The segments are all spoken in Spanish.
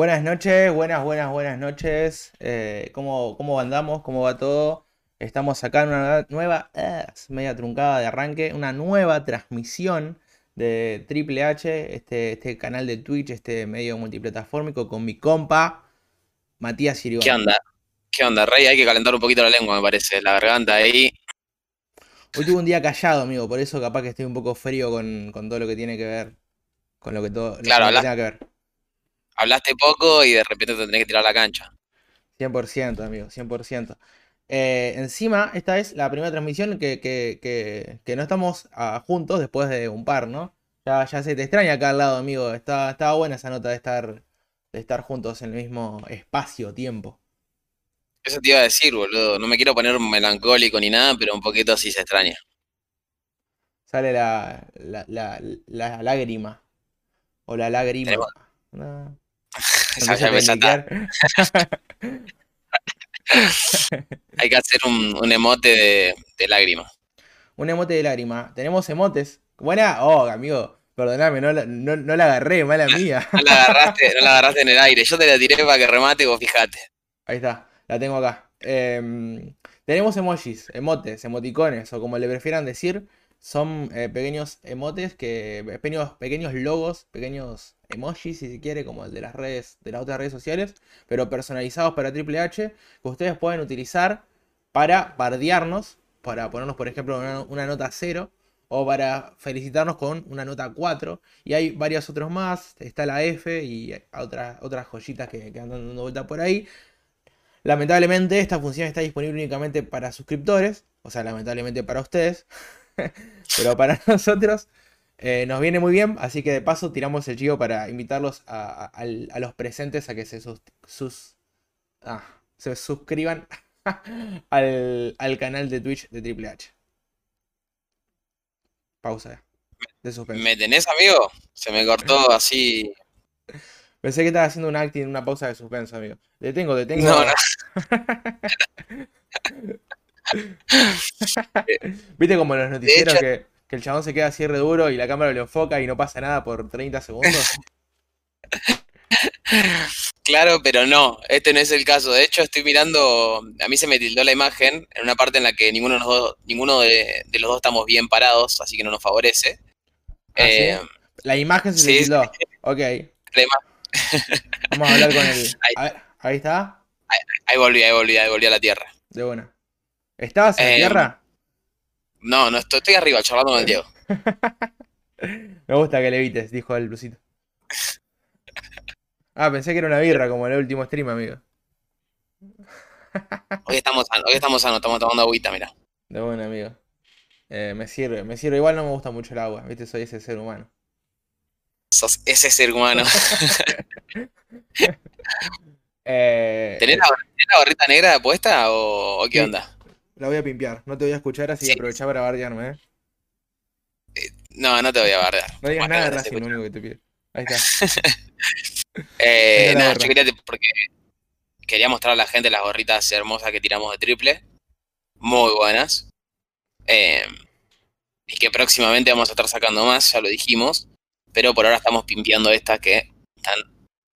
Buenas noches, buenas, buenas, buenas noches. Eh, ¿cómo, cómo andamos? ¿Cómo va todo? Estamos acá en una nueva, eh, media truncada de arranque, una nueva transmisión de Triple H, este, este canal de Twitch, este medio multiplataformico con mi compa Matías Irigoyen. ¿Qué onda? ¿Qué onda, Rey? Hay que calentar un poquito la lengua, me parece. La garganta ahí. Hoy tuve un día callado, amigo, por eso capaz que estoy un poco frío con, con todo lo que tiene que ver. Con lo que todo lo Claro, que habla- tenga que ver. Hablaste poco y de repente te tenés que tirar a la cancha. 100%, amigo, 100%. Eh, encima, esta es la primera transmisión que, que- que- que no estamos ah, juntos después de un par, ¿no? Ya, ya se te extraña acá al lado, amigo. Está, estaba buena esa nota de estar, de estar juntos en el mismo espacio-tiempo. Eso te iba a decir, boludo. No me quiero poner melancólico ni nada, pero un poquito sí se extraña. Sale la, la, la- la lágrima. O la lágrima. No. Hay que hacer un, un emote de, de lágrima. Un emote de lágrima. Tenemos emotes. Buena. Oh, amigo. Perdóname, no, la- no, no la agarré, mala mía. No la agarraste, no la agarraste en el aire. Yo te la tiré para que remate, vos fijate. Ahí está, la tengo acá. Em, tenemos emojis, emotes, emoticones, o como le prefieran decir, son eh, pequeños emotes que. pequeños, pequeños logos, pequeños emojis, si se quiere, como el de las redes, de las otras redes sociales, pero personalizados para Triple H, que ustedes pueden utilizar para bardearnos, para ponernos, por ejemplo, una, nota 0, o para felicitarnos con una nota 4. Y hay varios otros más, está la F y otras, otras joyitas que, que andan dando vuelta por ahí. Lamentablemente esta función está disponible únicamente para suscriptores, o sea, lamentablemente para ustedes, pero para nosotros eh, nos viene muy bien, así que de paso tiramos el chivo para invitarlos a, a- a los presentes a que se, sus, sus- ah, se suscriban al, al canal de Twitch de Triple H. Pausa de suspenso. ¿Me tenés, amigo? Se me cortó así. Pensé que estaba haciendo un acting, una pausa de suspenso, amigo. Detengo, detengo. No, no. ¿Viste como los noticieros hecho- que, que el chabón se queda así re duro y la cámara lo enfoca y no pasa nada por 30 segundos? Claro, pero no, este no es el caso. De hecho, estoy mirando, a mí se me tildó la imagen en una parte en la que ninguno de los dos, ninguno de, de los dos estamos bien parados, así que no nos favorece. ¿Ah, sí? Eh, La imagen se sí, te sí. tildó. Ok, la vamos a hablar con el. Ahí. Ver, ahí está, ahí volví, ahí volví, ahí volví a la tierra. de una. ¿Estabas en la Eh, tierra? No, no estoy, estoy arriba charlando con el Diego. Me gusta que le evites, dijo el blusito. Ah, pensé que era una birra como en el último stream, amigo. Hoy estamos sanos, hoy estamos sanos, estamos tomando agüita, mira. De buena, amigo. Eh, me sirve, me sirve. Igual no me gusta mucho el agua, viste, soy ese ser humano. Sos ese ser humano. Eh, ¿Tenés la, tenés la gorrita negra puesta o, o qué Sí. onda? La voy a pimpear, no te voy a escuchar, así que aprovecha para bardearme, ¿eh? No, no te voy a bardear. No digas Bueno, nada de no te Racing, lo escucho. único que te pido. Ahí está. Eh, la nada, yo quería, te- porque quería mostrar a la gente las gorritas hermosas que tiramos de triple. Muy buenas. Eh, y que próximamente vamos a estar sacando más, ya lo dijimos. Pero por ahora estamos pimpeando estas que están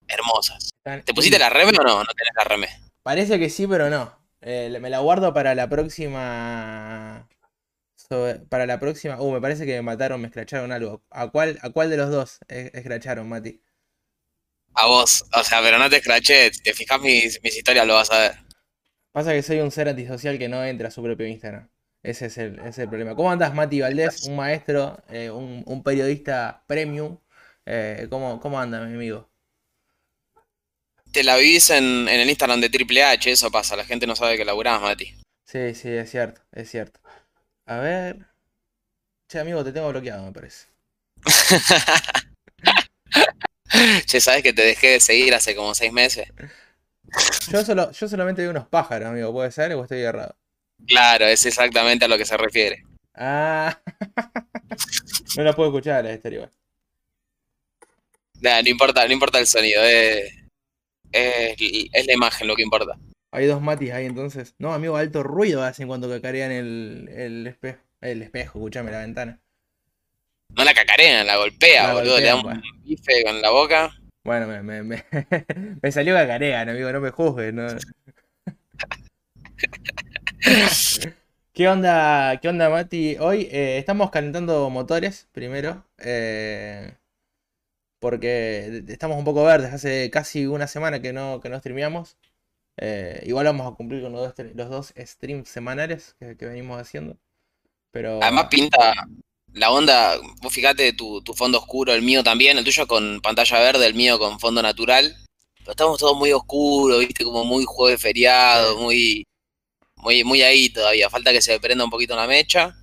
hermosas. Están- ¿Te pusiste la reme o no? No tenés la reme. Parece que sí, pero no. Eh, me la guardo para la próxima. sobre- para la próxima. Uh, me parece que me mataron, me escracharon algo. ¿A cuál, a cuál de los dos es- escracharon, Mati? A vos. O sea, pero no te escraché. Si te fijas mis, mis historias lo vas a ver. Pasa que soy un ser antisocial que no entra a su propio Instagram. Ese es el, ese es el problema. ¿Cómo andas, Mati Valdés? Un maestro, eh, un, un periodista premium. Eh, ¿cómo, ¿Cómo andas, mi amigo? Te la vivís en, en el Instagram de Triple H, eso pasa. La gente no sabe que laburás, Mati. Sí, sí, es cierto, es cierto. A ver. Che, amigo, te tengo bloqueado, me parece. Che, sabes que te dejé de seguir hace como seis meses. Yo, solo, yo solamente veo unos pájaros, amigo. ¿Puede ser o estoy errado? Claro, es exactamente a lo que se refiere. Ah. No la puedo escuchar la estéreo. Nah, no importa, no importa el sonido, es, es, es la imagen lo que importa. Hay dos matis ahí entonces. No, amigo, alto ruido hacen cuando cacarean el, el espejo. El espejo, escuchame la ventana. No la cacarean, la golpea, La boludo. Le da un bife con la boca. Bueno, me, me, me, me salió cacaregan, amigo, no me juzgues, no. ¿Qué onda, qué onda, Mati? Hoy eh, estamos calentando motores primero. eh, porque estamos un poco verdes. Hace casi una semana que no, que no streameamos. Eh, igual vamos a cumplir con los dos, los dos streams semanales que, que venimos haciendo. Pero. Además pinta la onda, vos fíjate tu, tu fondo oscuro, el mío también, el tuyo con pantalla verde, el mío con fondo natural. Pero estamos todos muy oscuros, viste, como muy de feriado, muy, muy, muy ahí todavía. Falta que se prenda un poquito la mecha.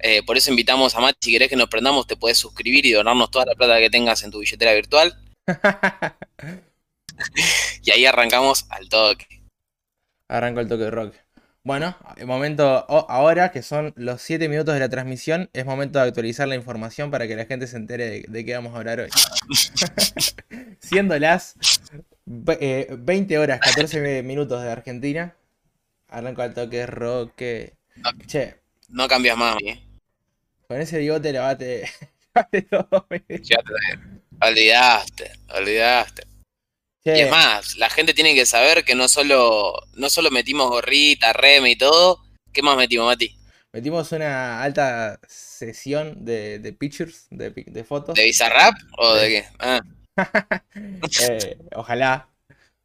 Eh, por eso invitamos a Mati, si querés que nos prendamos, te puedes suscribir y donarnos toda la plata que tengas en tu billetera virtual. Y ahí arrancamos al toque. Arranco el toque de rock. Bueno, el momento o- ahora que son los 7 minutos de la transmisión, es momento de actualizar la información para que la gente se entere de, de qué vamos a hablar hoy. Siendo las ve- eh, 20 horas 14 minutos de Argentina, arranco al toque de rock. Che, No cambias más, mami. Con ese bigote lavate, lavate todo. Ya te- Olvidaste, olvidaste. Y es más, la gente tiene que saber que no solo, no solo metimos gorrita, reme y todo. ¿Qué más metimos, Mati? metimos una alta sesión de, de pictures, de, pi- de fotos. ¿De Bizarrap o de qué? Ah, Eh, ojalá.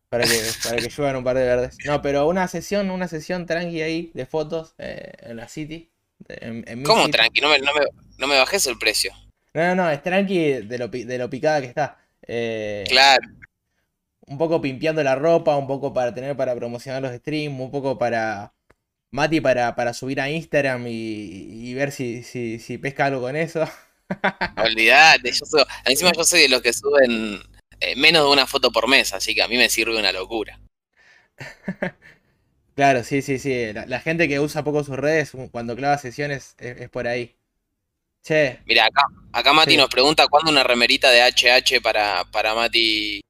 Para que, para que lluevan un par de verdes. No, pero una sesión, una sesión tranqui ahí de fotos eh, en la City. En, en ¿Cómo tranqui? No me, no, me, no me bajes el precio. No, no, no, es tranqui de lo, de lo picada que está. Eh, Claro, un poco pimpeando la ropa, un poco para tener para promocionar los streams, un poco para Mati para, para subir a Instagram y, y ver si, si, si pesca algo con eso. olvidate. Yo soy- encima yo soy de los que suben eh, menos de una foto por mes, así que a mí me sirve una locura. Claro, sí, sí, sí. La, la gente que usa poco sus redes cuando clava sesiones es, es por ahí. Che, Mira, acá, acá Mati Sí. nos pregunta cuándo una remerita de HH para, para Mati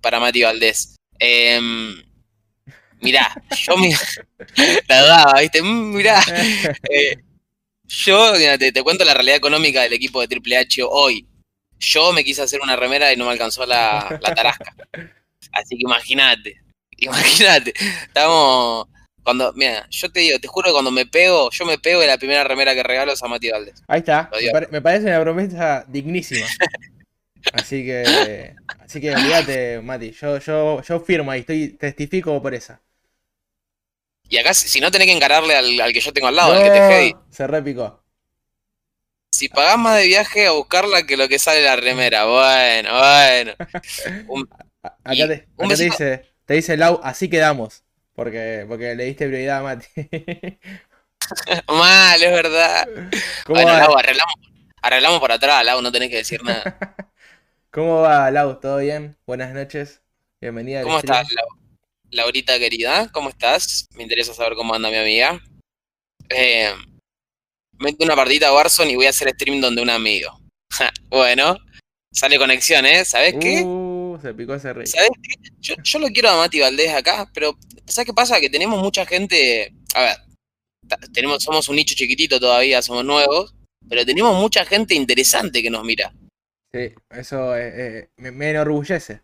para Mati Valdés. Em, mirá, yo me la dudaba, ¿viste? Mm, mirá, eh, yo mira, te, te cuento la realidad económica del equipo de Triple H hoy. Yo me quise hacer una remera y no me alcanzó la, la tarasca. Así que imagínate, imagínate. Estamos. Cuando, mira, yo te digo, te juro que cuando me pego, yo me pego y la primera remera que regalo es a Mati Valdés. Ahí está, me, digo. pare- me parece una promesa dignísima. Así que, así que olvídate, Mati, yo, yo, yo firmo ahí, estoy, testifico por esa. Y acá, si no tenés que encararle al, al que yo tengo al lado, al que te heavy. Se repicó. Si pagás más de viaje a buscarla que lo que sale la remera, bueno, bueno. Un- Acá te, acá te dice, te dice Lau, así quedamos. Porque, porque le diste prioridad a Mati. mal, es verdad. ¿Cómo Bueno, Lau, arreglamos, arreglamos por atrás, Lau, no tenés que decir nada. ¿Cómo va, Lau? ¿Todo bien? Buenas noches. Bienvenida al ¿Cómo stream. estás, Lau? Laurita querida? ¿Cómo estás? Me interesa saber cómo anda mi amiga. Eh, meto una partida a Warzone y voy a hacer stream donde un amigo. bueno, sale conexión, ¿eh? ¿Sabes qué? Se picó ese rey. Yo, yo lo quiero a Mati Valdés acá, pero ¿sabes qué pasa? Que tenemos mucha gente. A ver, tenemos, somos un nicho chiquitito todavía, somos nuevos, pero tenemos mucha gente interesante que nos mira. Sí, eso eh, eh, me, me enorgullece.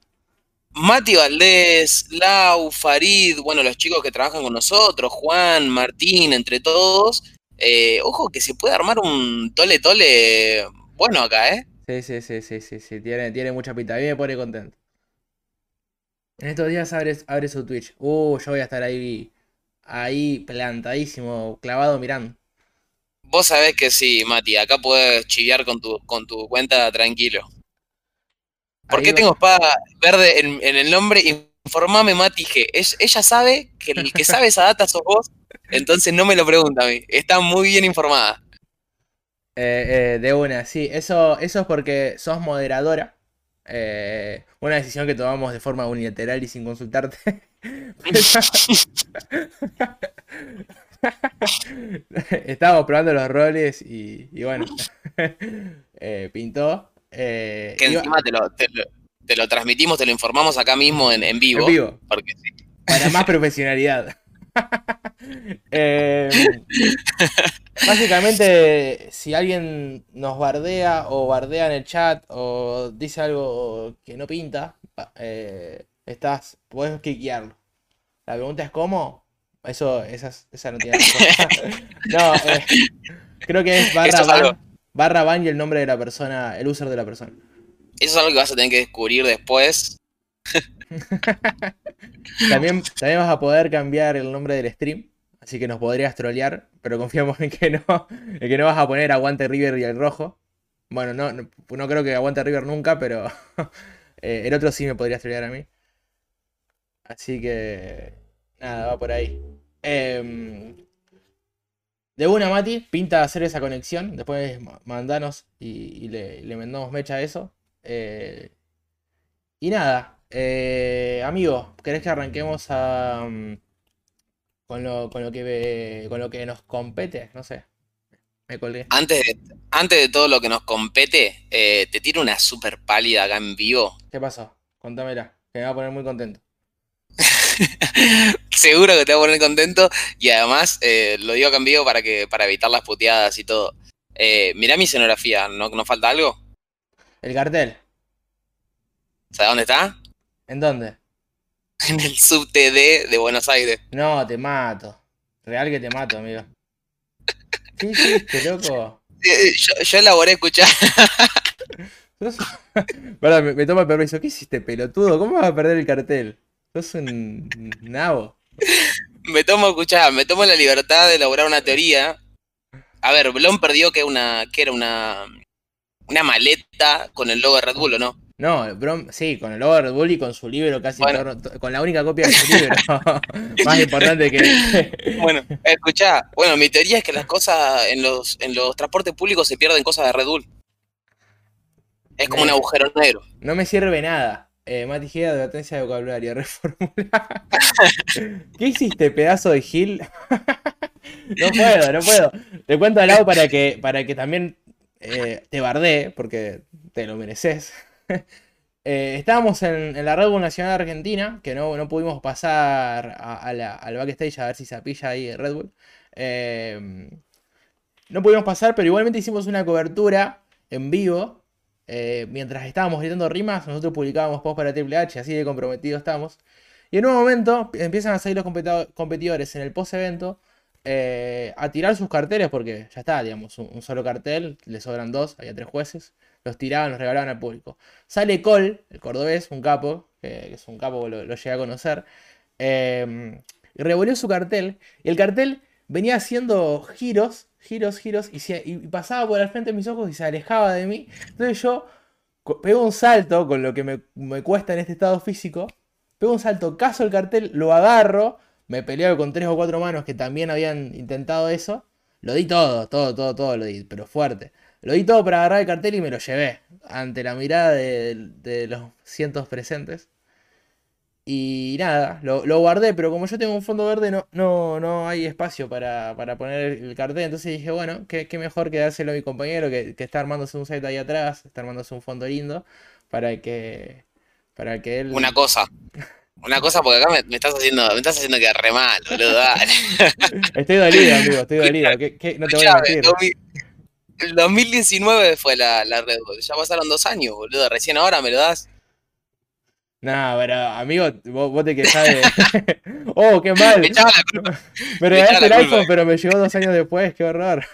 Mati Valdés, Lau, Farid, bueno, los chicos que trabajan con nosotros, Juan, Martín, entre todos. Eh, ojo que se puede armar un tole tole bueno acá, ¿eh? Sí, sí, sí, sí, sí, sí, tiene, tiene mucha pinta. A mí me pone contento. En estos días abre, abre su Twitch. Uh, yo voy a estar ahí, ahí plantadísimo, clavado mirando. Vos sabés que sí, Mati, acá puedes chiviar con tu, con tu cuenta tranquilo. ¿Por Ahí qué va- tengo espada verde en, en el nombre? Informame, Mati G. Es- ella sabe que el que sabe esa data sos vos, entonces no me lo pregunta a mí. Está muy bien informada. Eh, eh, de una, sí. Eso, eso es porque sos moderadora. Eh, una decisión que tomamos de forma unilateral y sin consultarte. Estábamos probando los roles y, y bueno, eh, pintó. eh, Que iba- encima te lo, te lo- te lo transmitimos, te lo informamos acá mismo en, en vivo. en vivo, Porque para más profesionalidad. Eh, Básicamente, si alguien nos bardea o bardea en el chat o dice algo que no pinta, eh, estás, puedes cliquearlo. La pregunta es cómo. Eso, esa, esa no tiene respuesta. No, eh, creo que es barra es algo- ban, barra ban y el nombre de la persona, el user de la persona. Eso es algo que vas a tener que descubrir después. También, también vas a poder cambiar el nombre del stream, así que nos podrías trolear, pero confiamos en que no, en que no vas a poner Aguante River y el rojo. Bueno, no, no, no creo que Aguante River nunca, pero eh, el otro sí me podrías trolear a mí. Así que nada, va por ahí. Em, de una, Mati, pinta hacer esa conexión, después ma- mandanos y, y le, le mandamos mecha a eso. Eh, y nada, eh, amigo, ¿querés que arranquemos a, mm, con lo, con lo que, ve- con lo que nos compete? No sé, me colgué. Antes de, antes de todo lo que nos compete, eh, te tiro una super pálida acá en vivo. ¿Qué pasó? Contámela, que me va a poner muy contento. Seguro que te va a poner contento y además eh, lo digo acá en vivo para que para evitar las puteadas y todo. Eh, mirá mi escenografía, ¿no, ¿no falta algo? El cartel, ¿Sabes dónde está? ¿En dónde? En el subte de, de Buenos Aires. No, te mato. Real que te mato, amigo. ¿Qué hiciste, loco? Eh, Yo, yo elaboré escuchar. Perdón, me, me toma el permiso. ¿Qué hiciste, pelotudo? ¿Cómo vas a perder el cartel? Sos un nabo. Me tomo, escuchá, me tomo la libertad de elaborar una teoría. A ver, Blon perdió que una, que era una, una maleta con el logo de Red Bull, ¿o no? No, Brom, sí, con el logo de Red Bull y con su libro casi Bueno. todo- to- con la única copia de su libro. Más importante que. Bueno, escuchá, bueno, mi teoría es que las cosas en los, en los transportes públicos se pierden cosas de Red Bull. Es como un agujero negro. No me sirve nada. Eh, Mati Gea, advertencia de vocabulario, reformula. ¿Qué hiciste, pedazo de Gil? no puedo, no puedo. Te cuento al lado para que, para que también eh, te bardee, porque te lo mereces. Eh, estábamos en, la Red Bull Nacional Argentina, que no, no pudimos pasar a, la- al backstage a ver si se apilla ahí Red Bull. Eh, no pudimos pasar, pero igualmente hicimos una cobertura en vivo. eh, mientras estábamos gritando rimas, nosotros publicábamos post para Triple H, así de comprometidos estamos. Y en un momento empiezan a salir los competidores en el post-evento eh, a tirar sus carteles, porque ya está, digamos, un, un solo cartel, le sobran dos, había tres jueces, los tiraban, los regalaban al público. Sale Cole, el cordobés, un capo, que, es un capo, lo, lo llegué a conocer, eh, revolvió su cartel, y el cartel venía haciendo giros, giros, giros, y, pasaba por al frente de mis ojos y se alejaba de mí. Entonces yo pego un salto con lo que me, me cuesta en este estado físico, pego un salto, cazo el cartel, lo agarro, me peleo con tres o cuatro manos que también habían intentado eso, lo di todo, todo, todo, todo lo di, pero fuerte. Lo di todo para agarrar el cartel y me lo llevé ante la mirada de, de los cientos presentes. Y nada, lo, lo guardé, pero como yo tengo un fondo verde, no, no, no hay espacio para, para poner el cartel. Entonces dije, bueno, qué, qué mejor que dárselo a mi compañero que, que está armándose un set ahí atrás, está armándose un fondo lindo, para que, para que él... Una cosa. Una cosa, porque acá me, me estás haciendo, me estás haciendo quedar re mal, boludo. Dale. Estoy dolido, amigo, estoy dolido. ¿Qué- qué? No te voy a mentir. 2000 el 2019 fue la, la Red Bull. Ya pasaron dos años, boludo. Recién ahora me lo das. No, pero amigo, vos, vos te quejás de... oh, qué mal. Me echaba la culpa. Me me regalaste el iPhone, pero me llegó dos años después, qué horror.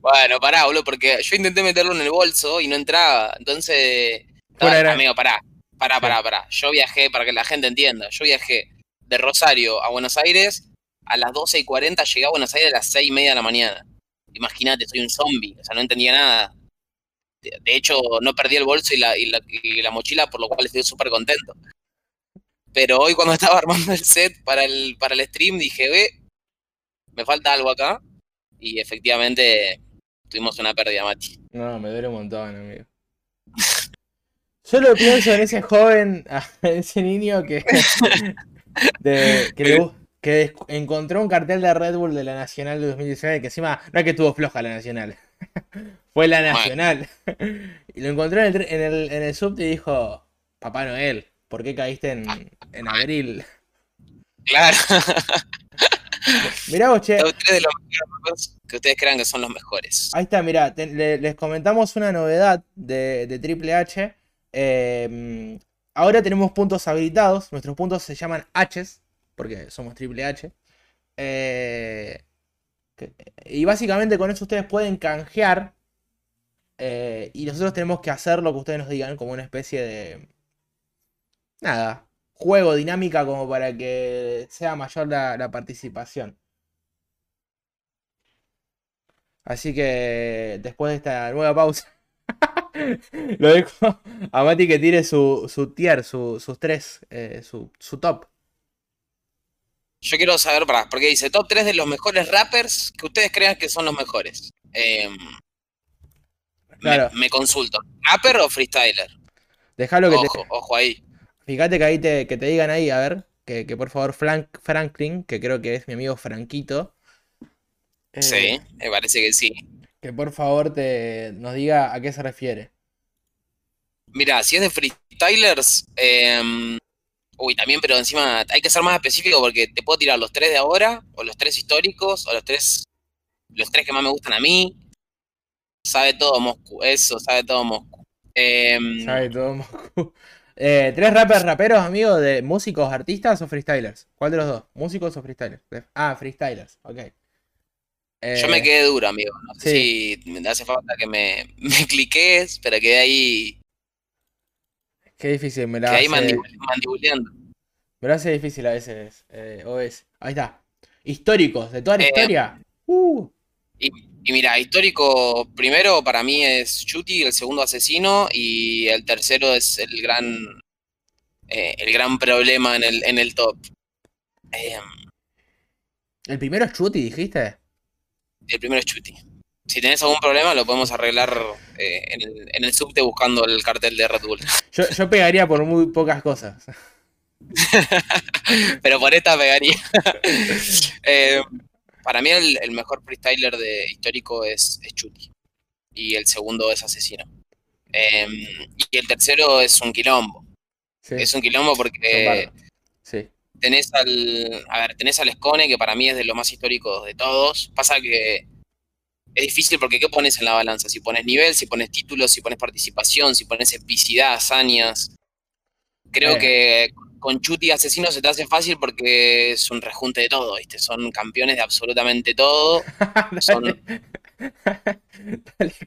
Bueno, pará, boludo, porque yo intenté meterlo en el bolso y no entraba. Entonces. Bueno, Dale, era- Amigo, pará. Pará, pará, pará. Yo viajé, para que la gente entienda, yo viajé de Rosario a Buenos Aires a las 12 y 40, llegué a Buenos Aires a las 6 y media de la mañana. Imagínate, soy un zombie, o sea, no entendía nada. De, de hecho, no perdí el bolso y la, y la, y la mochila, por lo cual estoy súper contento. Pero hoy cuando estaba armando el set para el, para el stream, dije, ve, me falta algo acá. Y efectivamente tuvimos una pérdida, Mati. No, me duele un montón, amigo. Solo pienso en ese joven, en ese niño que, de- que, le gu- que encontró un cartel de Red Bull de la Nacional de 2019, que encima no es que estuvo floja la Nacional, fue la Nacional. Y lo encontró en el, en el, en el subte y dijo, Papá Noel, ¿por qué caíste en, en abril? Claro. Mirá vos, che. 3 de los mejores que ustedes crean que son los mejores. Ahí está, mirá, te- le- les comentamos una novedad de, de Triple H. Eh, ahora tenemos puntos habilitados. Nuestros puntos se llaman Hs, porque somos Triple H. Eh, y básicamente con eso ustedes pueden canjear. eh, y nosotros tenemos que hacer lo que ustedes nos digan, como una especie de. Nada. Juego, dinámica, como para que sea mayor la, la participación. Así que después de esta nueva pausa, lo dejo a Mati que tire su, su tier, su- sus tres, eh, su, su top. Yo quiero saber, para, porque dice top 3 de los mejores rappers que ustedes crean que son los mejores. Eh, me- Claro. me, consulto. ¿Rapper o freestyler? Déjalo que te, Ojo, ojo ahí. fíjate que ahí te, que te digan ahí, a ver, que, que por favor Frank, Franklin, que creo que es mi amigo Franquito, eh, Sí, me parece que sí. que por favor te, nos diga a qué se refiere. Mira, si es de freestylers, eh, uy, también, pero encima hay que ser más específico porque te puedo tirar los tres de ahora, o los tres históricos, o los tres, los tres que más me gustan a mí. Sabe todo Moscú, eso, sabe todo Moscú. Eh, Sabe todo Moscú. Eh, ¿Tres rappers raperos, amigos, de músicos, artistas o freestylers? ¿Cuál de los dos? ¿Músicos o freestylers? Ah, freestylers, ok. yo me Eh, quedé duro, amigo. No sé sí. si me hace falta que me, me cliques, pero quedé ahí, Qué difícil, me la ahí hace, mandibuleando. me lo hace difícil a veces, eh, OS. Ahí está. Históricos, de toda la Eh, historia. Uh, Y, y mira, histórico primero para mí es Chuti, el segundo asesino, y el tercero es el gran eh, el gran problema en el, en el top. Eh, el primero es Chuti, dijiste. el primero es Chuti. Si tenés algún problema lo podemos arreglar eh, en, el, en el subte buscando el cartel de Red Bull. Yo, yo pegaría por muy pocas cosas. Pero por esta pegaría. Eh, para mí el, el mejor freestyler de histórico es, es Chuti. Y el segundo es Asesino. Eh, y el tercero es un quilombo. Sí, Es un quilombo porque. Sí. tenés al. A ver, tenés al Escone, que para mí es de los más históricos de todos. Pasa que es difícil porque ¿qué pones en la balanza? Si pones nivel, si pones títulos, si pones participación, si pones epicidad, hazañas. Creo Eh. que con Chuti y Asesino se te hace fácil porque es un rejunte de todo, ¿viste? Son campeones de absolutamente todo. Son- Dale.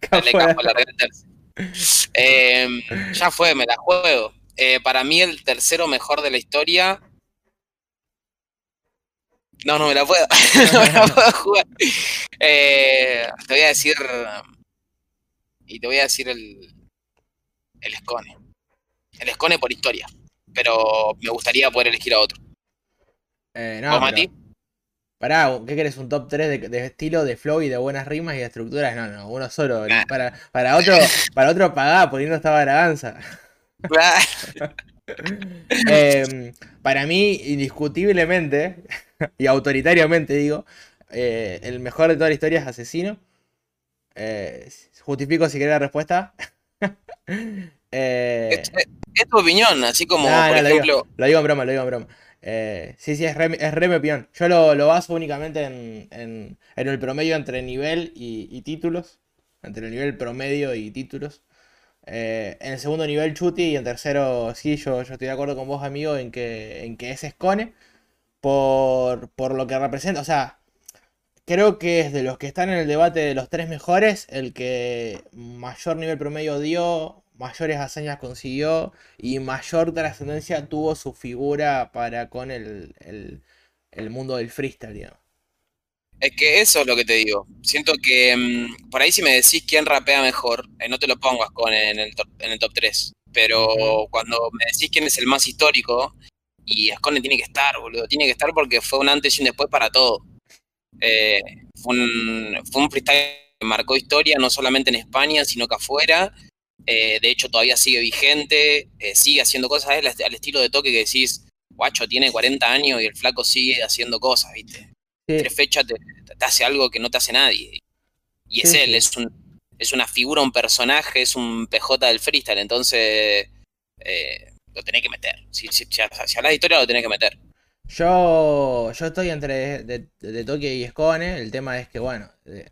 Dale, capo a la. Eh, ya fue, me la juego. Eh, para mí el tercero mejor de la historia. No, no me la puedo. no me la puedo jugar. Eh, te voy a decir. Y te voy a decir el. El Escone. El Escone por historia. Pero me gustaría poder elegir a otro. Eh, ¿Vos, no, Mati? pero- Pará, ¿qué querés? ¿Un top 3 de, de estilo, de flow y de buenas rimas y de estructuras? No, no, uno solo. Nah. Para, para otro, para otro pagá, poniendo esta braganza. Em, para mí, indiscutiblemente, y autoritariamente digo, eh, el mejor de toda la historia es Asesino. Eh, justifico si querés la respuesta. Eh, es, es tu opinión, así como, por lo ejemplo. Lo digo en broma, lo digo en broma. Eh, sí, sí, es re, es re mi opinión. Yo lo, lo baso únicamente en, en- en el promedio entre nivel y, y títulos. Entre el nivel promedio y títulos. En el segundo nivel Chuti y en tercero sí, yo, yo estoy de acuerdo con vos, amigo, en que, en que es Escone. Por, por lo que representa. O sea, creo que es de los que están en el debate de los tres mejores, el que mayor nivel promedio dio, mayores hazañas consiguió y mayor trascendencia tuvo su figura para con el, el- el mundo del freestyle, digamos. Es que eso es lo que te digo. Siento que mm, por ahí si me decís quién rapea mejor, eh, no te lo pongas con en el top, en el top 3. Pero cuando me decís quién es el más histórico, y Ascone tiene que estar, boludo. Tiene que estar porque fue un antes y un después para todo. Eh, fue, un, fue un freestyle que marcó historia no solamente en España, sino que afuera. Eh, de hecho, todavía sigue vigente, eh, sigue haciendo cosas al, al estilo de toque que decís, guacho, tiene 40 años y el flaco sigue haciendo cosas, ¿viste? Sí, tres fechas te, te hace algo que no te hace nadie. Y es Sí, él, es un es una figura, un personaje, es un PJ del freestyle, entonces eh, lo tenés que meter. Si, si, si, si hablas de historia, lo tenés que meter. Yo, yo estoy entre de, de y Scone. El tema es que, bueno, eh,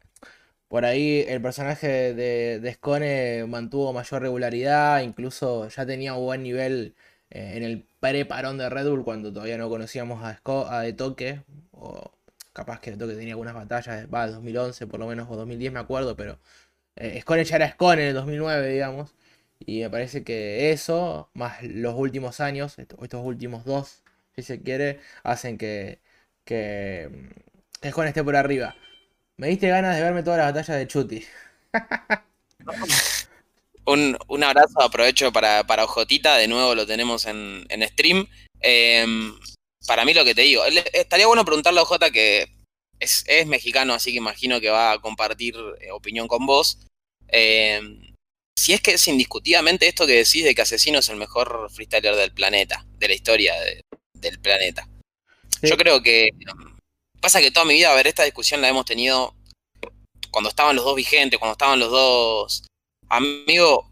por ahí el personaje de, de Scone mantuvo mayor regularidad. Incluso ya tenía un buen nivel eh, en el pre-parón de Red Bull cuando todavía no conocíamos a, Sco- a De Toque. O capaz que De Toque tenía algunas batallas, va, 2011 por lo menos, o 2010 me acuerdo, pero eh, Scone ya era Scone en el 2009, digamos. Y me parece que eso, más los últimos años, estos, últimos dos, si se quiere, hacen que, que, mm, que Scone esté por arriba. Me diste ganas de verme todas las batallas de Chuti. Un, un abrazo, aprovecho para, para Ojotita, de nuevo lo tenemos en, en stream. Eh, para mí lo que te digo, estaría bueno preguntarle a Ojota que es, es mexicano, así que imagino que va a compartir eh, opinión con vos. Eh, si es que es indiscutidamente esto que decís de que Asesino es el mejor freestyler del planeta, de la historia de- del planeta. Sí. Yo creo que pasa que toda mi vida, a ver, esta discusión la hemos tenido cuando estaban los dos vigentes, cuando estaban los dos Amigo,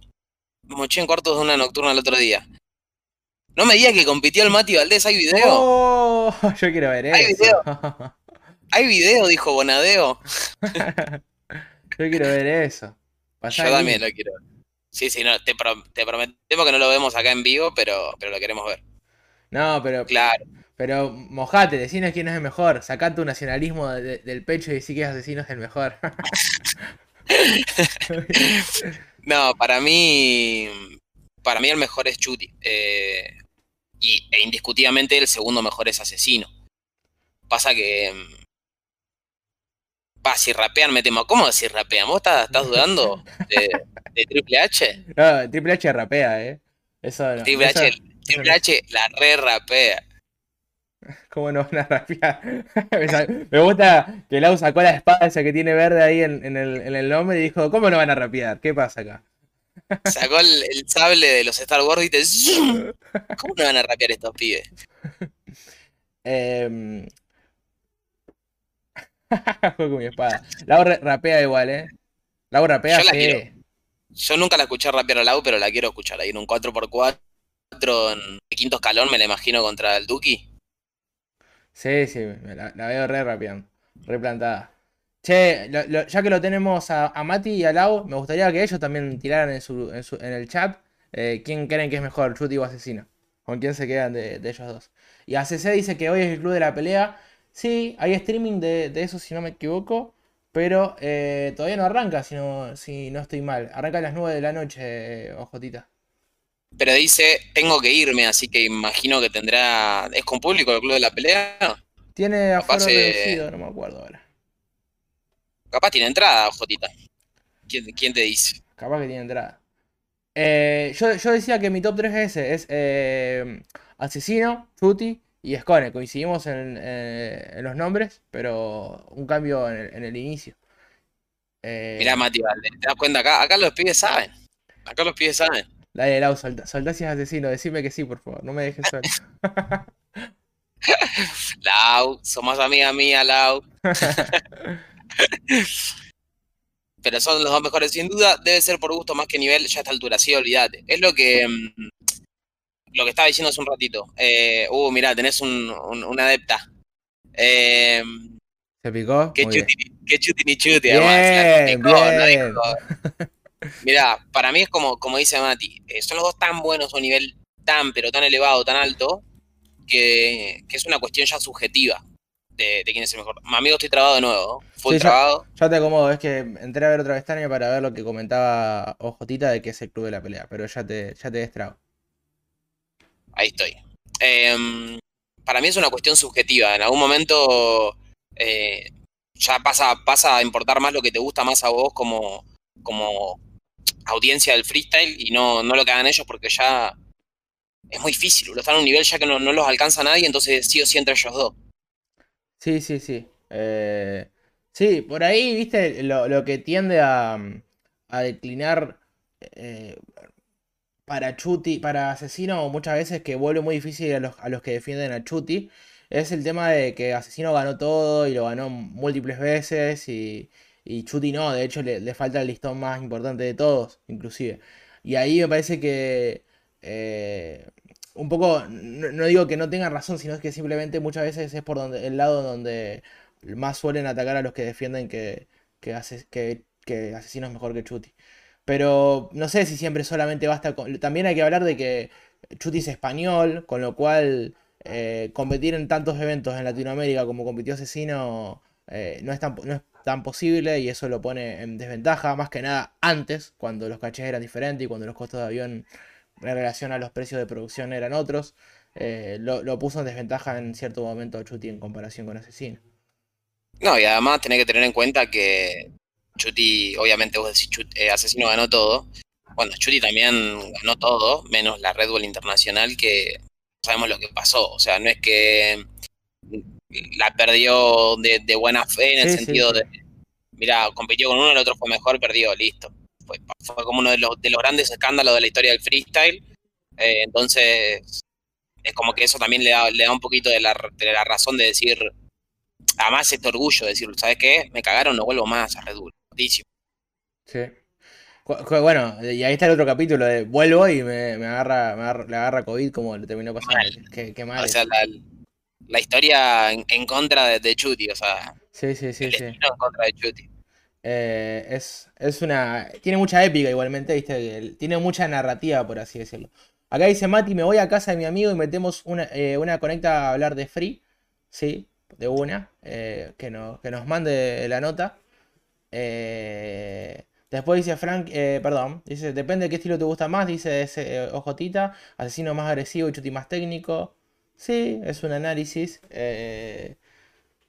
moché en cuartos de una nocturna el otro día. No me digas que compitió el Mati Valdés, ¿hay video? ¡Oh! Yo quiero ver Hay eso. ¿Hay video? Dijo Bonadeo. Yo quiero ver eso. Pasá Yo también lo quiero ver. Sí, sí, no, te, pro- te prometemos que no lo vemos acá en vivo, pero, pero lo queremos ver. No, pero, Claro. pero mojate, decinos quién es el mejor. Sacá tu nacionalismo de- de- del pecho y decí que asesino es el mejor. No, para mí. Para mí el mejor es Chuti. eh, y, e indiscutidamente el segundo mejor es Asesino. Pasa que. Va, si rapean, me temo. ¿Cómo si rapean? ¿Vos estás, estás dudando de, de Triple H? No, Triple H rapea, eh. Eso no. Triple eso- H, Triple no. H la re rapea. ¿Cómo no van a rapear? Me gusta que Lau sacó la espada esa que tiene verde ahí en, en el, en el nombre y dijo, ¿cómo no van a rapear? ¿Qué pasa acá? Sacó el, el sable de los Star Wars y te. ¿Cómo no van a rapear estos pibes? Em, Juego con mi espada. Lau rapea igual, ¿eh? Lau rapea, Yo la quiero. Yo nunca la escuché rapear a Lau, pero la quiero escuchar. Ahí en un 4x4 en el quinto escalón me la imagino contra el Duki. Sí, sí, la, la veo re rapeando, re plantada. Che, lo- lo- ya que lo tenemos a, a Mati y a Lau, me gustaría que ellos también tiraran en, su, en, su- en el chat eh, quién creen que es mejor, Chuti o Asesino. ¿Con quién se quedan de, de ellos dos? Y ACC dice que hoy es el club de la pelea. Sí, hay streaming de, de eso si no me equivoco, pero eh, todavía no arranca si no, si no estoy mal. Arranca a las 9 de la noche, eh, ojotita. Pero dice, tengo que irme, así que imagino que tendrá... ¿Es con público el club de la pelea? Tiene Capaz, aforo eh, reducido, no me acuerdo ahora. Capaz tiene entrada, Jotita. ¿Quién, quién te dice? Capaz que tiene entrada. Eh, yo, yo decía que mi top 3 es ese. Es Asesino, Chuti y Scone. Coincidimos en, eh, en los nombres, pero un cambio en el, en el inicio. Eh, Mirá, Mati ¿te das cuenta? Acá, acá los pibes saben. Acá los pibes saben. Dale, Lau, soltá, soltá si es asesino. Decime que sí, por favor. No me dejes solo. Lau, somos amiga mía, Lau. Pero son los dos mejores, sin duda. Debe ser por gusto más que nivel ya a esta altura, sí, olvídate. Es lo que mm, lo que estaba diciendo hace un ratito. Eh, uh, mirá, tenés un, un- una adepta. Eh, ¿Se picó? qué, chuti, qué chuti ni chuti, además. Bien, picó, no. Mirá, para mí es como, como dice Mati, eh, son los dos tan buenos a un nivel tan, pero tan elevado, tan alto, que, que es una cuestión ya subjetiva de, de quién es el mejor. Mi amigo, estoy trabado de nuevo, Sí, ya- trabado. Ya te acomodo, es que entré a ver otra pestaña para ver lo que comentaba Ojotita de que es el club de la pelea, pero ya te, ya te destrabo. Ahí estoy. Em, para mí es una cuestión subjetiva. En algún momento eh, ya pasa, pasa a importar más lo que te gusta más a vos como, como audiencia del freestyle y no, no lo que hagan ellos porque ya es muy difícil. Lo están a un nivel ya que no, no los alcanza nadie, entonces sí o sí entre ellos dos. Sí, sí, sí. Eh, sí, por ahí, viste, lo, lo que tiende a, a declinar eh, para Chuti, para Asesino, muchas veces que vuelve muy difícil a los, a los que defienden a Chuti, es el tema de que Asesino ganó todo y lo ganó múltiples veces y, y Chuti no, de hecho le, le falta el listón más importante de todos, inclusive. Y ahí me parece que eh, un poco, no, digo que no tengan razón, sino que simplemente muchas veces es por donde, el lado donde más suelen atacar a los que defienden que, que, que, que Asesino es mejor que Chuti. Pero no sé si siempre solamente basta con... También hay que hablar de que Chuti es español, con lo cual eh, competir en tantos eventos en Latinoamérica como compitió Asesino eh, no, es tan, no es tan posible y eso lo pone en desventaja, más que nada antes, cuando los cachés eran diferentes y cuando los costos de avión en relación a los precios de producción eran otros, eh, lo, puso en desventaja en cierto momento Chuti en comparación con Asesino. No, y además tenés que tener en cuenta que Chuti, obviamente vos decís eh, Asesino ganó todo. Bueno, Chuti también ganó todo, menos la Red Bull Internacional, que sabemos lo que pasó. O sea, no es que la perdió de, buena fe en el sentido de, mira, compitió con uno, el otro fue mejor, perdió, listo. Fue, como uno de los, de los grandes escándalos de la historia del freestyle. Eh, entonces, es como que eso también le da, le da un poquito de la, de la razón de decir, además este orgullo de decir, ¿sabes qué? Me cagaron, no vuelvo más a Red Bull. Sí. Bueno, y ahí está el otro capítulo de vuelvo y me, agarra, me le agarra COVID como le terminó pasando. Qué, mal. O sea, la, historia en, contra de, de, Chuti, o sea. Sí, sí, sí. sí. en contra de Chuti. Eh, es, es una. Tiene mucha épica igualmente, ¿viste? Tiene mucha narrativa, por así decirlo. Acá dice Mati, me voy a casa de mi amigo y metemos una, eh, una conecta a hablar de Free. Sí, de una. Eh, que, que nos mande la nota. Eh, después dice Frank, eh, perdón, dice, depende de qué estilo te gusta más, dice ese eh, Ojotita, asesino más agresivo y chuti más técnico. Sí, es un análisis.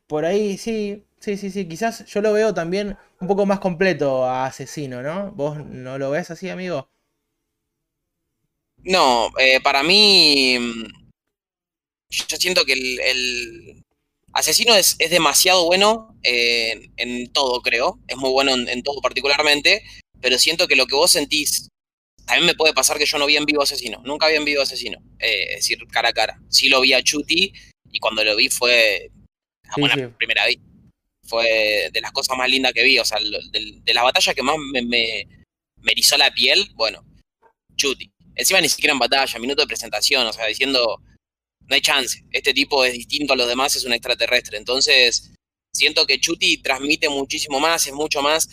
por ahí sí, sí, sí, sí, quizás yo lo veo también un poco más completo a asesino, ¿no? ¿Vos no lo ves así, amigo? No, para mí, mm, yo siento que el Asesino es, demasiado bueno eh, en todo, creo. Es muy bueno en, todo particularmente. Pero siento que lo que vos sentís. También me puede pasar que yo no vi en vivo Asesino. Nunca vi en vivo Asesino. Eh, es decir, cara a cara. Sí lo vi a Chuti. Y cuando lo vi fue. La buena primera vez. Fue de las cosas más lindas que vi. O sea, de, de las batallas que más me, me, me erizó la piel. Bueno, Chuti. Encima ni siquiera en batalla, minuto de presentación. O sea, diciendo no hay chance. Este tipo es distinto a los demás, es un extraterrestre. Entonces, siento que Chuti transmite muchísimo más, es mucho más.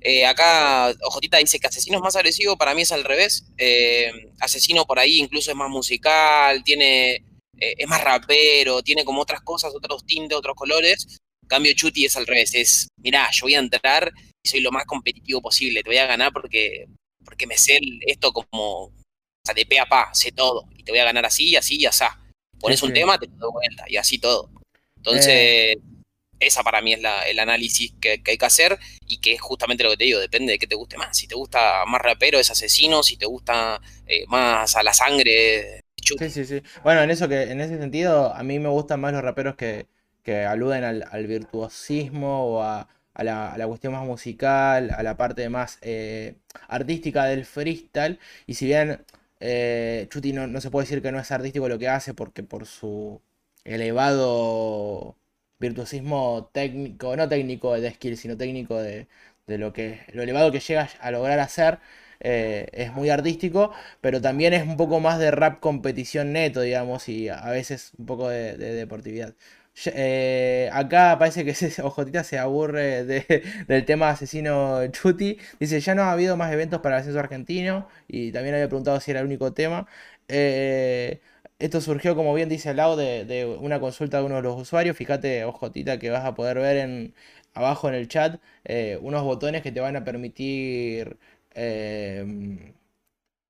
Eh, acá Ojotita dice que Asesino es más agresivo, para mí es al revés. Eh, Asesino por ahí incluso es más musical, tiene, eh, es más rapero, tiene como otras cosas, otros tintes, otros colores. Cambio, Chuti es al revés, es, mirá, yo voy a entrar y soy lo más competitivo posible, te voy a ganar porque, porque me sé esto como, de pe a pa, sé todo, y te voy a ganar así, así y así. Pones un tema, te lo doy vuelta y así todo. Entonces, eh. esa para mí es el análisis que, hay que hacer y que es justamente lo que te digo, depende de qué te guste más. Si te gusta más rapero, es asesino, si te gusta eh, más a la sangre, Sí, sí, sí. Bueno, en eso que, en ese sentido, a mí me gustan más los raperos que, que aluden al, virtuosismo o a, la, cuestión más musical, a la parte más eh, artística del freestyle. Y si bien eh, Chuti no, se puede decir que no es artístico lo que hace porque por su elevado virtuosismo técnico, no técnico de skill, sino técnico de, lo que lo elevado que llega a lograr hacer. Eh, es muy artístico, pero también es un poco más de rap competición neto, digamos, y a veces un poco de deportividad. Eh, acá parece que Ojotita se aburre del tema asesino Chuti. Dice, ya no ha habido más eventos para el ascenso argentino. Y también había preguntado si era el único tema. Eh, esto surgió, como bien dice al lado, de, una consulta de uno de los usuarios. Fíjate, Ojotita, que vas a poder ver en, abajo en el chat eh, unos botones que te van a permitir... te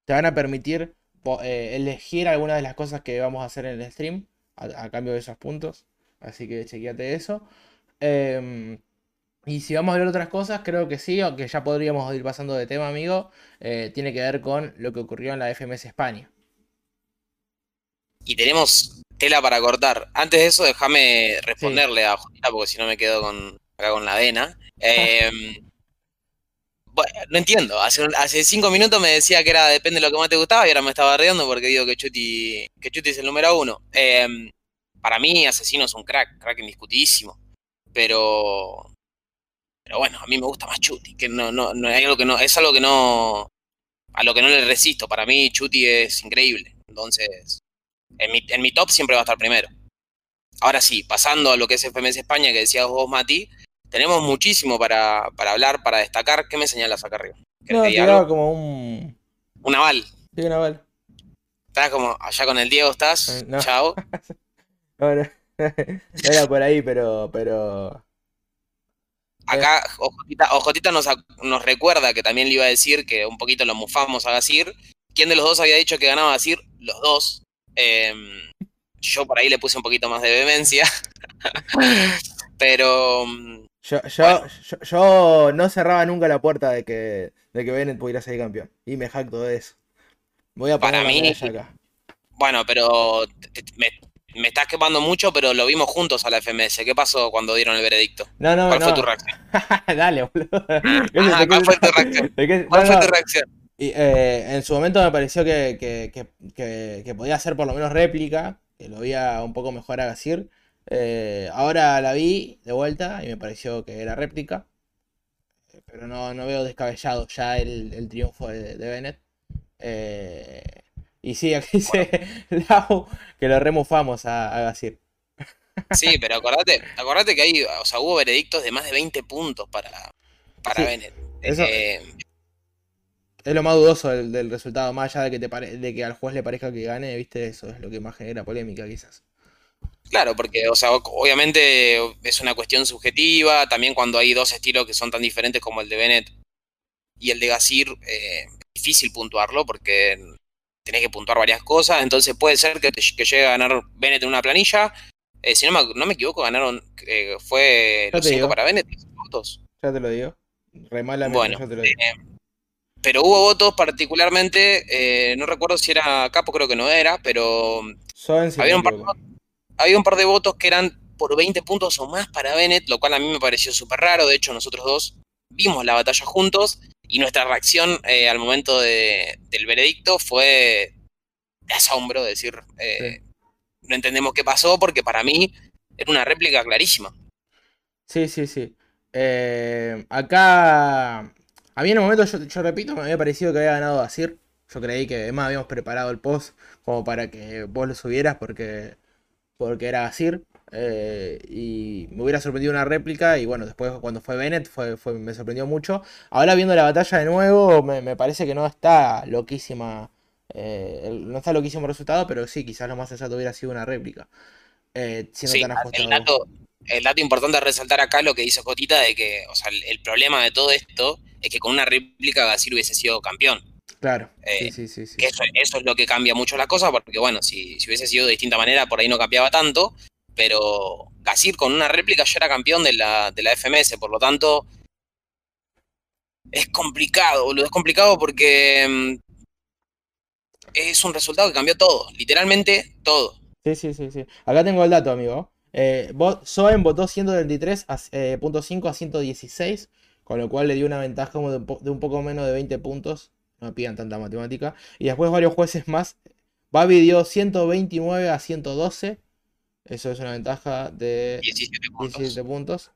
van a permitir elegir algunas de las cosas que vamos a hacer en el stream a cambio de esos puntos. Así que chequeate eso. Em, y si vamos a ver otras cosas, creo que sí, aunque ya podríamos ir pasando de tema, amigo. Eh, tiene que ver con lo que ocurrió en la FMS España. Y tenemos tela para cortar. Antes de eso, déjame responderle a Juanita, porque si no me quedo con, acá con la vena. Em, bueno, no entiendo. Hace, hace, cinco minutos me decía que era depende de lo que más te gustaba y ahora me estaba riendo porque digo que Chuti, que Chuti es el número uno. Eh, para mí, Asesino es un crack, crack indiscutidísimo. Pero. Pero bueno, a mí me gusta más Chuti, que no, no, no hay algo que no. Es algo que no. A lo que no le resisto. Para mí, Chuti es increíble. Entonces. En mi, en mi top siempre va a estar primero. Ahora sí, pasando a lo que es FMS España, que decías vos, Mati, tenemos muchísimo para, para hablar, para destacar. ¿Qué me señalas acá arriba? No, tiraba como un. Un aval. Sí, un aval. Estás como allá con el Diego, estás. Eh, no. Chao. No, no, no era por ahí, pero. pero... Acá Ojotita, Ojotita nos, nos recuerda que también le iba a decir que un poquito lo mufamos a Gasir. ¿Quién de los dos había dicho que ganaba Gasir? Los dos. Em, yo por ahí le puse un poquito más de vehemencia. Pero mm, Yo, yo, yo, yo no cerraba nunca la puerta de que, de que Bennett pudiera ser campeón. Y me jacto de eso. Voy a poner Para mí- acá. bueno, pero te- te- me, me estás quemando mucho, pero lo vimos juntos a la FMS. ¿Qué pasó cuando dieron el veredicto? No, no, ¿Cuál no. fue tu reacción? Dale, boludo. ¿Qué Ajá, se- ¿cuál fue tu reacción? ¿Cuál fue tu reacción? y, eh, en su momento me pareció que, que, que, que, que podía ser por lo menos réplica, que lo veía un poco mejor a Gasir. Eh, ahora la vi de vuelta y me pareció que era réplica. Pero no, no veo descabellado ya el, el triunfo de, de Bennett. Eh, y sí, aquí dice Lau que lo remufamos a, a Gasir. Sí, pero acordate, acordate que hay, o sea, hubo veredictos de más de 20 puntos para, para Sí, Bennett. eso- Eh, Es lo más dudoso del, del resultado, más allá de que, te pare- de que al juez le parezca que gane, viste, eso es lo que más genera polémica quizás. Claro, porque, o sea, obviamente es una cuestión subjetiva, también cuando hay dos estilos que son tan diferentes como el de Bennett y el de Gasir, eh, es difícil puntuarlo porque tenés que puntuar varias cosas, entonces puede ser que, te- que llegue a ganar Bennett en una planilla, eh, si no me, no me equivoco, ganaron, eh, fue los te 5 digo. para Bennett, votos. Ya te lo digo. Re mala Bueno, yo te lo digo. eh, pero hubo votos particularmente, eh, no recuerdo si era Capo, creo que no era, pero si había un par- equivoco. había un par de votos que eran por 20 puntos o más para Bennett, lo cual a mí me pareció súper raro. De hecho, nosotros dos vimos la batalla juntos y nuestra reacción eh, al momento de- del veredicto fue de asombro, decir, eh, no entendemos qué pasó porque para mí era una réplica clarísima. Sí, sí, sí. Eh, acá, a mí en el momento, yo, yo repito, me había parecido que había ganado Asir. Yo creí que además habíamos preparado el post como para que vos lo subieras porque, porque era Asir. Eh, y me hubiera sorprendido una réplica. Y bueno, después cuando fue Bennett fue, fue- me sorprendió mucho. Ahora viendo la batalla de nuevo, me, me parece que no está loquísima. eh, el- no está loquísimo el resultado, pero sí, quizás lo más sensato hubiera sido una réplica. eh, siendo Sí, tan el ajustado. dato, el dato importante a resaltar acá lo que dice Jotita de que, o sea, el, el problema de todo esto es que con una réplica Gasir hubiese sido campeón. Claro, Eh, sí, sí, sí, sí. Que eso, eso es lo que cambia mucho las cosas, porque bueno, si, si hubiese sido de distinta manera, por ahí no cambiaba tanto, pero Gasir con una réplica ya era campeón de la, de la FMS, por lo tanto, es complicado, boludo, es complicado porque mm, es un resultado que cambió todo, literalmente todo. Sí, sí, sí, sí. Acá tengo el dato, amigo. Eh, votó 133 a, eh, punto 5 a 116, con lo cual le dio una ventaja como de, un poco menos de 20 puntos. No pidan tanta matemática. Y después varios jueces más. Babi dio 129 a 112. Eso es una ventaja de 17 puntos. 17 puntos.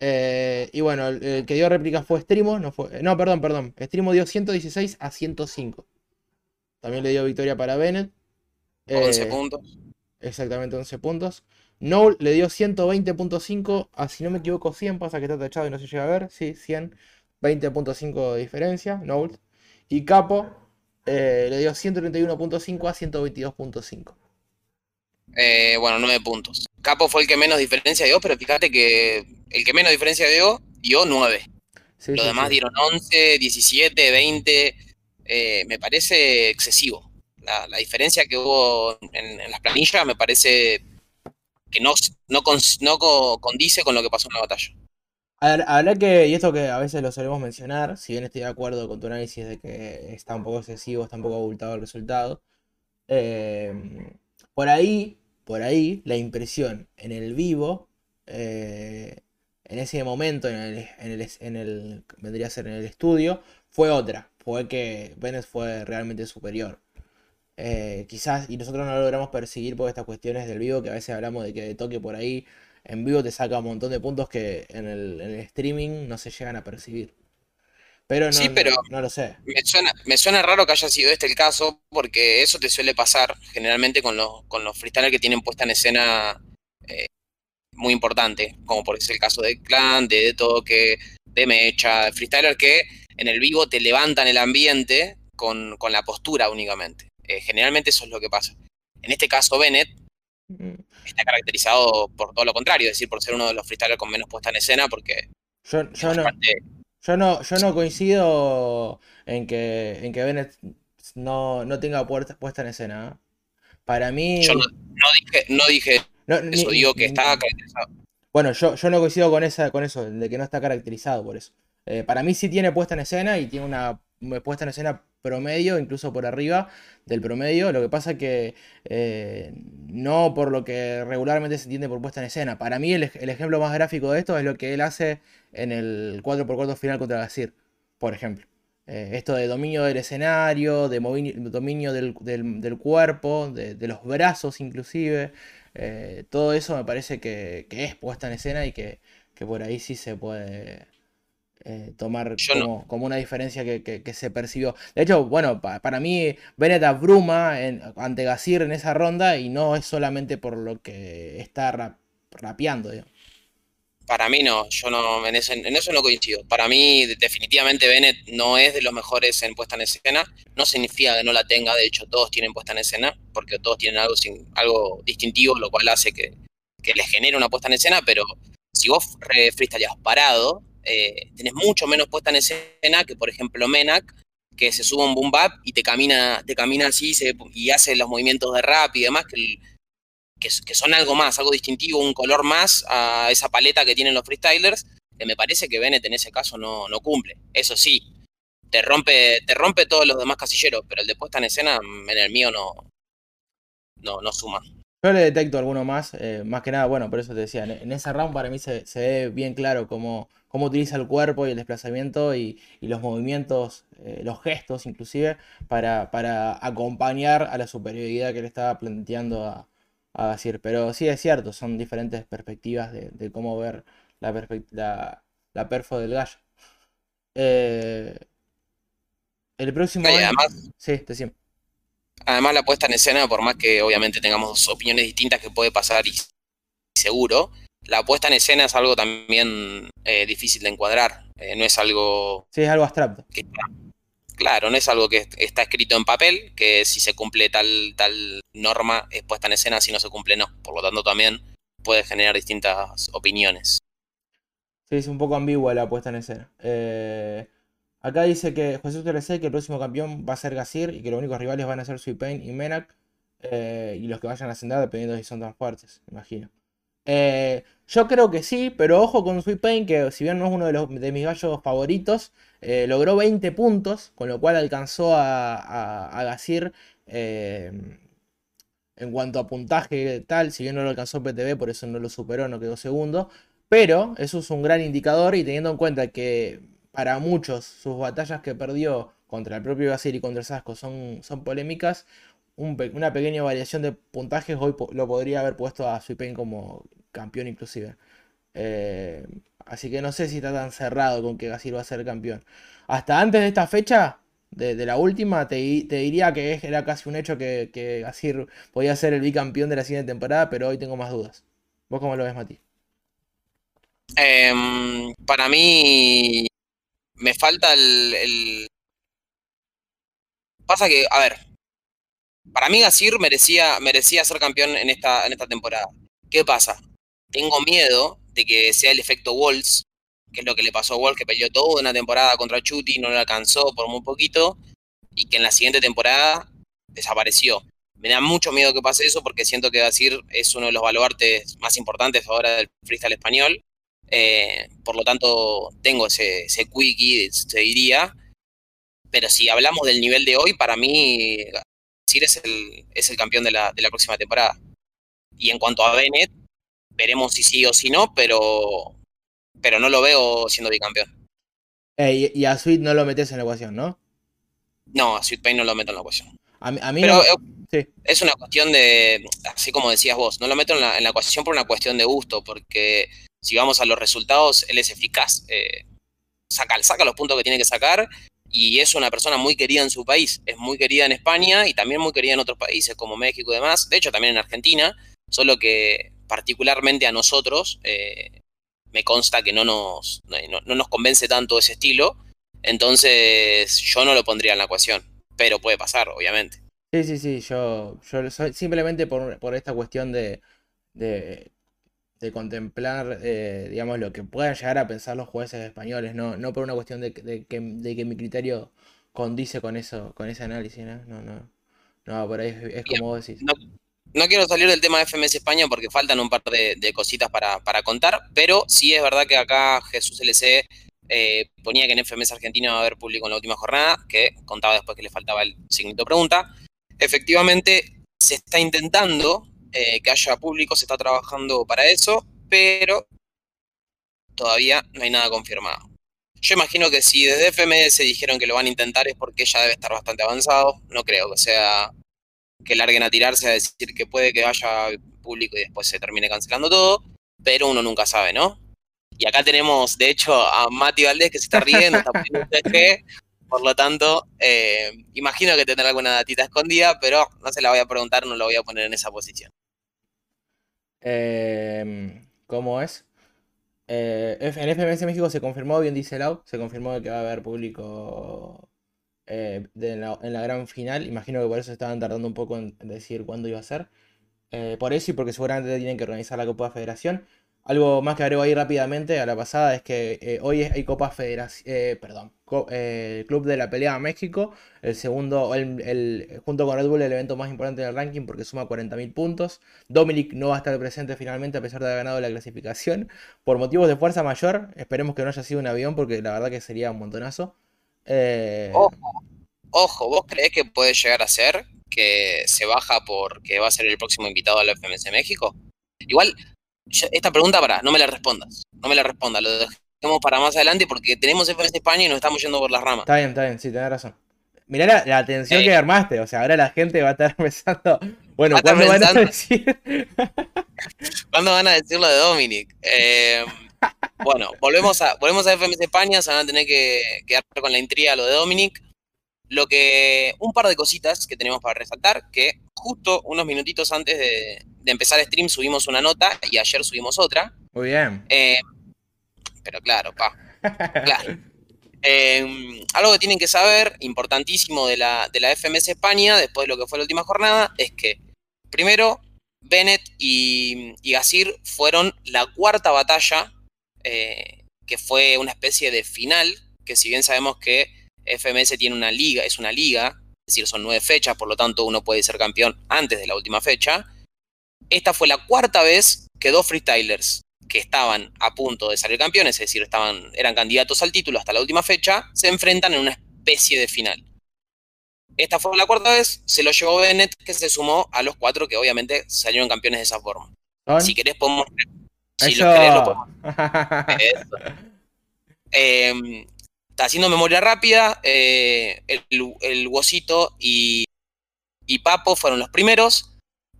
Eh, y bueno, el, el que dio réplica fue Strimo. No, fue, no, perdón, perdón. Strimo dio 116 a 105. También le dio victoria para Bennett. 11 Eh, puntos. Exactamente 11 puntos. Noel le dio 120.5 a, si no me equivoco, 100. Pasa que está tachado y no se llega a ver. Sí, 100. 20.5 de diferencia. Noel. Y Capo eh, le dio 131.5 a 122.5. Eh, bueno, 9 puntos. Capo fue el que menos diferencia dio, pero fíjate que el que menos diferencia dio, dio 9. Sí, Los sí, demás sí. dieron 11, 17, 20. eh, me parece excesivo. La, la diferencia que hubo en, en las planillas me parece que no, no, cons- no co- condice con lo que pasó en la batalla. Habrá que, y esto que a veces lo solemos mencionar, si bien estoy de acuerdo con tu análisis de que está un poco excesivo, está un poco abultado el resultado, eh, por ahí, por ahí, la impresión en el vivo, eh, en ese momento, en el, en el, en el- vendría a ser en el estudio, fue otra, fue que Venice fue realmente superior. Eh, quizás, y nosotros no lo logramos perseguir por estas cuestiones del vivo, que a veces hablamos de que de toque por ahí en vivo te saca un montón de puntos que en el, en el streaming no se llegan a percibir. Pero no, Sí, no- pero- no lo sé. Me suena, me suena raro que haya sido este el caso, porque eso te suele pasar generalmente con los, con los freestylers que tienen puesta en escena eh, muy importante, como por ejemplo el caso de Clan, de, de Toque, de Mecha, freestylers que en el vivo te levantan el ambiente con, con la postura únicamente. Eh, generalmente eso es lo que pasa. En este caso, Bennett Mm, está caracterizado por todo lo contrario, es decir, por ser uno de los freestylers con menos puesta en escena, porque Yo, yo no, aparte, yo no, yo no coincido en que, en que Bennett no, no tenga puerta- puesta en escena. ¿eh? Para mí. yo no, no dije, no dije no, ni- eso, digo que ni- está caracterizado. Bueno, yo, yo no coincido con esa, con eso, de que no está caracterizado por eso. Eh, para mí sí tiene puesta en escena y tiene una puesta en escena promedio, incluso por arriba del promedio. Lo que pasa que eh, no por lo que regularmente se entiende por puesta en escena. Para mí el, ej- el ejemplo más gráfico de esto es lo que él hace en el 4x4 final contra Gasir, por ejemplo. Eh, esto de dominio del escenario, de dominio del, cuerpo, de, los brazos inclusive. Todo eso me parece que, es puesta en escena y que por ahí sí se puede eh, tomar no. como, una diferencia que, que- que se percibió. De hecho, bueno, pa- para mí Bennett abruma en- ante Gasir en esa ronda y no es solamente por lo que está rap- rapeando. digamos. Para mí no, yo no, en, eso no coincido. Para mí, de- definitivamente Bennett no es de los mejores en puesta en escena. No significa que no la tenga, de hecho, todos tienen puesta en escena, porque todos tienen algo, sin- algo distintivo, lo cual hace que, que les genere una puesta en escena, pero si vos re- freestyleás parado, eh, tenés mucho menos puesta en escena que, por ejemplo, Menak, que se sube un boom bap y te camina, te camina así se- y hace los movimientos de rap y demás, que son algo más, algo distintivo, un color más a esa paleta que tienen los freestylers, que me parece que Bennett en ese caso no, no cumple. Eso sí, te rompe, te rompe todos los demás casilleros, pero el de puesta en escena en el mío no, no, no suma. Yo le detecto alguno más, eh, más que nada, bueno, por eso te decía, en, en esa round para mí se, se ve bien claro cómo, cómo utiliza el cuerpo y el desplazamiento y, y los movimientos, eh, los gestos inclusive, para, para acompañar a la superioridad que le estaba planteando a, a Gasir. Pero sí es cierto, son diferentes perspectivas de, de cómo ver la, la, la perfo del gallo. Eh, el próximo año... además, Sí, decime. Además la puesta en escena, por más que obviamente tengamos opiniones distintas que puede pasar y seguro, la puesta en escena es algo también eh, difícil de encuadrar. Eh, no es algo Sí, es algo abstracto. que claro, no es algo que est- está escrito en papel, que si se cumple tal, tal norma es puesta en escena, si no se cumple no. Por lo tanto también puede generar distintas opiniones. Sí, es un poco ambigua la puesta en escena. Eh, acá dice que José TLC que el próximo campeón va a ser Gasir y que los únicos rivales van a ser Suipain y Menak. eh, y los que vayan a ascender dependiendo de si son tan fuertes, imagino. Eh, yo creo que sí, pero ojo con Suipain, que si bien no es uno de, los, de mis gallos favoritos, eh, logró 20 puntos, con lo cual alcanzó a, a, a Gasir en cuanto a puntaje tal, si bien no lo alcanzó PTV, por eso no lo superó, no quedó segundo. Pero eso es un gran indicador y teniendo en cuenta que para muchos sus batallas que perdió contra el propio Gasir y contra el Sasco son, son polémicas, una pequeña variación de puntajes hoy lo podría haber puesto a Suipen como campeón inclusive. Eh, así que no sé si está tan cerrado con que Gasir va a ser campeón. Hasta antes de esta fecha, de, la última, te, di- te diría que era casi un hecho que, que Gasir podía ser el bicampeón de la siguiente temporada, pero hoy tengo más dudas. ¿Vos cómo lo ves, Mati? Em, para mí me falta el, Pasa que, a ver, para mí Gasir merecía, merecía ser campeón en esta, en esta temporada. ¿Qué pasa? Tengo miedo de que sea el efecto Walls, que es lo que le pasó a Walls, que peleó toda una temporada contra Chuti, no lo alcanzó por muy poquito, y que en la siguiente temporada desapareció. Me da mucho miedo que pase eso porque siento que Gasir es uno de los baluartes más importantes ahora del freestyle español. Eh, por lo tanto, tengo ese, ese quickie, se diría. Pero si hablamos del nivel de hoy, para mí, Gasir es el, es el campeón de la, de la próxima temporada. Y en cuanto a Bennett, veremos si sí o si no, pero, pero no lo veo siendo bicampeón. Eh, y, y a Sweet no lo metes en la ecuación, ¿no? No, a Sweet Pain no lo meto en la ecuación. A, mí- a mí Pero no- eh, sí. es una cuestión de, así como decías vos, no lo meto en la, en la ecuación por una cuestión de gusto, porque si vamos a los resultados, él es eficaz. Eh, saca, los puntos que tiene que sacar y es una persona muy querida en su país, es muy querida en España y también muy querida en otros países como México y demás, de hecho también en Argentina, solo que particularmente a nosotros eh, me consta que no nos, no, nos convence tanto ese estilo, entonces yo no lo pondría en la ecuación, pero puede pasar, obviamente. Sí, sí, sí, yo, yo simplemente por, esta cuestión de, de contemplar, eh, digamos, lo que puedan llegar a pensar los jueces españoles, no, no por una cuestión de, de, que, de que mi criterio condice con eso, con ese análisis, ¿no? No, no, no por ahí es, como vos decís. No, quiero salir del tema de FMS España porque faltan un par de, cositas para, para, contar, pero sí es verdad que acá Jesús LC eh, ponía que en FMS Argentina va a haber público en la última jornada, que contaba después que le faltaba el signito pregunta. Efectivamente, se está intentando eh, que haya público, se está trabajando para eso, pero todavía no hay nada confirmado. Yo imagino que si desde FMS dijeron que lo van a intentar es porque ya debe estar bastante avanzado. No creo que sea que larguen a tirarse a decir que puede que haya público y después se termine cancelando todo, pero uno nunca sabe, ¿no? Y acá tenemos, de hecho, a Mati Valdés que se está riendo, está poniendo un por lo tanto, eh, imagino que tendrá alguna datita escondida, pero no se la voy a preguntar, no lo voy a poner en esa posición. Eh, ¿Cómo es? Eh, en FMS México se confirmó, bien dice Lau, se confirmó que va a haber público eh, en, la, gran final. Imagino que por eso estaban tardando un poco en decir cuándo iba a ser. Eh, por eso y porque seguramente tienen que organizar la Copa de Federación. Algo más que agrego ahí rápidamente a la pasada es que eh, hoy hay Copa Federación, eh, perdón, eh, Club de la Pelea México, el segundo, el, junto con Red Bull, el evento más importante del ranking porque suma 40.000 puntos. Dominic no va a estar presente finalmente a pesar de haber ganado la clasificación por motivos de fuerza mayor. Esperemos que no haya sido un avión porque la verdad que sería un montonazo. Ojo, ojo, ¿vos creés que puede llegar a ser que se baja porque va a ser el próximo invitado a la FMS México? Igual, esta pregunta, para, no me la respondas. No me la respondas, lo dejemos para más adelante porque tenemos FMS España y nos estamos yendo por las ramas. Está bien, está bien, sí, tenés razón. Mirá la, la atención que armaste, o sea, ahora la gente va a estar pensando, bueno, ¿cuándo van a decir? ¿Cuándo van a decir lo de Dominic? Eh, bueno, volvemos a, volvemos a FMS España, se van a tener que quedar con la intriga lo de Dominic. Lo que, un par de cositas que tenemos para resaltar, que justo unos minutitos antes de, empezar el stream subimos una nota y ayer subimos otra. Muy bien. Eh, pero claro, pa. Claro. Eh, algo que tienen que saber, importantísimo de la, de la FMS España, después de lo que fue la última jornada, es que primero Bennett y, y Gasir fueron la cuarta batalla, eh, que fue una especie de final, que si bien sabemos que FMS tiene una liga, es una liga, es decir, son nueve fechas, por lo tanto uno puede ser campeón antes de la última fecha. Esta fue la cuarta vez que dos freestylers que estaban a punto de salir campeones, es decir, estaban, eran candidatos al título hasta la última fecha, se enfrentan en una especie de final. Esta fue la cuarta vez, se lo llevó Bennett, que se sumó a los cuatro que obviamente salieron campeones de esa forma. Si querés podemos... Si lo querés, lo podemos... eh, haciendo memoria rápida, eh, el, el y, y Papo fueron los primeros.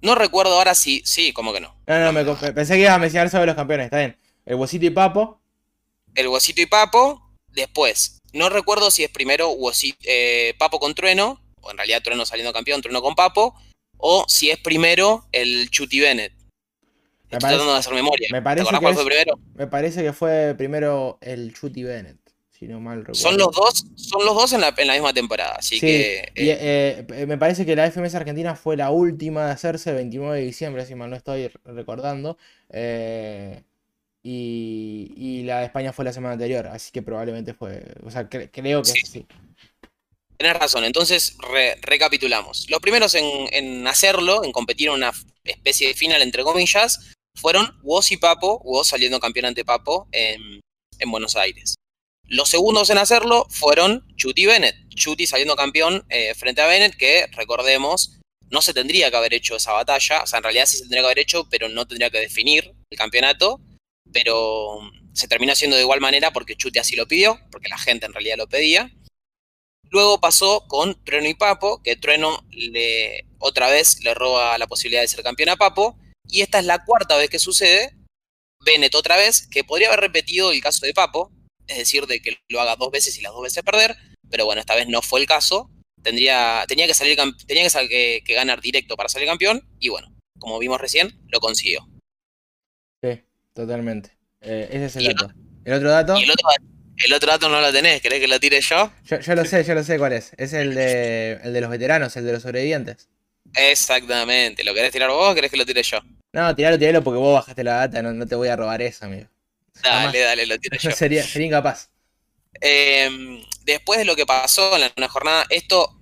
No recuerdo ahora si. Sí, como que no. No, no, me, pensé que ibas a mencionar sobre los campeones, está bien. El Huesito y Papo. El Huesito y Papo. Después, no recuerdo si es primero eh, Papo con Trueno, o en realidad Trueno saliendo campeón, Trueno con Papo, o si es primero el Chuti Bennett. Estoy tratando de hacer memoria. Me parece, que fue primero? me parece que fue primero el Chuti Bennett mal Son los dos, son los dos en la, misma temporada, así que... Eh, eh, me parece que la FMS Argentina fue la última de hacerse, 29 de diciembre, si mal no estoy recordando. Eh, y, la de España fue la semana anterior, así que probablemente fue... O sea, creo que sí. sí. Tienes razón, entonces recapitulamos. Los primeros en, hacerlo, en competir en una especie de final, entre comillas, fueron Woz y Papo, Woz saliendo campeón ante Papo en Buenos Aires. Los segundos en hacerlo fueron Chuti y Bennett. Chuti saliendo campeón eh, frente a Bennett, que recordemos, no se tendría que haber hecho esa batalla. O sea, en realidad sí se tendría que haber hecho, pero no tendría que definir el campeonato. Pero mm, se terminó haciendo de igual manera porque Chuti así lo pidió, porque la gente en realidad lo pedía. Luego pasó con Trueno y Papo, que Trueno le, otra vez le roba la posibilidad de ser campeón a Papo. Y esta es la cuarta vez que sucede. Bennett otra vez, que podría haber repetido el caso de Papo, es decir, de que lo haga dos veces y las dos veces perder, pero bueno, esta vez no fue el caso. Tendría, tenía que salir tenía que, que, ganar directo para salir campeón, y bueno, como vimos recién, lo consiguió. Sí, totalmente. Eh, ese es el dato. ¿El otro dato? el otro, dato no lo tenés, ¿querés que lo tire yo? Yo, lo sé, yo lo sé cuál es. Es el de, el de los veteranos, el de los sobrevivientes. Exactamente. ¿Lo querés tirar vos o querés que lo tire yo? No, tiralo, tiralo porque vos bajaste la data, no, te voy a robar eso, amigo. Dale, dale, lo tiro yo. Sería, sería incapaz. Em, después de lo que pasó en la jornada, esto,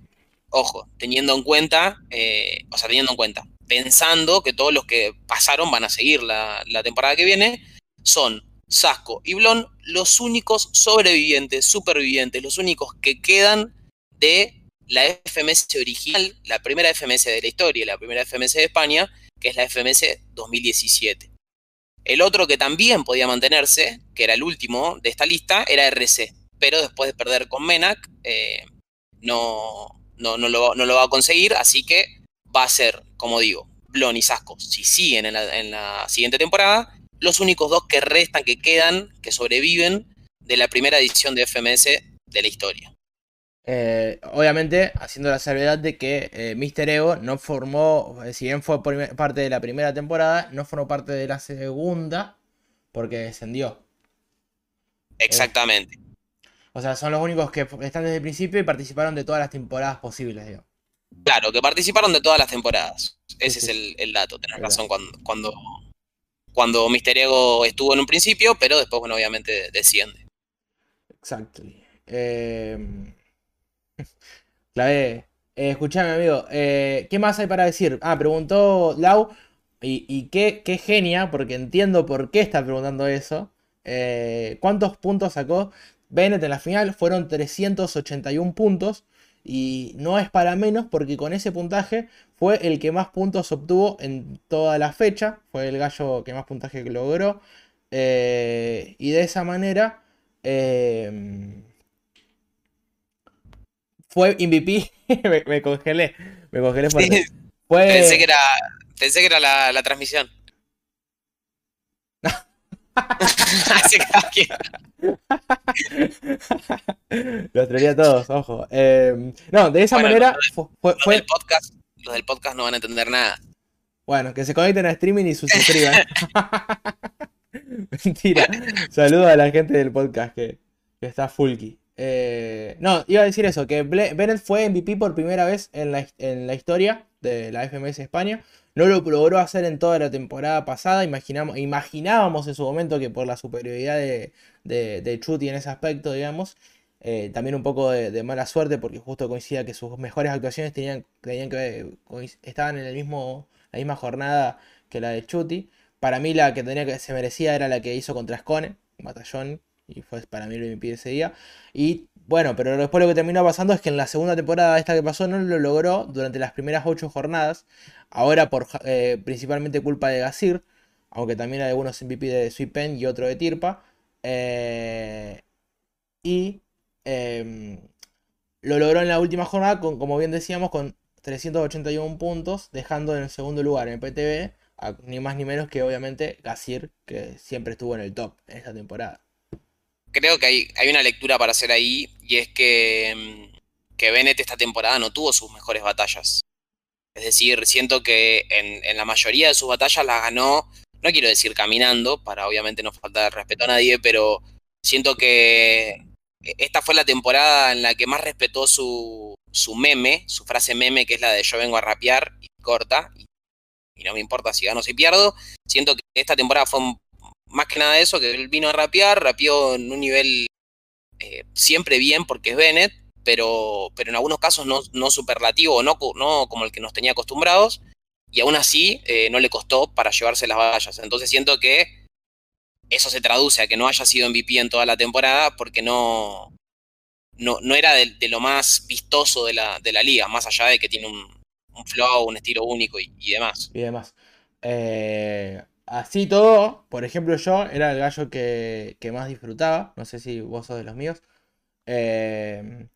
ojo, teniendo en cuenta, eh, o sea, teniendo en cuenta, pensando que todos los que pasaron van a seguir la, temporada que viene, son Sasco y Blon los únicos sobrevivientes, supervivientes, los únicos que quedan de la FMS original, la primera FMS de la historia, la primera FMS de España, que es la FMS 2017. El otro que también podía mantenerse, que era el último de esta lista, era RC, pero después de perder con Menac, eh, no, no, no, lo, va a conseguir, así que va a ser, como digo, Blon y Sasco, si siguen en la, en la siguiente temporada, los únicos dos que restan, que quedan, que sobreviven de la primera edición de FMS de la historia. Eh, obviamente, haciendo la salvedad de que eh, Mr. Ego no formó, eh, si bien fue parte de la primera temporada, no formó parte de la segunda porque descendió. Exactamente. o sea, son los únicos que están desde el principio y participaron de todas las temporadas posibles, digo. Claro, que participaron de todas las temporadas. Ese es el, dato, tenés razón, cuando, cuando, cuando Mister Ego estuvo en un principio, pero después, bueno, obviamente desciende. Exacto. Eh, Clave. Eh, escuchame, amigo. Eh, ¿Qué más hay para decir? Ah, preguntó Lau. Y, qué, genia, porque entiendo por qué está preguntando eso. Eh, ¿Cuántos puntos sacó Bennett en la final? Fueron 381 puntos. Y no es para menos porque con ese puntaje fue el que más puntos obtuvo en toda la fecha. Fue el gallo que más puntaje logró. y de esa manera fue MVP, me, congelé, me congelé Pensé que era, pensé que era la, transmisión. Los traería todos, ojo. Em, no, de esa manera fue, los, Del podcast, los del podcast no van a entender nada. Bueno, que se conecten a streaming y suscriban. Mentira. Saludo a la gente del podcast que, que está fulky. Eh, no, iba a decir eso, que Bennett fue MVP por primera vez en la, historia de la FMS España. No lo logró hacer en toda la temporada pasada. Imaginamos, imaginábamos en su momento que por la superioridad de, de, Chuti en ese aspecto, digamos, eh, también un poco de, mala suerte porque justo coincidía que sus mejores actuaciones tenían, tenían que estaban en el mismo, la misma jornada que la de Chuti. Para mí la que tenía que se merecía era la que hizo contra Scone, Batallón, y fue para mí el MVP ese día. Y bueno, pero después lo que terminó pasando es que en la segunda temporada esta que pasó no lo logró durante las primeras ocho jornadas. Ahora por eh, principalmente culpa de Gasir, aunque también hay algunos MVP de Sweet Pen y otro de Tirpa. Eh, y em, lo logró en la última jornada, con, como bien decíamos, con 381 puntos, dejando en el segundo lugar en el PTB, ni más ni menos que obviamente Gasir, que siempre estuvo en el top en esta temporada creo que hay, hay, una lectura para hacer ahí y es que, mm, que Bennett esta temporada no tuvo sus mejores batallas. Es decir, siento que en, la mayoría de sus batallas las ganó, no quiero decir caminando, para obviamente no faltar respeto a nadie, pero siento que esta fue la temporada en la que más respetó su, su meme, su frase meme, que es la de yo vengo a rapear y corta, y, y no me importa si gano o si pierdo. Siento que esta temporada fue un más que nada eso, que él vino a rapear, rapeó en un nivel eh, siempre bien porque es Bennett, pero, pero en algunos casos no, no superlativo, no, no como el que nos tenía acostumbrados, y aún así eh, no le costó para llevarse las vallas. Entonces siento que eso se traduce a que no haya sido MVP en toda la temporada porque no, no, no era de, lo más vistoso de la, de la liga, más allá de que tiene un, flow, un estilo único y, y demás. Y demás. Eh, Así todo, por ejemplo, yo era el gallo que, más disfrutaba. No sé si vos sos de los míos. Eh,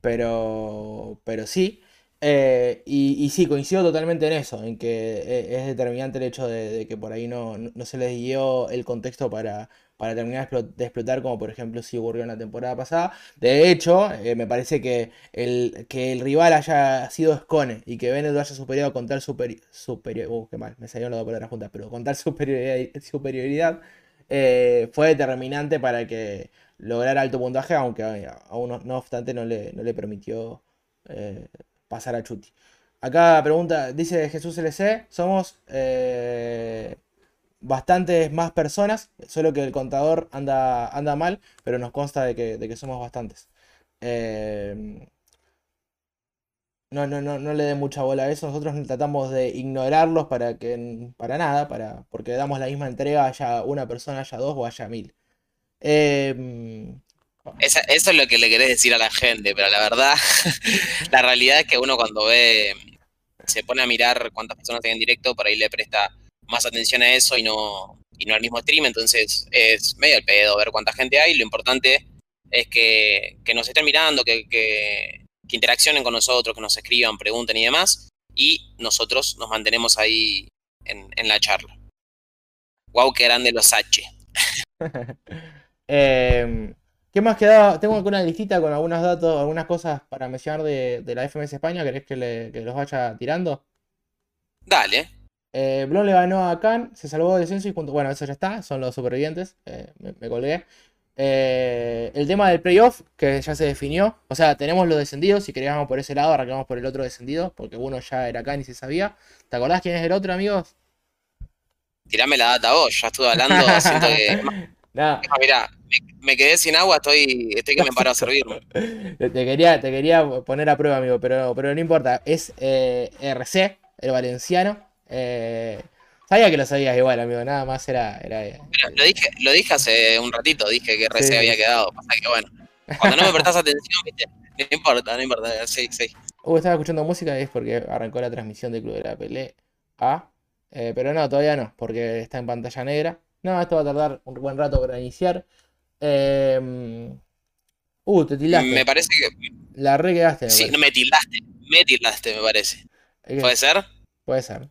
pero, pero sí. Eh, y, sí, coincido totalmente en eso, en que eh, es determinante el hecho de, que por ahí no, se les dio el contexto para, para terminar de explotar, como por ejemplo si ocurrió en la temporada pasada. De hecho, eh, me parece que el, que el rival haya sido Scone y que Bennett haya superado con tal superior, superior uh, qué mal, me salieron las dos palabras juntas, pero con tal superioridad, superioridad eh, fue determinante para que lograra alto puntaje, aunque aún no, obstante no le, no le permitió eh, pasar a Chuti. Acá pregunta, dice Jesús LC, somos eh, bastantes más personas, solo que el contador anda, anda mal, pero nos consta de que, somos bastantes. Eh, no, no, no, no le dé mucha bola a eso. Nosotros tratamos de ignorarlos para que. para nada, para. porque damos la misma entrega, haya una persona, haya dos o haya mil. Eh, eso es lo que le querés decir a la gente, pero la verdad, la realidad es que uno cuando ve, se pone a mirar cuántas personas hay en directo, por ahí le presta más atención a eso y no, y no al mismo stream, entonces es medio el pedo ver cuánta gente hay, lo importante es que, nos estén mirando, que, que, interaccionen con nosotros, que nos escriban, pregunten y demás, y nosotros nos mantenemos ahí en, en la charla. Wow, qué grande los H. eh, ¿Qué más queda? Tengo alguna listita con algunos datos, algunas cosas para mencionar de, la FMS España. ¿Querés que, los vaya tirando? Dale. Eh, Blon le ganó a Khan, se salvó de descenso y junto. Bueno, eso ya está, son los supervivientes. Eh, me, colgué. Eh, el tema del playoff, que ya se definió. O sea, tenemos los descendidos. Si queríamos por ese lado, arrancamos por el otro descendido. Porque uno ya era Khan y se sabía. ¿Te acordás quién es el otro, amigos? Tirame la data vos, ya estuve hablando. siento que. No. Mira, me, quedé sin agua, estoy, estoy que me paro a servirme. te, quería, te quería poner a prueba, amigo, pero, pero no importa. Es eh, RC, el valenciano. Eh, sabía que lo sabías igual, amigo, nada más era. era lo, dije, lo dije hace un ratito, dije que RC había quedado. Pasa que bueno, cuando no me prestás atención, viste, no importa, no importa, sí, sí. Uh, estaba escuchando música y es porque arrancó la transmisión del Club de la Pelea. Eh, pero no, todavía no, porque está en pantalla negra. No, esto va a tardar un buen rato para iniciar. Em, uh, te tildaste. Me parece que. La re quedaste. sí, no me tildaste. Me tildaste, me parece. ¿Puede ser? Puede ser.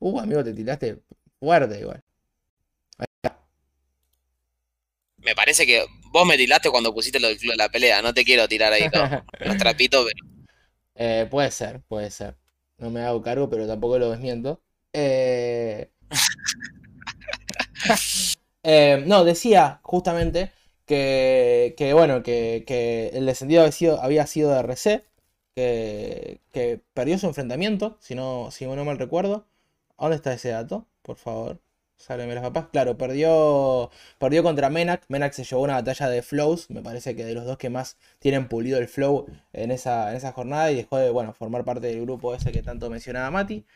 Uh, amigo, te tildaste fuerte igual. Me parece que vos me tildaste cuando pusiste lo del club de la pelea. No te quiero tirar ahí los trapitos, pero. Eh, puede ser, puede ser. No me hago cargo, pero tampoco lo desmiento. Eh. Eh, no, decía justamente que, bueno, que, el descendido había sido, había sido de RC, que, que, perdió su enfrentamiento, si no, si no mal recuerdo. ¿Dónde está ese dato? Por favor. Sáleme las papas. Claro, perdió, perdió contra Menac. Menac se llevó una batalla de flows. Me parece que de los dos que más tienen pulido el flow en esa, en esa jornada. Y dejó de bueno, formar parte del grupo ese que tanto mencionaba Mati.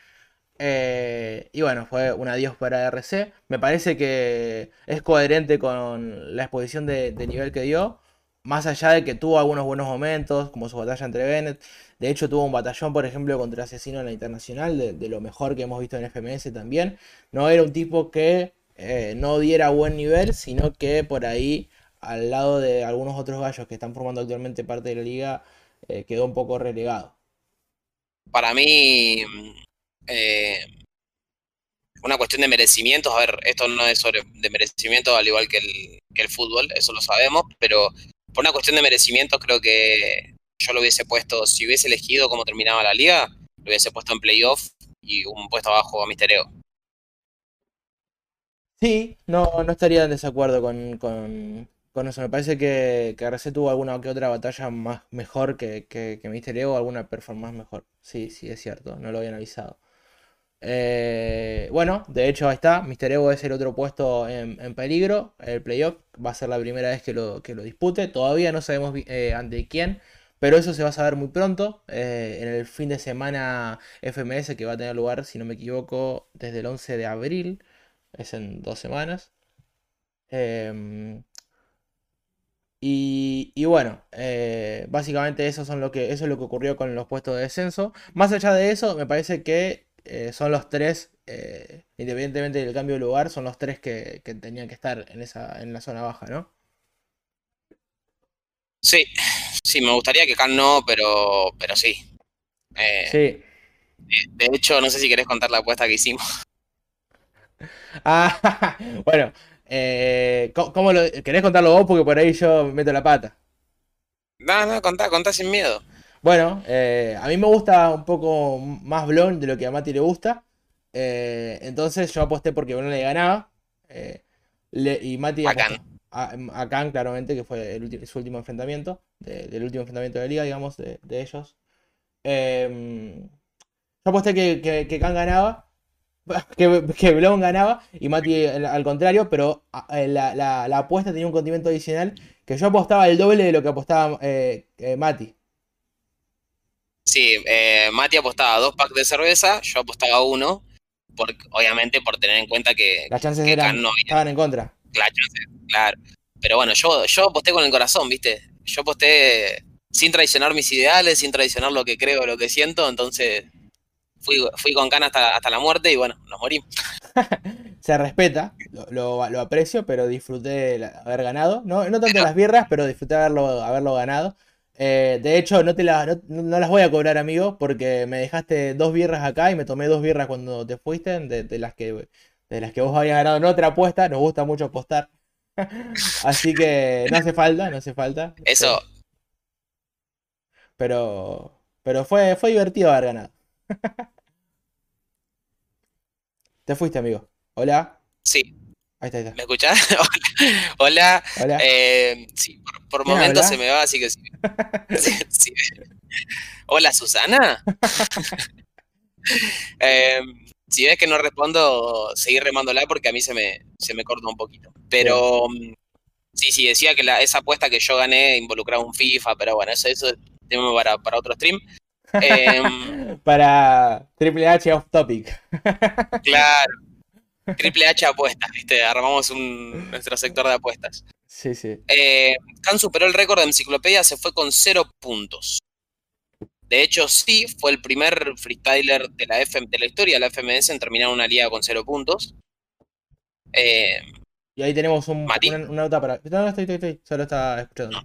Eh, y bueno, fue un adiós para RC. Me parece que es coherente con la exposición de, nivel que dio. Más allá de que tuvo algunos buenos momentos, como su batalla entre Bennett. De hecho, tuvo un batallón, por ejemplo, contra Asesino en la Internacional, de, lo mejor que hemos visto en FMS también. No era un tipo que eh, no diera buen nivel, sino que por ahí, al lado de algunos otros gallos que están formando actualmente parte de la liga, eh, quedó un poco relegado. Para mí, eh, una cuestión de merecimientos. A ver, esto no es sobre de merecimiento al igual que el, que el fútbol, eso lo sabemos, pero por una cuestión de merecimientos creo que yo lo hubiese puesto, si hubiese elegido cómo terminaba la liga, lo hubiese puesto en playoff y un puesto abajo a Mister Ego. Sí, no, no estaría en desacuerdo con, con, eso. Me parece que, que RC tuvo alguna que otra batalla más mejor que, que, que Ego, alguna performance mejor. Sí, sí, es cierto, no lo habían avisado. Eh, bueno, de hecho ahí está. Mister Evo es el otro puesto en, peligro. El playoff va a ser la primera vez que lo, que lo dispute. Todavía no sabemos eh, ante quién. Pero eso se va a saber muy pronto. Eh, en el fin de semana FMS que va a tener lugar, si no me equivoco, desde el 11 de abril. Es en dos semanas. Em, y, bueno, básicamente eso, son lo que, eso es lo que ocurrió con los puestos de descenso. Más allá de eso, me parece que eh, son los tres, eh, independientemente del cambio de lugar, son los tres que, tenían que estar en, esa, en la zona baja, ¿no? Sí, sí, me gustaría que Khan no, pero, pero sí. Eh, sí. De, hecho, no sé si querés contar la apuesta que hicimos. Ah, bueno, Eh, ¿cómo, cómo lo, ¿Querés contarlo vos? Porque por ahí yo meto la pata. No, no, contá, contá sin miedo. Bueno, eh, a mí me gusta un poco más Blon de lo que a Mati le gusta. Eh, entonces yo aposté porque Blon le ganaba. eh, le- y Mati A apostó a, a Khan, claramente, que fue el su último enfrentamiento. de- del último enfrentamiento de la liga, digamos, de, de ellos. Em, yo aposté que, que, que Khan ganaba. Que, que Blon ganaba y Mati al, contrario, pero eh, la, la- la apuesta tenía un condimento adicional que yo apostaba el doble de lo que apostaba Mati. Sí, eh, Mati apostaba dos packs de cerveza, yo apostaba uno, por, obviamente por tener en cuenta que Las chances que eran, no había estaban en contra. la chance, claro. Pero bueno, yo, yo aposté con el corazón, ¿viste? Yo aposté sin traicionar mis ideales, sin traicionar lo que creo, lo que siento, entonces fui, fui con Khan hasta, hasta la muerte y bueno, nos morimos. Se respeta, lo, lo- lo aprecio, pero disfruté haber ganado. No, no tanto las birras, pero disfruté haberlo, haberlo ganado. Eh, de hecho, no, te las, no, no las voy a cobrar, amigo, porque me dejaste dos birras acá y me tomé dos birras cuando te fuiste, de, de las que, de las que vos habías ganado en otra apuesta. Nos gusta mucho apostar. Así que no hace falta, no hace falta. Eso, Pero, pero fue, fue divertido haber ganado. Te fuiste, amigo. Hola. sí, Ahí está, ahí está. ¿me escuchás? Hola, Hola. Eh, sí, por, por ¿Quién momentos se me va, así que sí. Sí. Hola, Susana. Eh, si ves que no respondo, seguí remándola porque a mí se me, se me corta un poquito. Pero mm, sí, sí, decía que la, esa apuesta que yo gané involucraba un FIFA, pero bueno, eso, eso es tema para, para otro stream. Eh, Para Triple H off topic. claro. Triple H apuestas, ¿viste? Armamos un, nuestro sector de apuestas. Sí, sí. Eh, Khan superó el récord de enciclopedia, se fue con cero puntos. De hecho, sí, fue el primer freestyler de la, FM, de la historia de la FMS en terminar una liga con cero puntos. Eh, Y ahí tenemos un- una, una nota para. No, no, estoy, estoy, estoy. Solo estaba escuchando.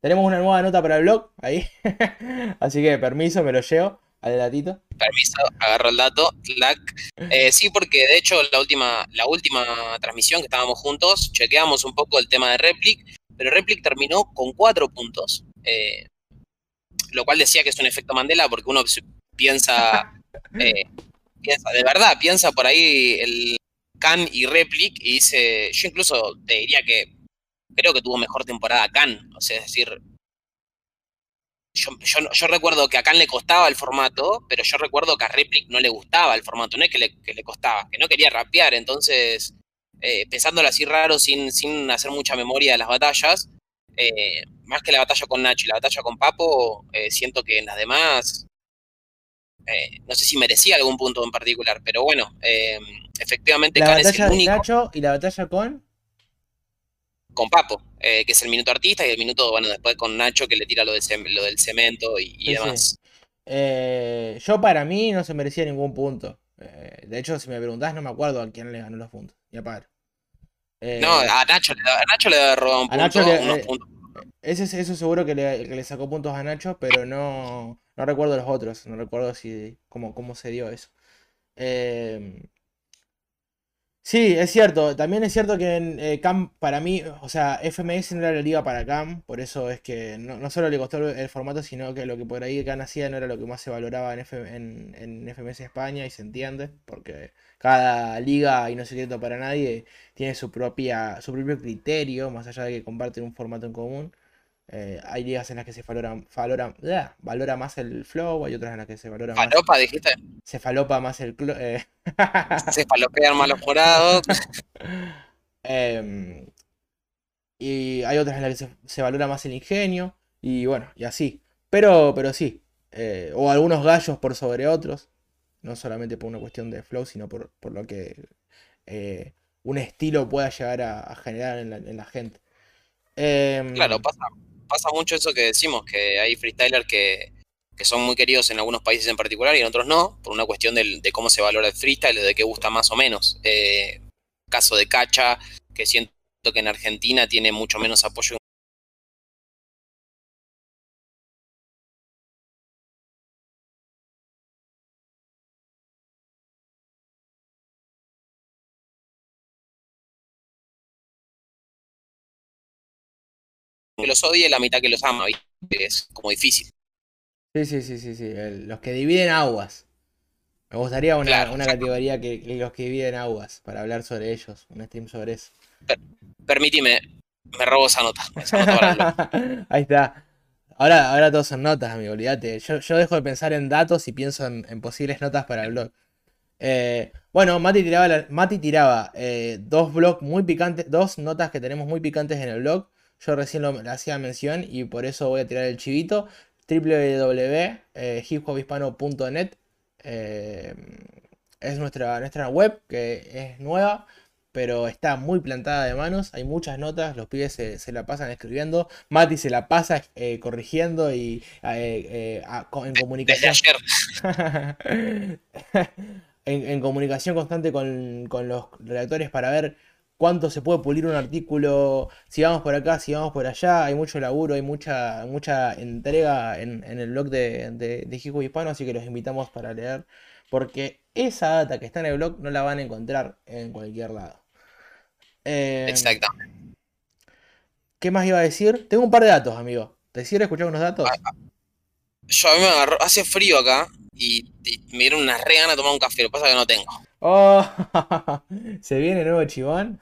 Tenemos una nueva nota para el blog. Ahí. Así que permiso, me lo llevo al datito. permiso, agarro el dato. clac. Eh, sí, porque de hecho la última, la última transmisión que estábamos juntos, chequeamos un poco el tema de Replic, pero Replic terminó con cuatro puntos. eh, lo cual decía que es un efecto Mandela porque uno piensa, eh, piensa, de verdad, piensa por ahí el Khan y Replic y dice, yo incluso te diría que creo que tuvo mejor temporada Khan, o sea, es decir, yo, yo, yo recuerdo que a Khan le costaba el formato, pero yo recuerdo que a Replic no le gustaba el formato, no es que le, que le costaba, que no quería rapear, entonces, eh, pensándolo así raro, sin, sin hacer mucha memoria de las batallas, eh, más que la batalla con Nacho y la batalla con Papo, eh, siento que en las demás, eh, no sé si merecía algún punto en particular, pero bueno, efectivamente La Khan es batalla el de único Nacho y la batalla con. Con Papo, eh, que es el minuto artista y el minuto, bueno, después con Nacho que le tira lo, de lo del cemento y, y Sí, sí. demás. Eh, yo para mí no se merecía ningún punto. Eh, de hecho, si me preguntás, no me acuerdo a quién le ganó los puntos. Ni a padre. Eh, No, a Nacho, le- a Nacho le haber robado un A punto, Nacho le- unos eh, puntos. ese, eso seguro que le, que le sacó puntos a Nacho, pero no, no recuerdo los otros. No recuerdo si cómo, cómo se dio eso. Eh, sí, es cierto. También es cierto que en eh, Cam, para mí, o sea, FMS no era la liga para Cam. Por eso es que no, solo le costó el, formato, sino que lo que por ahí Cam hacía no era lo que más se valoraba en, F- en FMS España. Y se entiende, porque cada liga, y no es secreto para nadie, tiene su propia, su propio criterio, más allá de que comparten un formato en común. Eh, hay ligas en las que se valora, valora, valora más el flow, hay otras en las que se valora más, Falopa, dijiste, se falopa más el eh, se falopean malos morados. Em, y hay otras en las que se, se valora más el ingenio. Y bueno, y así. Pero, pero sí. eh, o algunos gallos por sobre otros. No solamente por una cuestión de flow, sino por, por lo que eh, un estilo pueda llegar a, a generar en la, en la gente. Em, Claro, pasa, pasa mucho eso que decimos, que hay freestylers que, que son muy queridos en algunos países en particular y en otros no, por una cuestión del- de cómo se valora el freestyle, de qué gusta más o menos. Eh, caso de Cacha, que siento que en Argentina tiene mucho menos apoyo que los odia y la mitad que los ama, ¿viste? Es como difícil. Sí, sí, sí, sí, sí. el- los que dividen aguas. Me gustaría una, Claro. una categoría que, que los que dividen aguas para hablar sobre ellos, un stream sobre eso. Permíteme, me robo esa nota. Esa nota para. Ahí está. Ahora, ahora todos son notas, amigo, olvídate. Yo, yo dejo de pensar en datos y pienso en, en posibles notas para el blog. Eh, bueno, Mati tiraba, Mati tiraba eh, dos blogs muy picantes, dos notas que tenemos muy picantes en el blog. Yo recién lo, hacía mención y por eso voy a tirar el chivito. www.hiphophispano.net eh, es nuestra, nuestra web que es nueva, pero está muy plantada de manos. Hay muchas notas, los pibes se, se la pasan escribiendo. Mati se la pasa eh, corrigiendo y eh, eh, a- en Desde comunicación. ayer. en, en comunicación constante con, con los redactores para ver cuánto se puede pulir un artículo, si vamos por acá, si vamos por allá, hay mucho laburo, hay mucha, mucha entrega en, en el blog de, de, de Hijo Hispano, así que los invitamos para leer, porque esa data que está en el blog no la van a encontrar en cualquier lado. Eh, Exacto. ¿Qué más iba a decir? Tengo un par de datos, amigo. ¿Te sirve escuchar unos datos? Yo a mí me agarró, hace frío acá y, y me dieron una re gana de tomar un café, lo que pasa es que no tengo. Oh, ¿se viene nuevo chivón?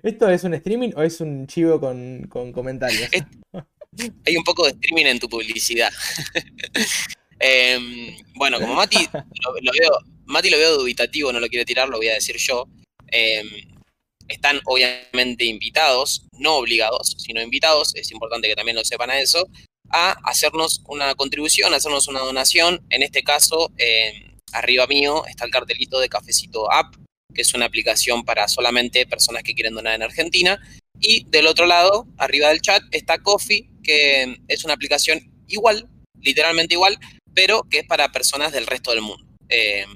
¿Esto es un streaming o es un chivo con, con comentarios? Hay un poco de streaming en tu publicidad. Em, bueno, como Mati lo, veo, Mati lo veo dubitativo, no lo quiere tirar, lo voy a decir yo. Em, están obviamente invitados, no obligados, sino invitados, es importante que también lo sepan a eso, a hacernos una contribución, a hacernos una donación. En este caso, em, arriba mío está el cartelito de Cafecito App, que es una aplicación para solamente personas que quieren donar en Argentina. Y del otro lado, arriba del chat, está Coffee, que es una aplicación igual, literalmente igual, pero que es para personas del resto del mundo. Eh,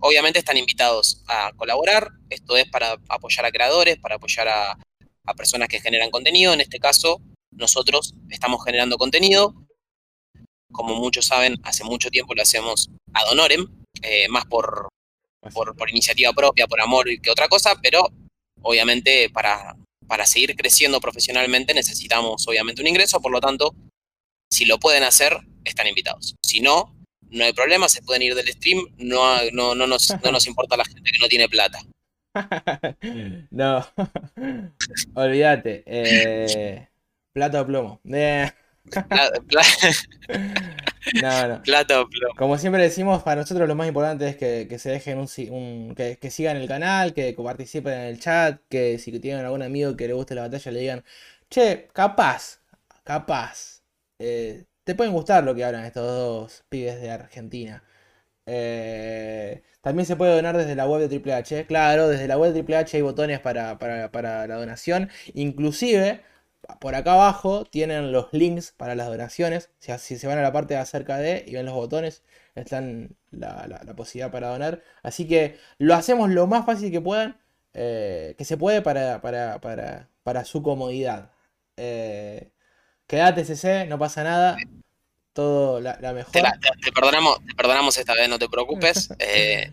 obviamente están invitados a colaborar, esto es para apoyar a creadores, para apoyar a, a personas que generan contenido. En este caso, nosotros estamos generando contenido. Como muchos saben, hace mucho tiempo lo hacemos ad honorem, eh, más por, por, por iniciativa propia, por amor que otra cosa, pero obviamente para, para seguir creciendo profesionalmente necesitamos obviamente un ingreso, por lo tanto, si lo pueden hacer, están invitados. Si no, no hay problema, se pueden ir del stream, no, no, no, nos, no nos importa la gente que no tiene plata. No, olvídate. Eh, plata o plomo. Eh, Pla- pla- no, no. plata o plomo. Como siempre decimos, para nosotros lo más importante es que, que se dejen un, que, que sigan el canal, que participen en el chat, que si tienen algún amigo que le guste la batalla le digan, che, capaz, capaz, eh, te pueden gustar lo que hablan estos dos pibes de Argentina. Eh, también se puede donar desde la web de Triple H, claro, desde la web de Triple H hay botones para, para, para la donación, inclusive por acá abajo tienen los links para las donaciones. Si, si se van a la parte de acerca de y ven los botones, están la, la- la posibilidad para donar. Así que lo hacemos lo más fácil que puedan, eh, que se puede para, para, para, para su comodidad. Eh, quédate CC, no pasa nada. Todo la, la mejor. Te, te- te perdonamos, te perdonamos esta vez, no te preocupes. Eh,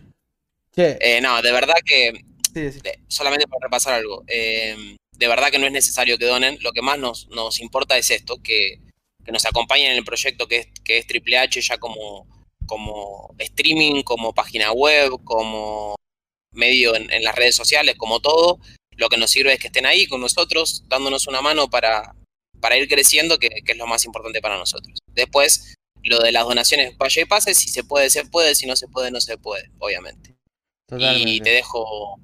eh, no, de verdad que sí, sí. de- solamente para repasar algo, eh, de verdad que no es necesario que donen, lo que más nos, nos importa es esto, que, que nos acompañen en el proyecto que es, que es Triple H ya como, como streaming, como página web, como medio en, en las redes sociales, como todo, lo que nos sirve es que estén ahí con nosotros, dándonos una mano para, para ir creciendo, que, que es lo más importante para nosotros. Después, lo de las donaciones vaya y pase, si se puede, se puede, si no se puede, no se puede, obviamente. Y te dejo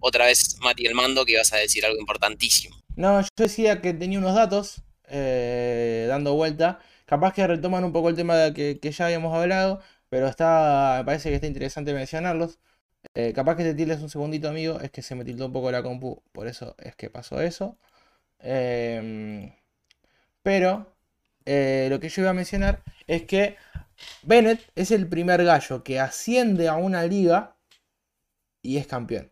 otra vez, Mati, el mando, que ibas a decir algo importantísimo. No, yo decía que tenía unos datos eh, dando vuelta. Capaz que retoman un poco el tema que, que ya habíamos hablado, pero está, me parece que está interesante mencionarlos. Eh, capaz que te tildes un segundito, amigo, es que se me tildó un poco la compu, por eso es que pasó eso. Em, pero eh, lo que yo iba a mencionar es que Bennett es el primer gallo que asciende a una liga y es campeón.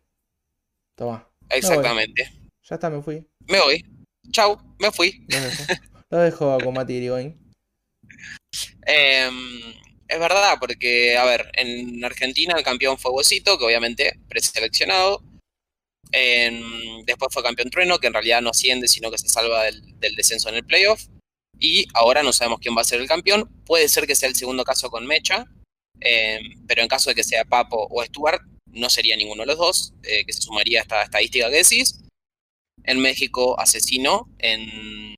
Toma, Exactamente. ya está, me fui. Me voy. Chau, me fui. Lo dejo, Lo dejo con Mati Irigoyen. Em, es verdad, porque, a ver, en Argentina el campeón fue Bocito, que obviamente preseleccionado. después fue campeón Trueno, que en realidad no asciende, sino que se salva del, descenso en el playoff. Y ahora no sabemos quién va a ser el campeón. Puede ser que sea el segundo caso con Mecha, eh, pero en caso de que sea Papo o Stuart, no sería ninguno de los dos, eh, que se sumaría a esta estadística que decís. En México, Asesino. En,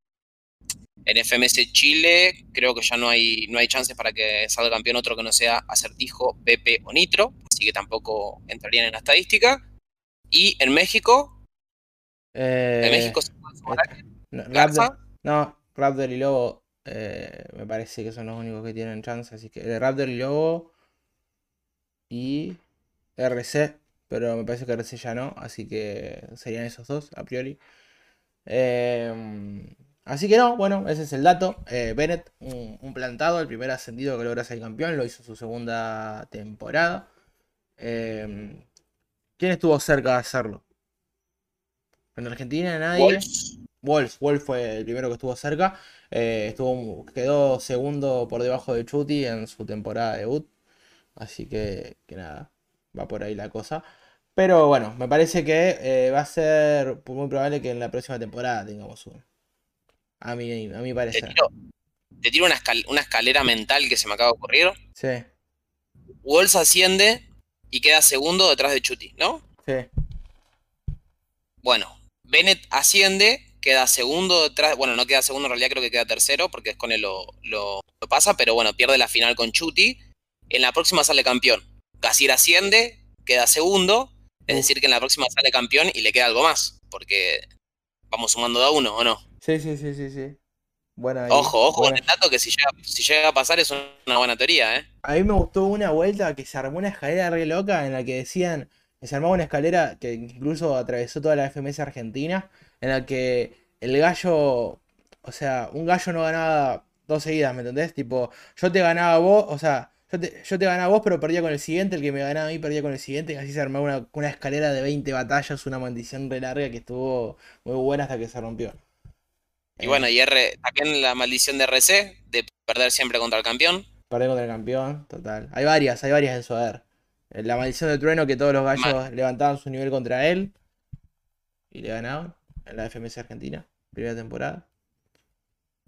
en FMS Chile, creo que ya no hay, no hay chances para que salga campeón otro que no sea Acertijo, Pepe o Nitro, así que tampoco entrarían en la estadística. Y en México. Eh, en México se puede no, Raptor, no, Raptor y Lobo eh, me parece que son los únicos que tienen chance. Así que el Raptor y Lobo. Y RC. Pero me parece que RC ya no. Así que serían esos dos, a priori. Em, así que no, bueno, ese es el dato. Eh, Bennett, un, plantado, el primer ascendido que logra ser campeón. Lo hizo su segunda temporada. Em, ¿Quién estuvo cerca de hacerlo? En Argentina nadie. Wolf. Wolf fue el primero que estuvo cerca. Eh, estuvo, quedó segundo por debajo de Chuti en su temporada de debut. Así que, que nada, va por ahí la cosa. Pero bueno, me parece que eh, va a ser muy probable que en la próxima temporada tengamos uno. A mí, a mi parecer. Te tiro, una, una, escalera mental que se me acaba de ocurrir. Sí. Wolf asciende y queda segundo detrás de Chuti, ¿no? Sí. Bueno, Bennett asciende, queda segundo detrás, bueno, no queda segundo, en realidad creo que queda tercero, porque es con él lo, lo, pasa, pero bueno, pierde la final con Chuti. En la próxima sale campeón. Gasir asciende, queda segundo, es decir que en la próxima sale campeón y le queda algo más, porque vamos sumando de a uno, ¿o no? Sí, sí, sí, sí, sí ojo, ojo con el dato que si llega, a pasar es una buena teoría, ¿eh? A mí me gustó una vuelta que se armó una escalera re loca en la que decían se armaba una escalera que incluso atravesó toda la FMS Argentina, en la que el gallo, o sea, un gallo no ganaba dos seguidas, ¿me entendés? Tipo, yo te ganaba vos, o sea, yo te, yo te ganaba vos, pero perdía con el siguiente, el que me ganaba a mí perdía con el siguiente, y así se armaba una, una escalera de 20 batallas, una maldición re larga que estuvo muy buena hasta que se rompió. Y bueno, y R, también la maldición de RC, de perder siempre contra el campeón. Perder contra el campeón, total. Hay varias, hay varias en su haber. Eh, la maldición del trueno que todos los gallos levantaban su nivel contra él. Y le ganaban en la FMS Argentina, primera temporada.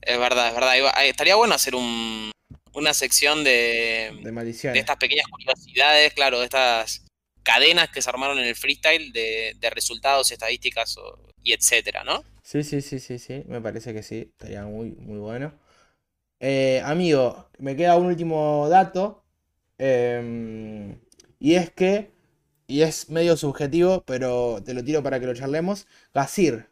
Es verdad, es verdad. Estaría bueno hacer un, una sección de, de. De estas pequeñas curiosidades, claro, de estas cadenas que se armaron en el freestyle de, de resultados, estadísticas y etcétera, ¿no? Sí, sí, sí, sí, sí, me parece que sí, estaría muy, muy bueno. Eh, amigo, me queda un último dato. Em, y es que, y es medio subjetivo, pero te lo tiro para que lo charlemos. Gasir.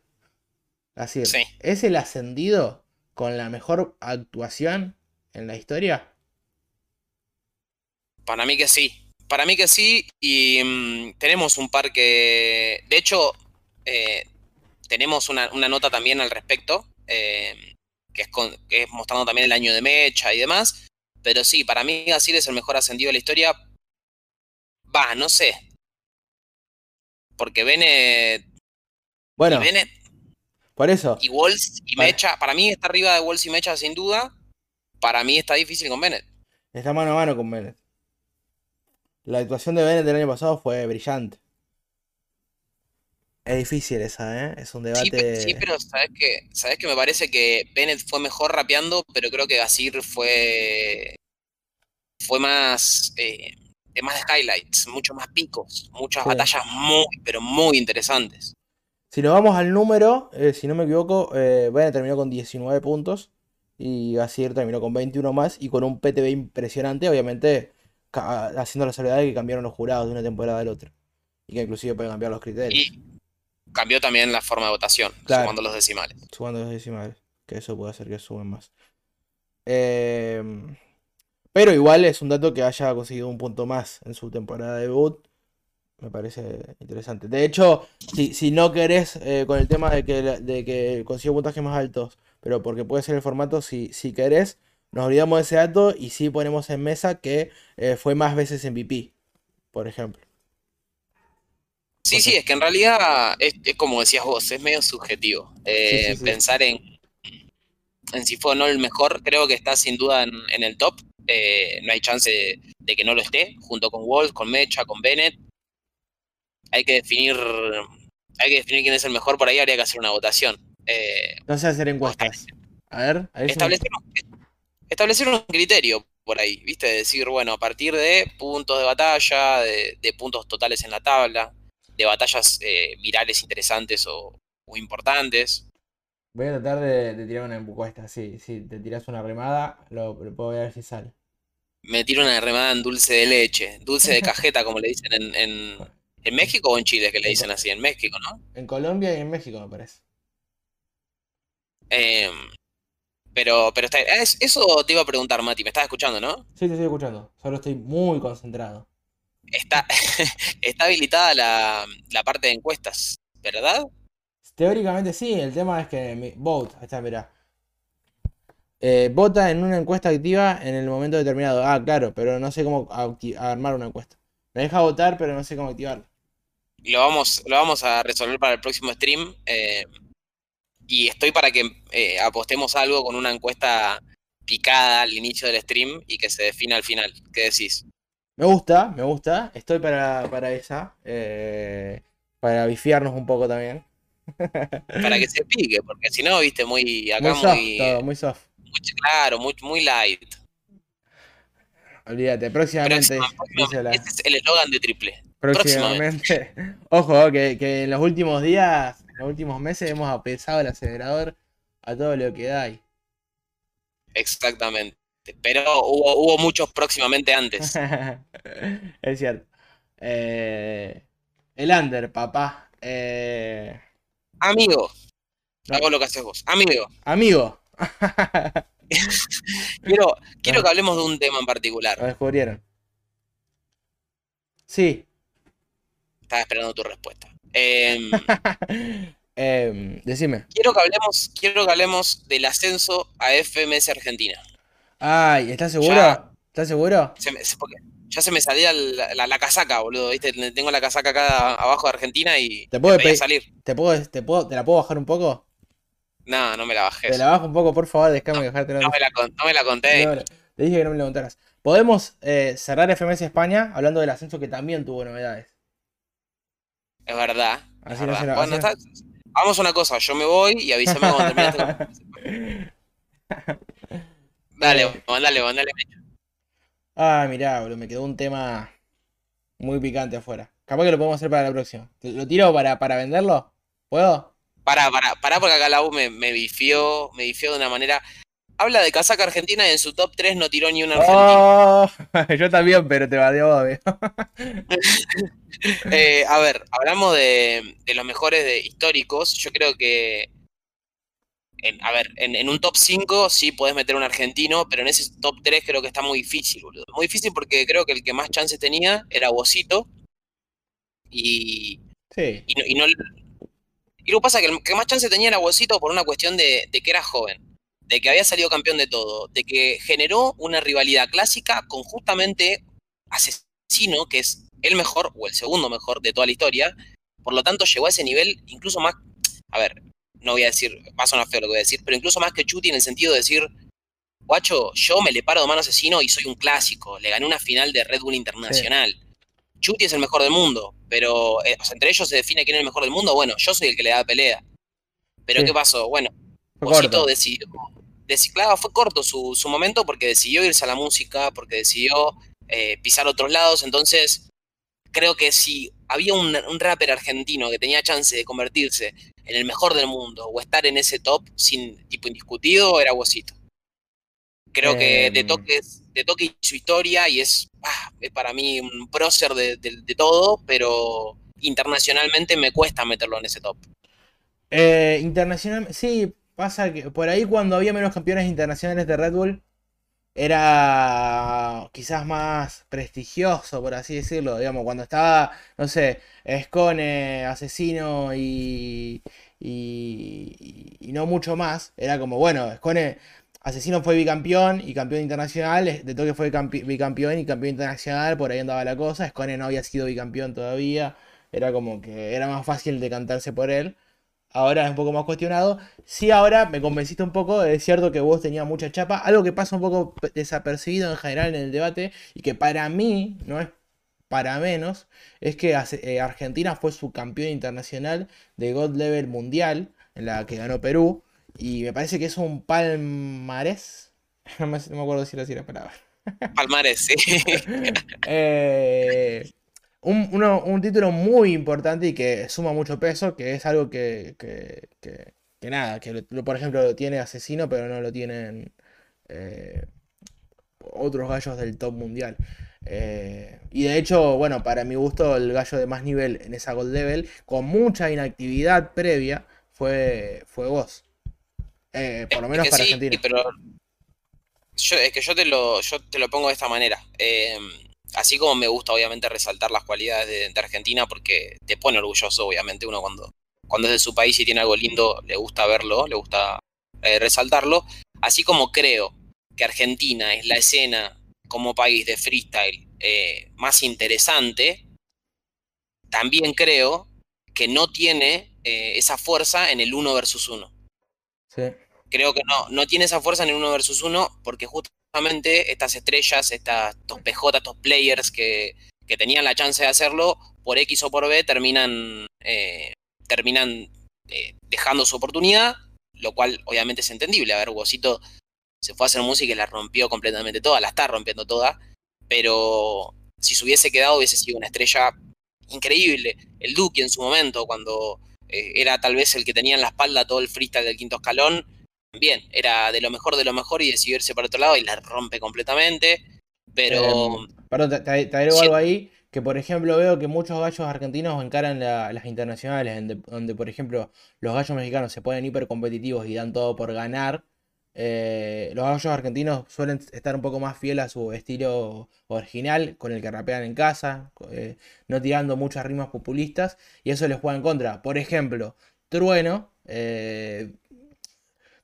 Gasir. ¿Es el ascendido con la mejor actuación en la historia? Para mí que sí. Para mí que sí. Y mm, tenemos un par que. De hecho, eh, tenemos una, nota también al respecto, eh, que, es mostrando también el año de Mecha y demás. Pero sí, para mí Gasir es el mejor ascendido de la historia. Va, no sé. Porque Bennett. Bueno. Y Bennett, por eso. Y Walls y Mecha. Para mí está arriba de Walls y Mecha sin duda. Para mí está difícil con Bennett. Está mano a mano con Bennett. La actuación de Bennett del año pasado fue brillante. Es difícil esa, ¿eh? Es un debate. Sí, pero sabes que, sabes que me parece que Bennett fue mejor rapeando, pero creo que Gasir fue fue más eh, más highlights, mucho más picos, muchas batallas muy, pero muy interesantes. Si nos vamos al número, eh, si no me equivoco, eh, Bennett terminó con 19 puntos y Gasir terminó con 21 más y con un PTB impresionante, obviamente haciendo la salvedad de que cambiaron los jurados de una temporada a la otra y que inclusive pueden cambiar los criterios cambió también la forma de votación, sumando los decimales. Sumando los decimales, que eso puede hacer que suben más. Em, pero igual es un dato que haya conseguido un punto más en su temporada de debut. Me parece interesante. De hecho, si, si no querés eh, con el tema de que, de que consiga puntajes más altos, pero porque puede ser el formato, si, si querés, nos olvidamos de ese dato y sí ponemos en mesa que eh, fue más veces en VP, por ejemplo. Sí, sí, es que en realidad es, como decías vos, es medio subjetivo. Eh, pensar en, en si fue o no el mejor, creo que está sin duda en, el top. Eh, no hay chance de, que no lo esté, junto con Wolf, con Mecha, con Bennett. Hay que definir hay que definir quién es el mejor, por ahí habría que hacer una votación. Eh, Entonces hacer encuestas. A ver, a ver si- establecer, un- establecer un criterio por ahí, ¿viste? Decir, bueno, a partir de puntos de batalla, de, de puntos totales en la tabla, de batallas eh, virales interesantes o, o importantes. Voy a tratar de, de tirar una encuesta. Sí, si te tiras una remada, lo, lo puedo ver si sale. Me tiro una remada en dulce de leche, dulce de cajeta, como le dicen en, en, en México o en Chile, que le dicen así, en México, ¿no? En Colombia y en México, me parece. Em, pero, pero está, es- eso te iba a preguntar, Mati, me estás escuchando, ¿no? Sí, te estoy escuchando. Solo estoy muy concentrado. Está, está habilitada la, la parte de encuestas, ¿verdad? Teóricamente sí, el tema es que mi, vote, ahí está, mirá. Eh, vota en una encuesta activa en el momento determinado. Ah, claro, pero no sé cómo armar una encuesta. Me deja votar, pero no sé cómo activarla. Lo vamos, lo vamos a resolver para el próximo stream. eh, y estoy para que eh, apostemos algo con una encuesta picada al inicio del stream y que se defina al final. ¿Qué decís? Me gusta, me gusta. Estoy para, para esa. eh, para bifiarnos un poco también. Para que se pique, porque si no, viste, muy acá Muy soft, muy, todo, muy soft. muy claro, muy, muy light. Olvídate, próximamente. Próxima- dice la- Ese es el eslogan de triple. próximamente. Ojo, que, que en los últimos días, los últimos meses hemos apesado el acelerador a todo lo que da ahí. Exactamente. Pero hubo, hubo muchos próximamente antes. es cierto. Eh, el under, papá. Eh, Amigo, No. hago lo que haces vos. Amigo, amigo. quiero, quiero que hablemos de un tema en Lo particular. descubrieron. Sí. Estaba esperando tu respuesta. Em, Em, decime. quiero que hablemos, quiero que hablemos del ascenso a FMS Argentina. Ay, ¿estás seguro? Ya. ¿Estás seguro? Se me- se- porque ya se me salía la, la- la casaca, boludo, ¿viste? Tengo la casaca acá abajo de Argentina y ¿Te puedo pedir- salir. ¿Te puedo, te puedo, te la puedo bajar un poco? No, no me la bajé. Te la bajo un poco, por favor, déjame dejarte No me la, no me la conté. No, no, le dije que no me lo contaras. Podemos eh, cerrar FMS España hablando del ascenso que también tuvo novedades. Es verdad. es Así verdad. la- Bueno, está- Vamos a una cosa, yo me voy y avísame cuando terminaste con- Dale, mandale, mandale. Ah, mirá, boludo, me quedó un tema muy picante afuera. Capaz que lo podemos hacer para la próxima. ¿Te- ¿Lo tiro para, para venderlo? ¿Puedo? Pará, pará, pará porque acá la U me, me bifió, me bifió de una manera. Habla de casaca argentina y en su top 3 no tiró ni una argentina. Oh, yo también, pero te bardeo vos, veo. Eh, a ver, hablamos de, de los mejores de históricos. Yo creo que. En, a ver, en, en un top 5 sí podés meter un argentino, pero en ese top 3 creo que está muy difícil, boludo. Muy difícil porque creo que el que más chances tenía era Bosito. Y, Sí. y no, y no- y lo que pasa es que el que más chance tenía era Huesito por una cuestión de, de que era joven, de que había salido campeón de todo, de que generó una rivalidad clásica con justamente Asesino, que es el mejor o el segundo mejor de toda la historia. Por lo tanto, llegó a ese nivel incluso más. A ver, no voy a decir, va a sonar feo lo que voy a decir, pero incluso más que Chuti en el sentido de decir. Guacho, yo me le paro de mano asesino y soy un clásico. Le gané una final de Red Bull Internacional. Chuti es el mejor del mundo, pero eh, o sea, entre ellos se define quién es el mejor del mundo. Bueno, yo soy el que le da pelea. Pero Sí. ¿qué pasó? Bueno, corto. decidió, claro, fue corto su, su momento porque decidió irse a la música, porque decidió eh, pisar otros lados. Entonces, creo que si había un, un rapper argentino que tenía chance de convertirse en el mejor del mundo o estar en ese top sin tipo indiscutido, era Bosito. Creo que de Em. toques, de toque su historia, y es, ah, es para mí un prócer de, de- de todo, pero internacionalmente me cuesta meterlo en ese top. Eh, internacional, sí, pasa que por ahí cuando había menos campeones internacionales de Red Bull, era quizás más prestigioso, por así decirlo. Digamos, cuando estaba, no sé, Escone, Asesino y, y, no mucho más, era como, bueno, Escone, Asesino fue bicampeón y campeón internacional, de toque fue campe- bicampeón y campeón internacional, por ahí andaba la cosa. Escone no había sido bicampeón todavía, era como que era más fácil decantarse por él. Ahora es un poco más cuestionado. Sí, ahora me convenciste un poco. Es cierto que vos tenías mucha chapa. Algo que pasa un poco pe- desapercibido en general en el debate. Y que para mí no es para menos es que eh, Argentina fue subcampeón internacional de God Level Mundial, en la que ganó Perú, y me parece que es un palmarés. No me, acuerdo si era así la palabra. Palmarés, sí. Eh, un, título muy importante y que suma mucho peso, que es algo que, que, nada, que por ejemplo lo tiene Asesino, pero no lo tienen eh, otros gallos del top mundial. Eh, y de hecho, bueno, para mi gusto, el gallo de más nivel en esa Gold Level, con mucha inactividad previa, fue, fue vos. Eh, por lo menos para Argentina. Pero es que yo te lo, yo te lo pongo de esta manera. Así como me gusta, obviamente, resaltar las cualidades de, Argentina, porque te pone orgulloso, obviamente, uno cuando, cuando es de su país y tiene algo lindo, le gusta verlo, le gusta resaltarlo. Así como creo que Argentina es la escena como país de freestyle eh, más interesante, también creo que no tiene eh, esa fuerza en el uno versus uno. Creo que no, no tiene esa fuerza en el uno versus uno porque estas estrellas, estas, estos PJ, estos players que, tenían la chance de hacerlo, por X o por B terminan, eh, terminan dejando su oportunidad, lo cual obviamente es entendible. A ver, Huesito se fue a hacer música y la rompió completamente toda, la está rompiendo toda, pero si se hubiese quedado hubiese sido una estrella increíble. El Duque en su momento, cuando eh, era tal vez el que tenía en la espalda todo el freestyle del quinto escalón, bien, era de lo mejor de lo mejor y decidió irse para otro lado y la rompe completamente, pero... Em, perdón, te, agrego algo ahí, que por ejemplo veo que muchos gallos argentinos encaran las internacionales, donde, por ejemplo los gallos mexicanos se ponen hiper competitivos y dan todo por ganar, eh, los gallos argentinos suelen estar un poco más fieles a su estilo original, con el que rapean en casa, eh, no tirando muchas rimas populistas, y eso les juega en contra. Por ejemplo, Trueno, eh,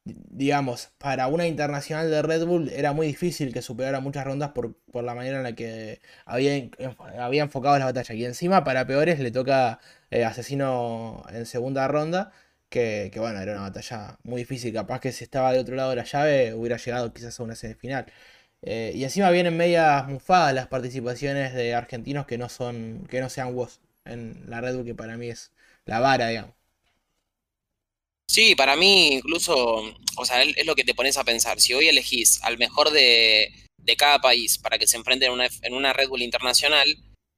digamos, para una internacional de Red Bull era muy difícil que superara muchas rondas por, la manera en la que había, había enfocado la batalla. Y encima, para peores, le toca Asesino en segunda ronda que, bueno, era una batalla muy difícil. Capaz que si estaba de otro lado de la llave hubiera llegado quizás a una semifinal. Eh, y encima vienen medias mufadas las participaciones de argentinos que no son que no sean WOS en la Red Bull, que para mí es la vara, digamos. Sí, para mí incluso, o sea, es lo que te pones a pensar. Si hoy elegís al mejor de, cada país para que se enfrenten en una, en una Red Bull internacional,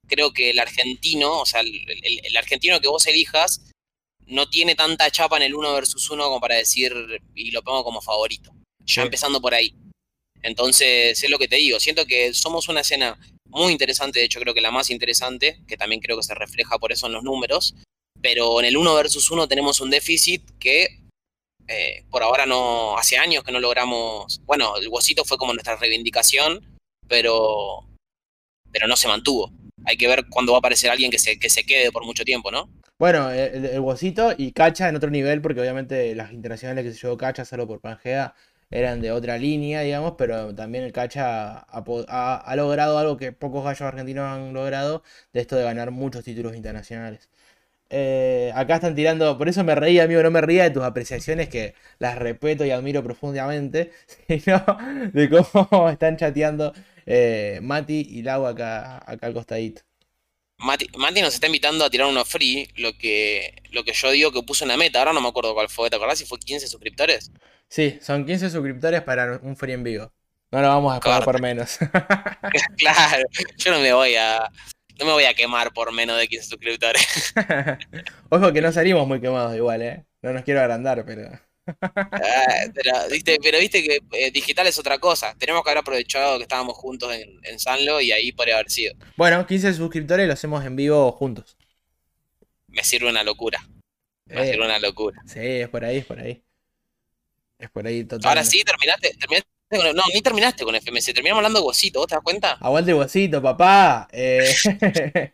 creo que el argentino, o sea, el argentino que vos elijas, no tiene tanta chapa en el uno versus uno como para decir, y lo pongo como favorito. Ya empezando por ahí. Entonces, es lo que te digo, siento que somos una escena muy interesante, de hecho creo que la más interesante, que también creo que se refleja por eso en los números, pero en el uno versus uno tenemos un déficit que eh, por ahora no, hace años que no logramos, bueno, el huesito fue como nuestra reivindicación, pero, pero no se mantuvo. Hay que ver cuándo va a aparecer alguien que se, que se quede por mucho tiempo, ¿no? Bueno, el, el y Cacha en otro nivel, porque obviamente las internacionales que se llevó Cacha solo por Pangea eran de otra línea, digamos, pero también el Cacha ha, logrado algo que pocos gallos argentinos han logrado, de esto de ganar muchos títulos internacionales. Eh, acá están tirando, por eso me reía, amigo, no me ría de tus apreciaciones, que las respeto y admiro profundamente, sino de cómo están chateando eh, Mati y Lau acá, acá al costadito. Mati, nos está invitando a tirar uno free, lo que, lo que yo digo que puso una meta, ahora no me acuerdo cuál fue, ¿te acordás si fue 15 suscriptores? Sí, son 15 suscriptores para un free en vivo. No lo vamos a pagar por menos. claro, yo no me voy a. No me voy a quemar por menos de 15 suscriptores. Ojo que no salimos muy quemados igual, eh. No nos quiero agrandar, pero. Ah, pero, ¿viste, pero viste que eh, digital es otra cosa. Tenemos que haber aprovechado que estábamos juntos en, Sanlo y ahí podría haber sido. Bueno, 15 suscriptores lo hacemos en vivo juntos. Me sirve una locura. Me eh, sirve una locura. Sí, es por ahí, es por ahí. Es por ahí totalmente. Ahora sí, terminaste, no, ni terminaste con FMC, terminamos hablando de Guasito, ¿vos te das cuenta? Aguante Guasito, papá. Eh,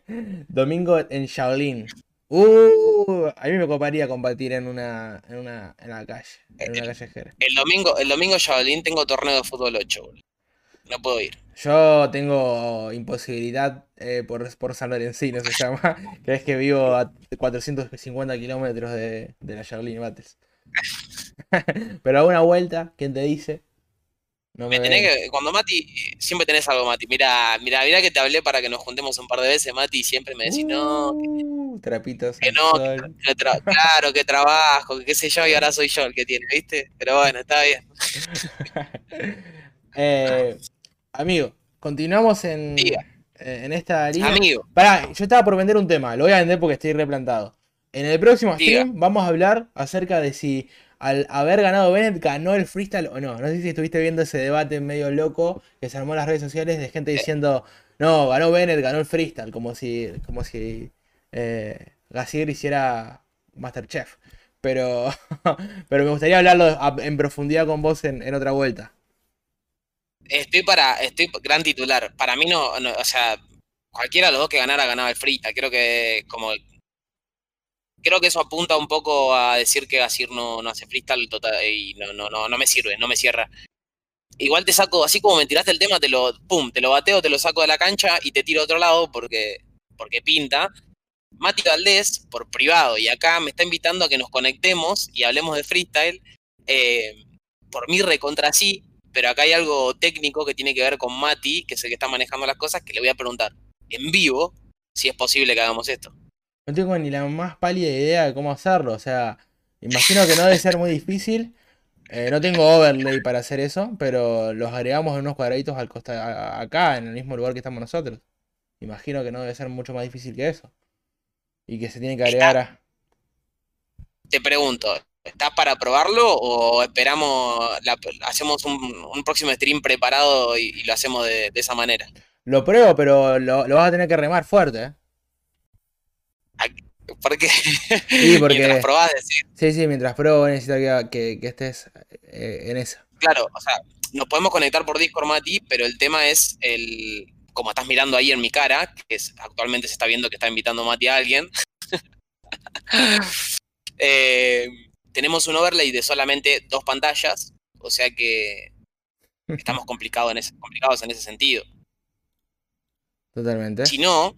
domingo en Shaolin. Uh, a mí me coparía combatir en una, en una, en la calle, en una callejera. El domingo, el domingo Javelin tengo torneo de fútbol 8, No puedo ir. Yo tengo imposibilidad eh, por, por San Lorencino, se llama, que es que vivo a 450 kilómetros de, de la Javelin Battles. Pero a una vuelta, ¿quién te dice? No Me me tenés ven. que, cuando Mati, siempre tenés algo, Mati. Mira, mira, mira que te hablé para que nos juntemos un par de veces, Mati, y siempre me decís, no, Uh, trapitos que no, que, sol. que tra- claro, que trabajo, que qué sé yo, y ahora soy yo el que tiene, ¿viste? Pero bueno, está bien. Eh, amigo, continuamos en, Diga. en esta línea. Amigo, Pará, yo estaba por vender un tema, lo voy a vender porque estoy replantado. En el próximo Diga. stream vamos a hablar acerca de si al haber ganado Bennett ganó el freestyle o no. No sé si estuviste viendo ese debate medio loco que se armó en las redes sociales de gente diciendo, no, ganó Bennett, ganó el freestyle, como si, como si eh, Gassier hiciera Masterchef. Pero, pero me gustaría hablarlo en profundidad con vos en, en otra vuelta. estoy para, estoy gran titular. Para mí no, no, o sea, cualquiera de los dos que ganara ganaba el freestyle. Creo que como creo que eso apunta un poco a decir que Gasir no, hace freestyle y no me sirve, no me cierra. Igual te saco, así como me tiraste el tema, te lo, pum, te lo bateo, te lo saco de la cancha y te tiro a otro lado porque, porque pinta. Mati Valdés, por privado, y acá me está invitando a que nos conectemos y hablemos de freestyle. Eh, por mí recontra sí, pero acá hay algo técnico que tiene que ver con Mati, que es el que está manejando las cosas, que le voy a preguntar en vivo si es posible que hagamos esto. No tengo ni la más pálida idea de cómo hacerlo. O sea, imagino que no debe ser muy difícil. Eh, no tengo overlay para hacer eso, pero los agregamos en unos cuadraditos al costa acá, en el mismo lugar que estamos nosotros. Imagino que no debe ser mucho más difícil que eso. Y que se tiene que agregar a... Te pregunto, ¿estás para probarlo o esperamos, la- hacemos un, un próximo stream preparado y, y lo hacemos de, de esa manera? Lo pruebo, pero lo, lo vas a tener que remar fuerte, ¿eh? Porque, Sí, porque- mientras probás decir, Sí, sí, mientras pruebo necesito que, que- que estés eh, en eso. claro, o sea, nos podemos conectar por Discord, Mati, pero el tema es el, como estás mirando ahí en mi cara, que es, actualmente se está viendo que está invitando Mati a alguien, eh, tenemos un overlay de solamente dos pantallas, o sea que estamos complicados en ese, complicados en ese sentido. Totalmente. Si no,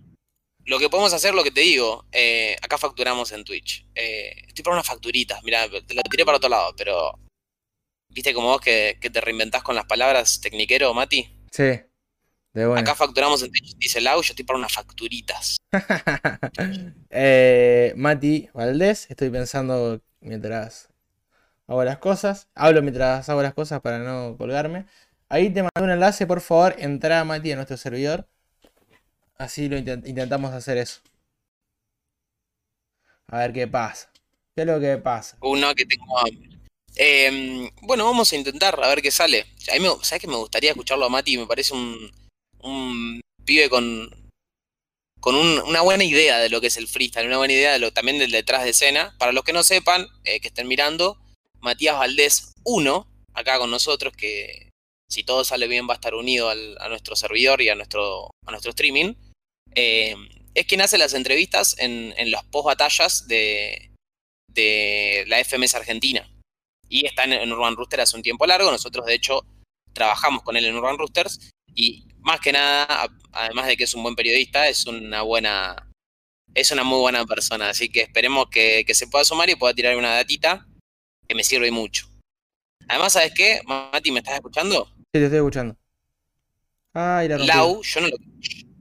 lo que podemos hacer, lo que te digo, eh, acá facturamos en Twitch. Eh, estoy para unas facturitas, mira, te lo tiré para otro lado, pero viste como vos que, que te reinventás con las palabras tecniquero, Mati. Sí, de buena. Acá facturamos en Twitch, dice Lau, yo estoy para unas facturitas. Eh, Mati Valdés, estoy pensando mientras hago las cosas. Hablo mientras hago las cosas para no colgarme. Ahí te mando un enlace, por favor, entra Mati a nuestro servidor. Así lo intent- intentamos hacer eso. A ver qué pasa. ¿Qué es lo que pasa? Uno que tengo hambre. Eh, bueno, vamos a intentar a ver qué sale. ¿sabes que me gustaría escucharlo a Mati? Me parece un, un pibe con, con un- una buena idea de lo que es el freestyle, una buena idea de lo, también del detrás de escena. Para los que no sepan, eh, que estén mirando, Matías Valdés 1, acá con nosotros, que si todo sale bien va a estar unido al- a nuestro servidor y a nuestro, a nuestro streaming. Eh, es quien hace las entrevistas en, en las post-batallas de, de la FMS Argentina. Y está en, en Urban Rooster hace un tiempo largo. Nosotros, de hecho, trabajamos con él en Urban Roosters. Y más que nada, además de que es un buen periodista, es una buena. Es una muy buena persona. Así que esperemos que, que se pueda sumar y pueda tirar una datita que me sirve mucho. Además, ¿sabes qué? Mati, ¿me estás escuchando? Sí, te estoy escuchando. Ay, la rompí. Lau, yo no, lo,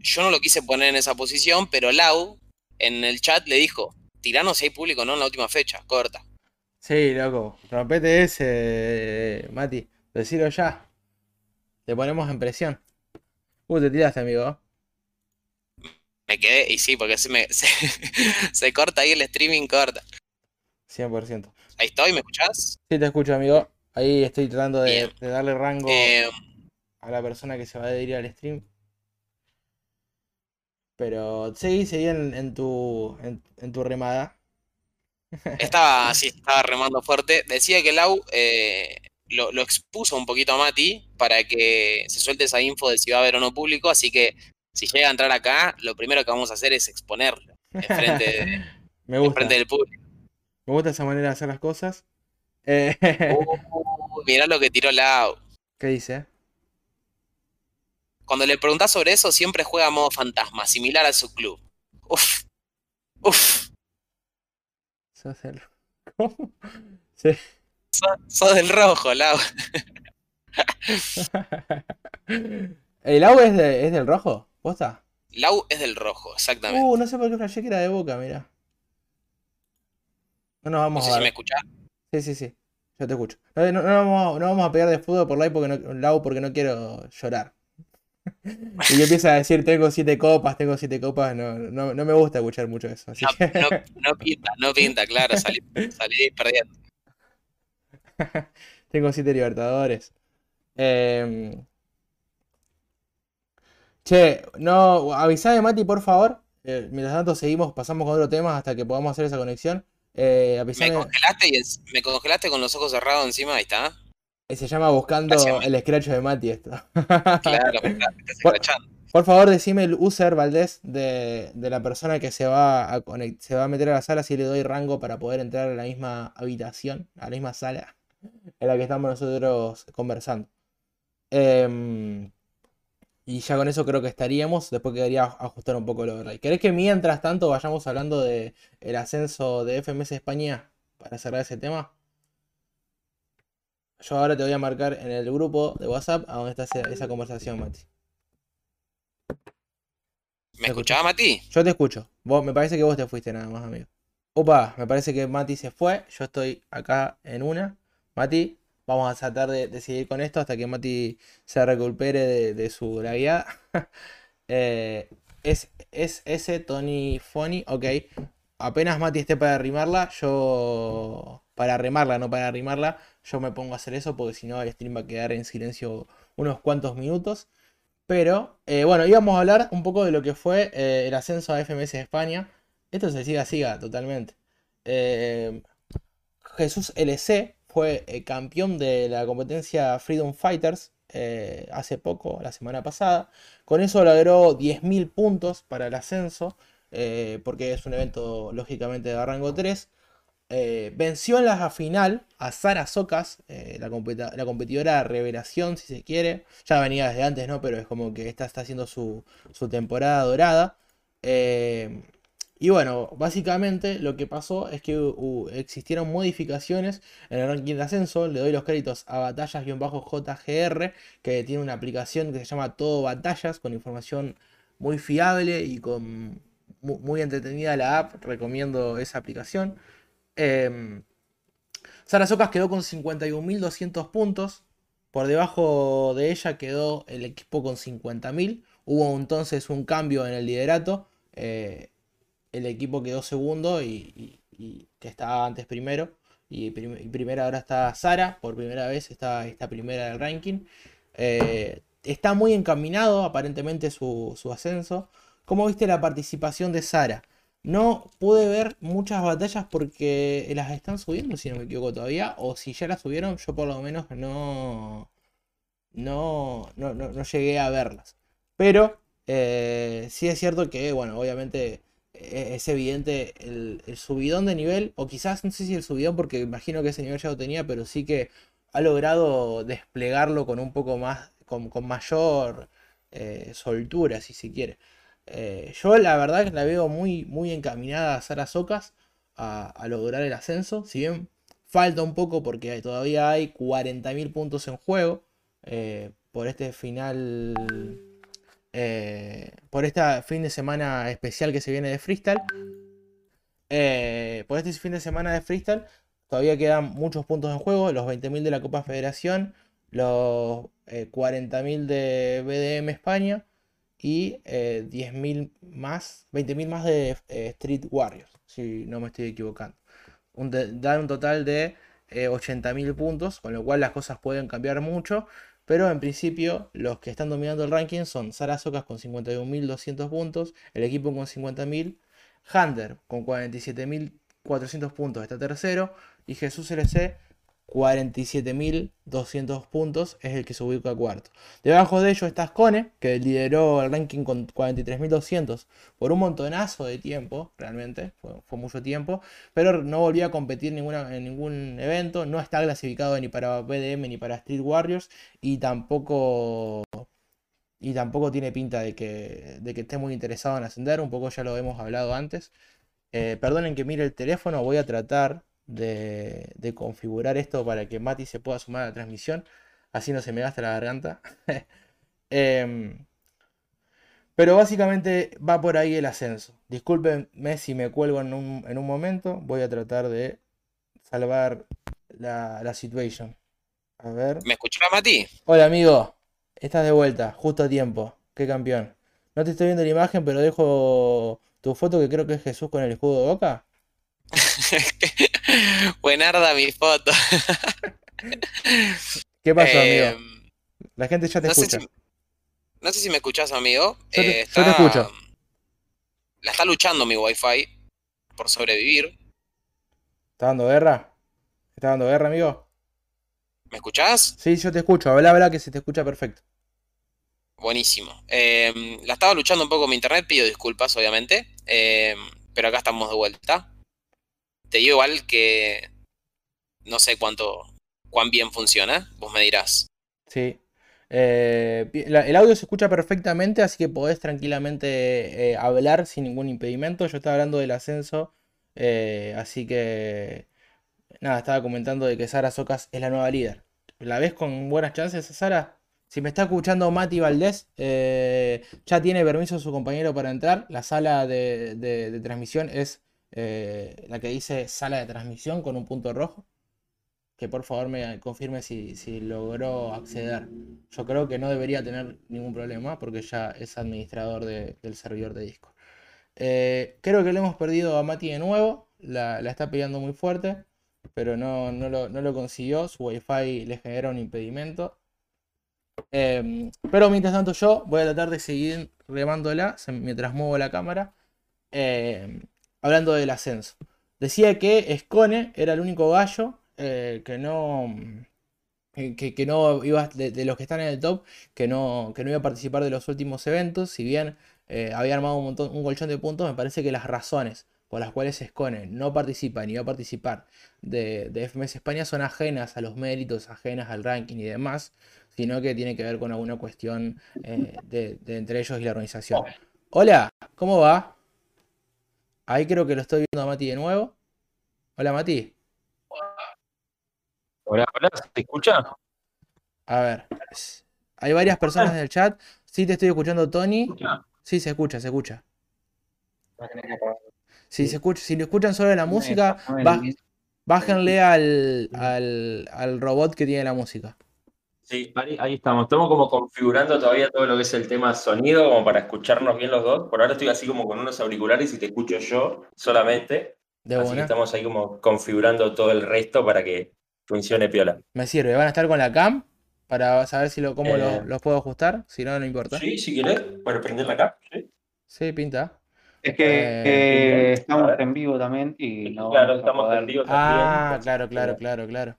yo no lo quise poner en esa posición, pero Lau en el chat le dijo: tiranos si hay público, no en la última fecha, corta. Sí, loco. Rompete ese, Mati. Decilo ya. Te ponemos en presión. Uh, te tiraste, amigo. Me quedé, y sí, porque se me se, se corta ahí el streaming, corta. 100%. Ahí estoy, ¿me escuchás? Sí, te escucho, amigo. Ahí estoy tratando de darle rango Eh, a la persona que se va a adherir al stream. Pero seguí, seguí en, en tu, en, en tu remada. estaba, sí, estaba remando fuerte. Decía que Lau eh, lo, lo expuso un poquito a Mati para que se suelte esa info de si va a haber o no público, así que si llega a entrar acá, lo primero que vamos a hacer es exponerlo enfrente, de- Me gusta. enfrente del público. Me gusta esa manera de hacer las cosas. Eh, Uh, mirá lo que tiró Lau. ¿Qué dice? Cuando le preguntás sobre eso, siempre juega a modo fantasma, similar a su club. Uf, uf, Sos el- ¿Cómo? Sí. sos, sos del rojo, Lau. ¿El AU es, de- es del rojo? ¿Posta? Lau es del rojo, exactamente. Uh, no sé por qué flashé que era de boca, mira. No nos no vamos sé a si me ver. escuchás. Sí, sí, sí. Yo te escucho. No, no- no vamos, no vamos a pegar de fútbol por live porque no, Lau porque no quiero llorar. Y yo empiezo a decir, tengo siete copas, tengo siete copas. No, no, no me gusta escuchar mucho eso. Así No, que no, no pinta, no pinta, claro, salí, salí perdiendo. tengo siete libertadores. Em, che, no, avisame Mati, por favor. Eh, mientras tanto seguimos, pasamos con otro tema hasta que podamos hacer esa conexión. Eh, Me congelaste y me congelaste con los ojos cerrados encima, ahí está. Eh, se llama buscando Gracias, el scratch de Mati esto. Claro, me estás, Por- favor, decime el user, Valdés, de, de la persona que se va a conect- se va a meter a la sala si le doy rango para poder entrar a la misma habitación, a la misma sala en la que estamos nosotros conversando. Em, y ya con eso creo que estaríamos. Después quedaría ajustar un poco lo verdad. ¿Querés que mientras tanto vayamos hablando de el ascenso de FMS España para cerrar ese tema? Yo ahora te voy a marcar en el grupo de WhatsApp a donde está esa, esa conversación, Mati. ¿Me escuchaba, Mati? Yo te escucho. Vos, me parece que vos te fuiste nada más, amigo. Opa, me parece que Mati se fue. Yo estoy acá en una. Mati, vamos a tratar de, de seguir con esto hasta que Mati se recupere de, de su lagueada. Eh, es, es ese Tony Funny, ok. Apenas Mati esté para arrimarla, yo. Para remarla, no para arrimarla, yo me pongo a hacer eso porque si no el stream va a quedar en silencio unos cuantos minutos. Pero, eh, bueno, íbamos a hablar un poco de lo que fue eh, el ascenso a FMS España. Esto se siga, siga totalmente. Eh, Jesús LC fue campeón de la competencia Freedom Fighters hace poco, la semana pasada. Con eso logró 10.000 puntos para el ascenso, porque es un evento lógicamente de rango 3. Eh, venció en la final a Sara Socas, eh, la, la competidora revelación, si se quiere. Ya venía desde antes, ¿no? Pero es como que esta está haciendo su, temporada dorada. Eh, y bueno, básicamente lo que pasó es que existieron modificaciones en el ranking de ascenso. Le doy los créditos a batallas-jgr, que tiene una aplicación que se llama Todo Batallas, con información muy fiable y con mu- muy entretenida la app. Recomiendo esa aplicación. Em, Sara Socas quedó con 51.200 puntos. Por debajo de ella quedó el equipo con 50.000. Hubo entonces un cambio en el liderato. eh, el equipo quedó segundo y, que estaba antes primero. Y, prim- primera ahora está Sara. Por primera vez está esta primera del ranking. Eh, está muy encaminado aparentemente su, su ascenso. ¿Cómo viste la participación de Sara? No pude ver muchas batallas porque las están subiendo, si no me equivoco todavía. O si ya las subieron, yo por lo menos no, no, no, no, no llegué a verlas. Pero eh, sí es cierto que, bueno, obviamente eh, es evidente el, el subidón de nivel. O quizás, no sé si el subidón, porque imagino que ese nivel ya lo tenía, pero sí que ha logrado desplegarlo con un poco más, con, con mayor eh, soltura, si se quiere. Eh, yo la verdad que la veo muy, muy encaminada a Sara Socas a, a lograr el ascenso. Si bien falta un poco porque todavía hay 40.000 puntos en juego eh, por este final, eh, por este fin de semana especial que se viene de freestyle. Por este fin de semana de freestyle todavía quedan muchos puntos en juego, los 20.000 de la Copa Federación, los eh, 40.000 de BDM España y eh, 10.000 más, 20.000 más de eh, Street Warriors, si no me estoy equivocando. Un dan un total de eh, 80.000 puntos, con lo cual las cosas pueden cambiar mucho, pero en principio los que están dominando el ranking son Sara Socas con 51.200 puntos, el equipo con 50.000, Hunter con 47.400 puntos está tercero y Jesús LC 47.200 puntos es el que se ubica cuarto. Debajo de ellos está Scone, que lideró el ranking con 43.200 por un montonazo de tiempo, realmente, fue, mucho tiempo, pero no volvió a competir en ningún evento, no está clasificado ni para BDM ni para Street Warriors y tampoco, y tampoco tiene pinta de que, de que esté muy interesado en ascender, un poco ya lo hemos hablado antes. Eh, perdonen que mire el teléfono, voy a tratar de, de configurar esto para que Mati se pueda sumar a la transmisión. Así no se me gasta la garganta. Em, pero básicamente va por ahí el ascenso. Discúlpenme si me cuelgo en un, en un momento. Voy a tratar de salvar la, la situación. A ver. ¿Me escuchás, Mati? Hola, amigo. Estás de vuelta, justo a tiempo. Qué campeón. No te estoy viendo la imagen, pero dejo tu foto que creo que es Jesús con el escudo de boca. Buenarda mi foto. ¿Qué pasó, amigo? Em, La gente ya te no, sé escucha. si, no sé si me escuchás, amigo. Yo te- Eh, yo te escucho. La está luchando mi wifi por sobrevivir. ¿Está dando guerra? ¿Está dando guerra, amigo? ¿Me escuchás? Sí, yo te escucho. Habla, habla que se te escucha perfecto. Buenísimo. Em, la estaba luchando un poco mi internet, pido disculpas, obviamente. Em, pero acá estamos de vuelta. Te digo igual que no sé cuánto, cuán bien funciona. Vos me dirás. Sí. Eh, el audio se escucha perfectamente, así que podés tranquilamente eh, hablar sin ningún impedimento. Yo estaba hablando del ascenso, eh, así que nada, estaba comentando de que Sara Socas es la nueva líder. ¿La ves con buenas chances Sara? Si me está escuchando Mati Valdés, ya tiene permiso su compañero para entrar. La sala de transmisión es eh, la que dice sala de transmisión con un punto rojo que por favor me confirme si, logró acceder. Yo creo que no debería tener ningún problema porque ya es administrador de- del servidor de Discord. Eh, creo que le hemos perdido a Mati de nuevo. La, la está peleando muy fuerte, pero no, no lo, no lo consiguió. Su wifi le genera un impedimento. Em, pero mientras tanto yo voy a tratar de seguir remándola mientras muevo la cámara. Em, hablando del ascenso. Decía que Scone era el único gallo eh, que no. eh, Que, que no iba. De, de los que están en el top. Que no, que no iba a participar de los últimos eventos. Si bien eh, había armado un montón, un colchón de puntos. Me parece que las razones por las cuales Scone no participa ni va a participar de, de FMS España son ajenas a los méritos, ajenas al ranking y demás. Sino que tiene que ver con alguna cuestión eh, de, de entre ellos y la organización. Hola, ¿cómo va? Ahí creo que lo estoy viendo a Mati de nuevo. Hola Mati. Hola, hola, ¿se escucha? A ver. Hay varias personas en el chat. Sí te estoy escuchando, Tony. Sí, se escucha, se escucha. Si se escucha, si lo escuchan solo la música, bájenle al, al, al robot que tiene la música. Sí, ahí, ahí estamos. Estamos como configurando todavía todo lo que es el tema sonido, como para escucharnos bien los dos. Por ahora estoy así como con unos auriculares y te escucho yo solamente. De así que estamos ahí como configurando todo el resto para que funcione piola. Me sirve. Van a estar con la cam para saber si lo, cómo lo- Eh. los puedo ajustar. Si no, no importa. Sí, si querés, para prenderla acá. Sí. Sí, pinta. Es que Eh, eh, estamos en vivo también y no claro, estamos poder- en vivo Ah, también. claro, claro, claro, claro.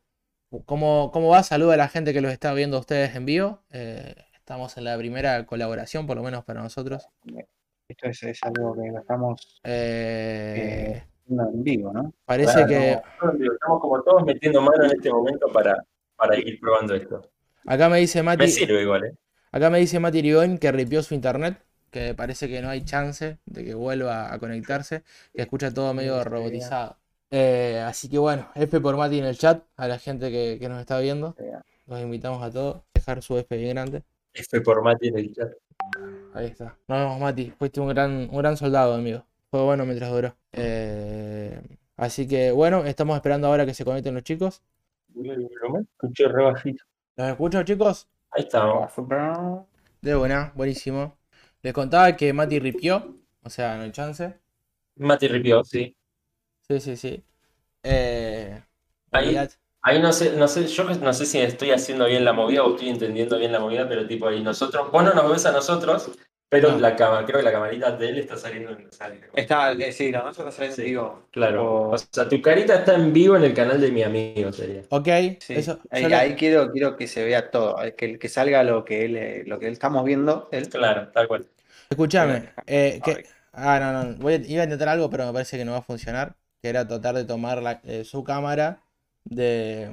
¿Cómo, cómo va? Saluda a la gente que los está viendo a ustedes en vivo. Eh, estamos en la primera colaboración, por lo menos para nosotros. Esto es, es algo que lo estamos Eh, haciendo en vivo, ¿no? parece Claro, que estamos, estamos como todos metiendo mano en este momento para, para ir probando esto. acá me dice Me Mati, sirve igual, ¿eh? acá me dice Mati Irigoyen que ripió su internet, que parece que no hay chance de que vuelva a conectarse, que escucha todo medio robotizado. Eh, así que bueno, F por Mati en el chat, a la gente que, que nos está viendo. Los invitamos a todos a dejar su F bien grande. F por Mati en el chat. Ahí está. Nos vemos, Mati. Fuiste un gran, un gran soldado, amigo. Fue bueno mientras duró. Eh, así que bueno, estamos esperando ahora que se conecten los chicos. Escuché re bajito. ¿Los escucho, chicos? Ahí estamos. De buena, buenísimo. Les contaba que Mati ripió, o sea, no hay chance. Mati ripió, sí. Sí, sí, sí. Eh, Ahí-. Ahí no sé, no sé, yo no sé si estoy haciendo bien la movida o estoy entendiendo bien la movida, pero tipo ahí nosotros, vos no nos ves a nosotros, pero No. la cama, creo que la camarita de él está saliendo en sale. Está, eh, sí, la nuestra está saliendo en Sí. vivo. Claro. O- O sea, tu carita está en vivo en el canal de mi amigo, sería. Ok, Sí, eso. ahí, quiero, quiero que se vea todo, eh, que, que salga lo que él, eh, lo que él estamos viendo, él. Claro, tal cual. Escúchame. eh, que-. Ah, no, no. Voy a- iba a intentar algo, pero me parece que no va a funcionar. Que era tratar de tomar la- eh, su cámara de,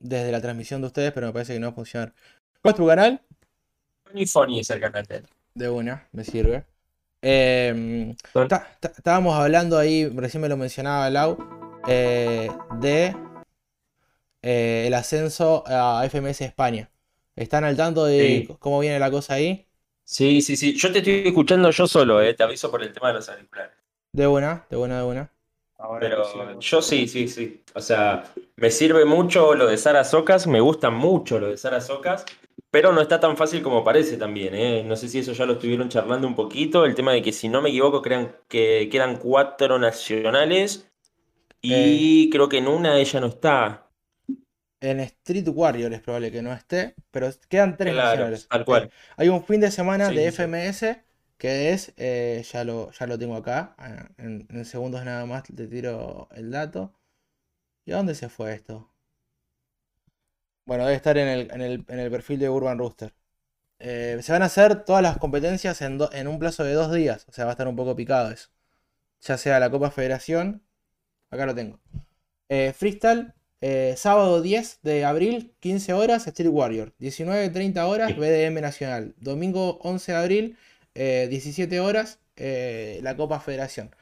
desde la transmisión de ustedes, pero me parece que no va a funcionar. ¿Cuál es tu canal? Funny Funny es el canal de él. De una, me sirve. Eh, ta- ta- estábamos hablando ahí, recién me lo mencionaba Lau, eh, de eh, el ascenso a FMS España. ¿Están al tanto de Sí. cómo viene la cosa ahí? Sí, sí, sí. Yo te estoy escuchando yo solo. Te aviso por el tema de los auriculares. De una, de una, de una. Ahora Pero yo sí, sí, sí. O sea, me sirve mucho lo de Sara Socas, me gusta mucho lo de Sara Socas, pero no está tan fácil como parece también, ¿eh? No sé si eso ya lo estuvieron charlando un poquito, el tema de que si no me equivoco crean que quedan cuatro nacionales y creo que en una ella no está. En Street Warrior es probable que no esté, pero quedan tres Claro, nacionales. tal cual. Eh, hay un fin de semana Sí, de. FMS que es, eh, ya lo, ya lo tengo acá, en, en segundos nada más te tiro el dato. ¿Y a dónde se fue esto? Bueno, debe estar en el, en el, en el perfil de Urban Rooster. Eh, se van a hacer todas las competencias en, do- en un plazo de dos días, o sea, va a estar un poco picado eso. Ya sea la Copa Federación, acá lo tengo. Eh, freestyle, eh, sábado 10 de abril, 15 horas, Street Warrior. 19.30 horas. BDM Nacional. Domingo 11 de abril, eh, 17 horas, eh, la Copa Federación.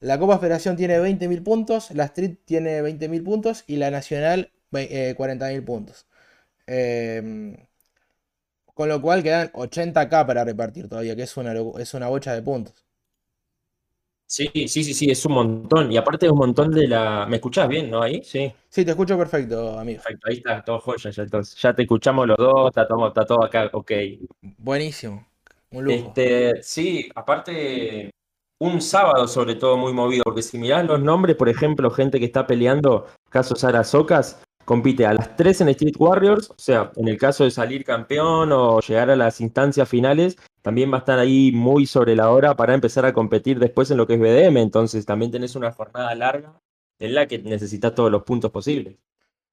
La Copa Federación tiene 20.000 puntos, la Street tiene 20.000 puntos y la Nacional eh, 40.000 puntos. Em, con lo cual quedan 80k para repartir todavía, que es una, es una bocha de puntos. Sí, sí, sí, sí, es un montón. Y aparte es un montón de la... ¿Me escuchás bien, no? Ahí, sí. Sí, te escucho perfecto, amigo. Perfecto, ahí está, todo joya ya entonces. Ya te escuchamos los dos, está todo, está todo acá, ok. Buenísimo. Este, sí, aparte, un sábado sobre todo muy movido, porque si mirás los nombres, por ejemplo, gente que está peleando, caso Sara Socas, compite a las 3 en Street Warriors, o sea, en el caso de salir campeón o llegar a las instancias finales, también va a estar ahí muy sobre la hora para empezar a competir después en lo que es BDM, entonces también tenés una jornada larga en la que necesitas todos los puntos posibles.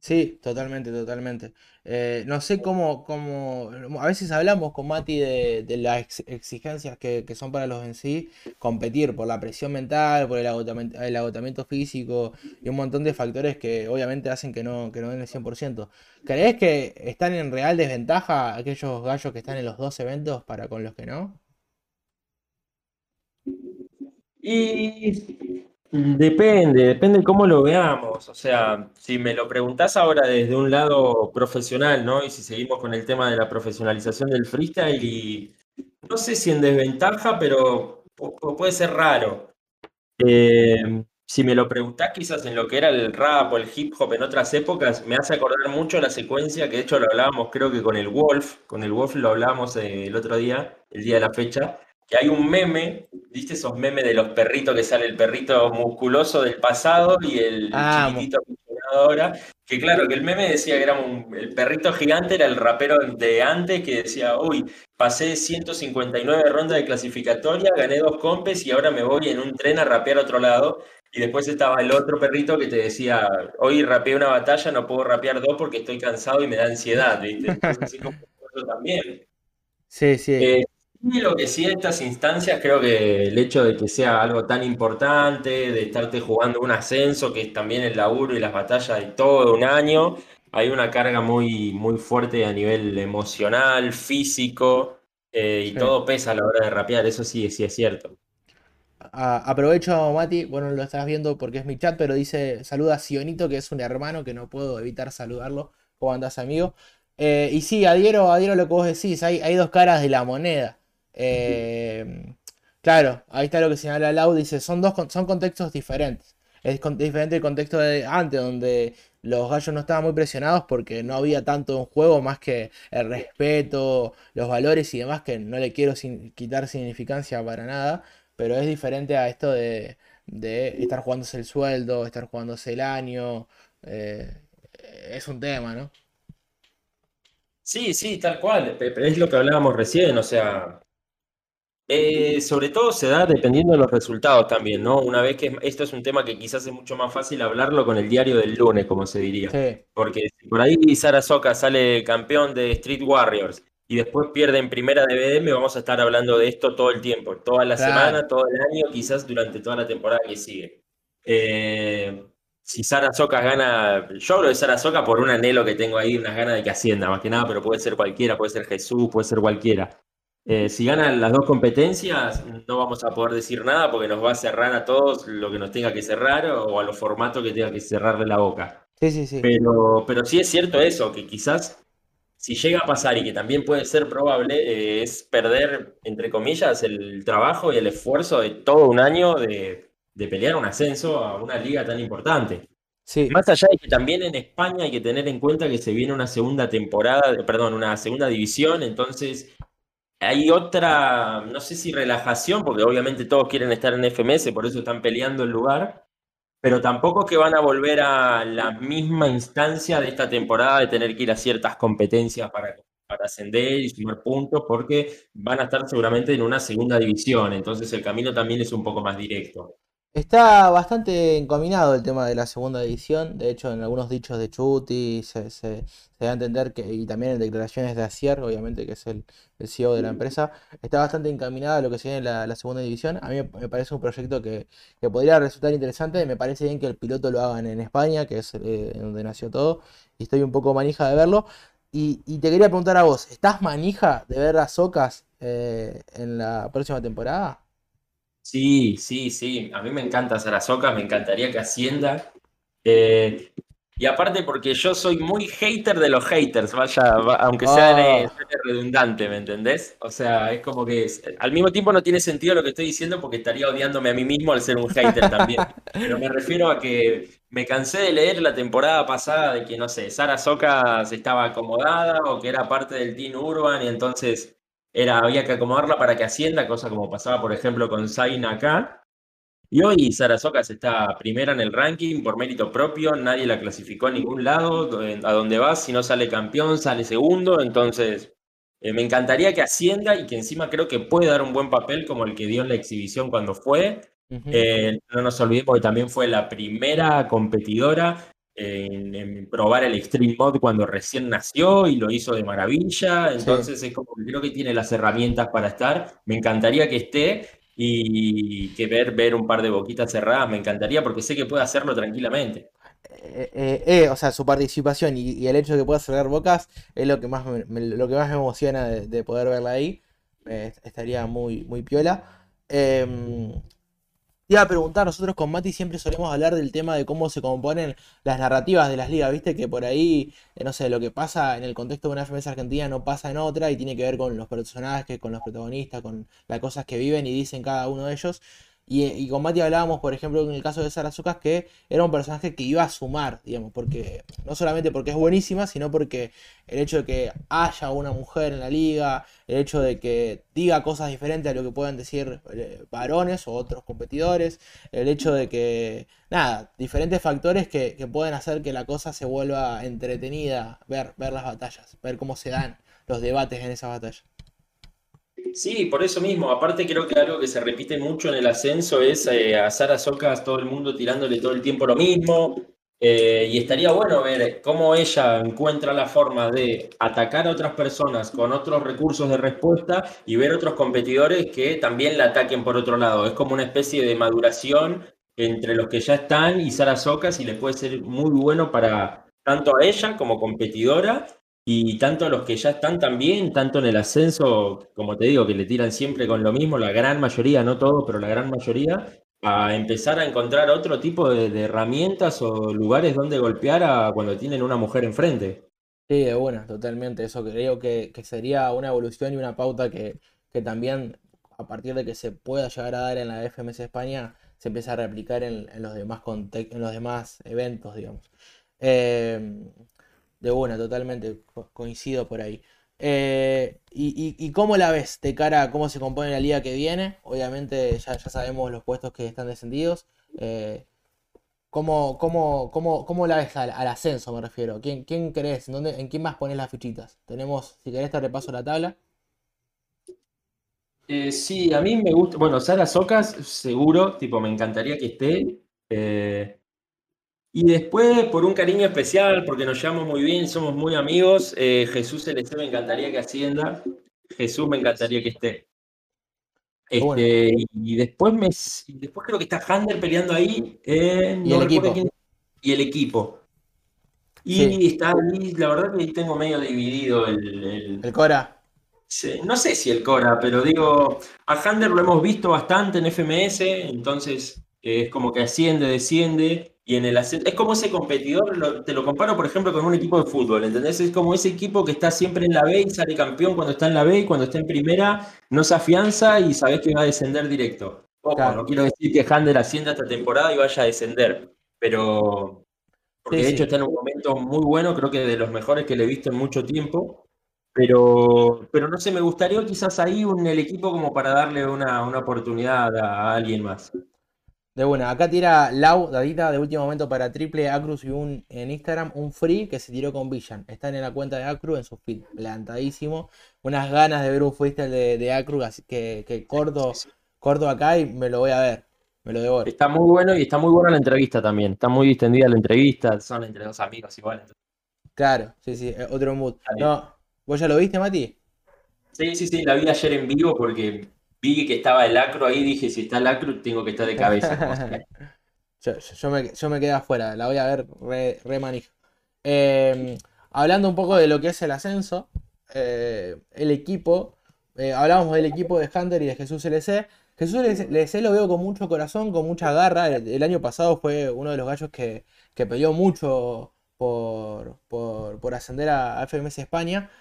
Sí, totalmente, totalmente. Eh, no sé cómo, cómo, a veces hablamos con Mati de, de las ex- exigencias que, que son para los en sí, competir por la presión mental, por el agotamiento, el agotamiento físico y un montón de factores que obviamente hacen que no, que no den el 100%. ¿Crees que están en real desventaja aquellos gallos que están en los dos eventos para con los que no? Y depende, depende de cómo lo veamos. O sea, si me lo preguntás ahora desde un lado profesional, ¿no? Y si seguimos con el tema de la profesionalización del freestyle, y no sé si en desventaja, pero pu- pu- puede ser raro. Eh, si me lo preguntás quizás en lo que era el rap o el hip hop en otras épocas, me hace acordar mucho la secuencia, que de hecho lo hablábamos creo que con el Wolf, con el Wolf lo hablábamos eh, el otro día, el día de la fecha, que hay un meme, ¿viste esos memes de los perritos que sale el perrito musculoso del pasado y el Ah, chiquitito funcionado ahora? Que claro, que el meme decía que era un, el perrito gigante era el rapero de antes que decía, uy, pasé 159 rondas de clasificatoria, gané dos compes y ahora me voy en un tren a rapear a otro lado. Y después estaba el otro perrito que te decía, hoy rapeé una batalla, no puedo rapear dos porque estoy cansado y me da ansiedad, ¿viste? Entonces, así como también. Sí, sí. Eh, y lo que sí de estas instancias, creo que el hecho de que sea algo tan importante, de estarte jugando un ascenso, que es también el laburo y las batallas de todo un año, hay una carga muy, muy fuerte a nivel emocional, físico, eh, y Sí. todo pesa a la hora de rapear, eso sí, sí es cierto. Aprovecho, Mati, bueno, lo estás viendo porque es mi chat, pero dice, saluda a Sionito, que es un hermano, que no puedo evitar saludarlo. ¿Cómo andás, amigo? Eh, y sí, adhiero, adhiero a lo que vos decís, hay, hay dos caras de la moneda. Eh, claro, ahí está lo que señala Lau, dice, son dos son contextos diferentes. Es diferente el contexto de antes, donde los gallos no estaban muy presionados porque no había tanto en juego más que el respeto, los valores y demás, que no le quiero sin- quitar significancia para nada pero es diferente a esto de, de estar jugándose el sueldo, estar jugándose el año. eh, es un tema, ¿no? Sí, sí, tal cual, es lo que hablábamos recién, o sea, eh, sobre todo se da dependiendo de los resultados también, ¿no? Una vez que esto es un tema que quizás es mucho más fácil hablarlo con el diario del lunes, como se diría. Sí, Porque si por ahí Sara Soka sale campeón de Street Warriors y después pierde en primera de BDM, vamos a estar hablando de esto todo el tiempo, toda la Claro. semana, todo el año, quizás durante toda la temporada que sigue. Eh, si Sara Soka gana, yo hablo de Sara Soka por un anhelo que tengo ahí, unas ganas de que ascienda, más que nada, pero puede ser cualquiera, puede ser Jesús, puede ser cualquiera. Eh, si ganan las dos competencias, no vamos a poder decir nada porque nos va a cerrar a todos lo que nos tenga que cerrar o a los formatos que tenga que cerrarle la boca. Sí, sí, sí. Pero, pero sí es cierto eso, que quizás si llega a pasar y que también puede ser probable, eh, es perder, entre comillas, el trabajo y el esfuerzo de todo un año de, de pelear un ascenso a una liga tan importante. Sí. Más allá de que también en España hay que tener en cuenta que se viene una segunda temporada, perdón, una segunda división, entonces hay otra, no sé si relajación, porque obviamente todos quieren estar en FMS, por eso están peleando el lugar, pero tampoco es que van a volver a la misma instancia de esta temporada de tener que ir a ciertas competencias para, para ascender y sumar puntos, porque van a estar seguramente en una segunda división, entonces el camino también es un poco más directo. Está bastante encaminado el tema de la segunda división. De hecho, en algunos dichos de Chuti se, se- da a entender que, y también en declaraciones de Asier, obviamente, que es el, CEO de la empresa, está bastante encaminada a lo que se viene la, segunda división. A mí me, parece un proyecto que, que podría resultar interesante. Me parece bien que el piloto lo hagan en España, que es eh, donde nació todo. Y estoy un poco manija de verlo. Y, y te quería preguntar a vos, ¿estás manija de ver a Socas eh, en la próxima temporada? Sí, sí, sí. A mí me encanta Sarasoca, me encantaría que ascienda. Eh, y aparte porque yo soy muy hater de los haters, vaya, va- aunque sea Ah. redundante, ¿me entendés? O sea, es como que es- al mismo tiempo no tiene sentido lo que estoy diciendo porque estaría odiándome a mí mismo al ser un hater también. Pero me refiero a que me cansé de leer la temporada pasada de que, no sé, Sara Socas estaba acomodada o que era parte del Team Urban y entonces era, había que acomodarla para que ascienda, cosa como pasaba, por ejemplo, con Zayn acá. Y hoy Sara Socas está primera en el ranking por mérito propio, nadie la clasificó a ningún lado, do- a donde va, si no sale campeón, sale segundo, entonces eh, me encantaría que ascienda y que encima creo que puede dar un buen papel como el que dio en la exhibición cuando fue. Eh, no nos olvidemos que también fue la primera competidora en, en probar el Extreme Mod cuando recién nació y lo hizo de maravilla. Entonces es como que creo que tiene las herramientas para estar. Me encantaría que esté y que ver, ver un par de boquitas cerradas, me encantaría porque sé que puede hacerlo tranquilamente. eh, eh, eh, o sea, su participación y, y el hecho de que pueda cerrar bocas es lo que más me, me- lo que más me emociona de, de poder verla ahí. Estaría muy, muy piola. Te iba a preguntar, nosotros con Mati siempre solemos hablar del tema de cómo se componen las narrativas de las ligas, viste que por ahí, eh, no sé, lo que pasa en el contexto de una FMS Argentina no pasa en otra y tiene que ver con los personajes, con los protagonistas, con las cosas que viven y dicen cada uno de ellos. Y, y con Mati hablábamos, por ejemplo, en el caso de Sara Sucas, que era un personaje que iba a sumar, digamos, porque no solamente porque es buenísima, sino porque el hecho de que haya una mujer en la liga, el hecho de que diga cosas diferentes a lo que puedan decir eh, varones o otros competidores, el hecho de que, nada, diferentes factores que, que pueden hacer que la cosa se vuelva entretenida, ver, ver las batallas, ver cómo se dan los debates en esas batallas. Sí, por eso mismo. Aparte creo que algo que se repite mucho en el ascenso es eh, a Sara Socas todo el mundo tirándole todo el tiempo lo mismo. Eh, y estaría bueno ver cómo ella encuentra la forma de atacar a otras personas con otros recursos de respuesta y ver otros competidores que también la ataquen por otro lado. Es como una especie de maduración entre los que ya están y Sara Socas y le puede ser muy bueno para tanto a ella como competidora y tanto los que ya están también, tanto en el ascenso, como te digo, que le tiran siempre con lo mismo, la gran mayoría, no todo, pero la gran mayoría, a empezar a encontrar otro tipo de, herramientas o lugares donde golpear a cuando tienen una mujer enfrente. Sí, de buena, totalmente. Eso creo que, que sería una evolución y una pauta que, que también, a partir de que se pueda llegar a dar en la FMS España, se empieza a replicar en, en los demás en los demás eventos, digamos. Eh, de buena, totalmente, co- coincido por ahí. Eh, y, y- cómo la ves de cara a cómo se compone la liga que viene? Obviamente ya, ya sabemos los puestos que están descendidos. Eh, ¿Cómo, cómo, cómo, cómo la ves al, al ascenso, me refiero? ¿Quién, quién crees? ¿En dónde, en quién más pones las fichitas? Tenemos, si querés te repaso la tabla. Eh, sí, a mí me gusta, bueno, Sara Socas, seguro, tipo, me encantaría que esté. Y después, por un cariño especial, porque nos llevamos muy bien, somos muy amigos, eh, Jesús LC me encantaría que ascienda. Jesús me encantaría que esté. Bueno. Este, y después me después creo que está Hander peleando ahí. eh, Y no el quién- y el equipo. Y Sí. está ahí, la verdad que tengo medio dividido el, el- El Cora. Sí, no sé si el Cora, pero digo, a Hander lo hemos visto bastante en FMS, entonces es como que asciende, desciende, y en el ascenso, es como ese competidor, lo- te lo comparo por ejemplo con un equipo de fútbol, ¿entendés? Es como ese equipo que está siempre en la B y sale campeón cuando está en la B y cuando está en primera no se afianza y sabés que va a descender directo. Ojo, Claro. no quiero decir que Hander ascienda esta temporada y vaya a descender, pero porque Sí, de sí. hecho está en un momento muy bueno, creo que de los mejores que le he visto en mucho tiempo. Pero, pero no sé, me gustaría quizás ahí un, el equipo como para darle una, una oportunidad a, a alguien más. De buena, acá tira Lau, Dadita, de último momento para Triple Acruz y un en Instagram, un free que se tiró con Villan. Están en la cuenta de Acru en su feed, plantadísimo. Unas ganas de ver un freestyle de, de Acru, así que, que corto, corto acá y me lo voy a ver. Me lo devoro. Está muy bueno y está muy buena la entrevista también. Está muy distendida la entrevista. Son entre dos amigos igual. Claro, sí, sí, eh, otro mood. No, ¿vos ya lo viste, Mati? Sí, sí, sí, la vi ayer en vivo porque vi que estaba el acro ahí. Dije, si está el acro, tengo que estar de cabeza. Yo, me, yo me quedé afuera, la voy a ver re, re manija. Eh, hablando un poco de lo que es el ascenso, eh, el equipo, eh, hablábamos del equipo de Hunter y de Jesús LC. Jesús LC lo veo con mucho corazón, con mucha garra. El, el año pasado fue uno de los gallos que, que peleó mucho por, por, por ascender a, a FMS España.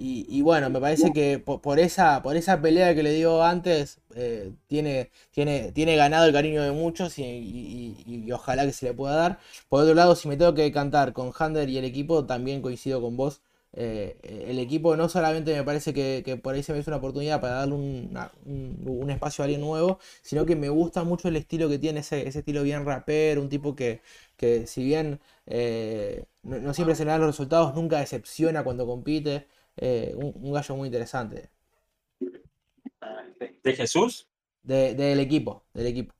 Y, y bueno, me parece que po- por, esa, por esa pelea que le dio antes, eh, tiene, tiene, tiene ganado el cariño de muchos y, y- ojalá que se le pueda dar. Por otro lado, si me tengo que cantar con Hander y el equipo, también coincido con vos. Eh, el equipo no solamente me parece que, que por ahí se me hizo una oportunidad para darle una- un, un espacio a alguien nuevo, sino que me gusta mucho el estilo que tiene, ese, ese estilo bien rapero, un tipo que, que si bien eh, no, no siempre se le dan los resultados, nunca decepciona cuando compite. Eh, un, un gallo muy interesante. ¿De Jesús? De- del equipo, del equipo.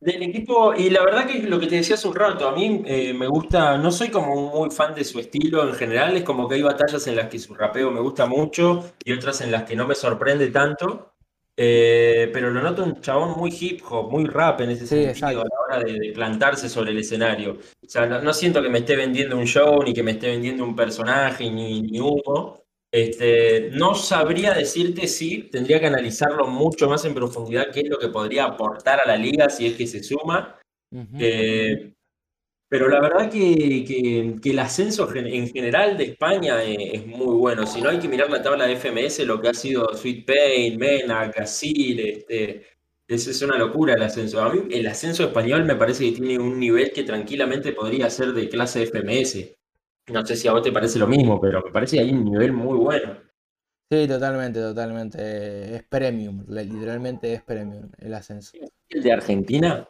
Del equipo, y la verdad que lo que te decía hace un rato, a mí eh, me gusta, no soy como muy fan de su estilo en general, es como que hay batallas en las que su rapeo me gusta mucho y otras en las que no me sorprende tanto, eh, pero lo noto un chabón muy hip hop, muy rap en ese Sí, sentido exacto. a la hora de, de plantarse sobre el escenario. O sea, no, no siento que me esté vendiendo un show, ni que me esté vendiendo un personaje, ni, ni humo. Este, no sabría decirte si tendría que analizarlo mucho más en profundidad qué es lo que podría aportar a la liga si es que se suma. Eh, pero la verdad que, que- que el ascenso en general de España eh, es muy bueno. Si no hay que mirar la tabla de FMS, lo que ha sido Sweet Pain, Mena, Casil, este, es, es una locura el ascenso. A mí el ascenso español me parece que tiene un nivel que tranquilamente podría ser de clase FMS. No sé si a vos te parece lo mismo, pero me parece que hay un nivel muy bueno. Sí, totalmente, totalmente. Eh, Es premium, literalmente es premium el ascenso. El de Argentina,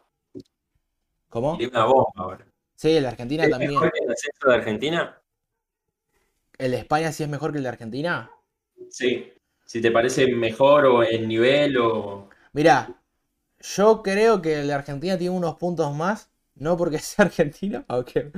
¿Cómo? tiene una bomba ahora. Sí, el de Argentina ¿Es también. mejor que el ascenso de Argentina? ¿El de España sí es mejor que el de Argentina? Sí. Si te parece mejor o en nivel o... Mirá, yo creo que el de Argentina tiene unos puntos más, no porque sea argentino, aunque...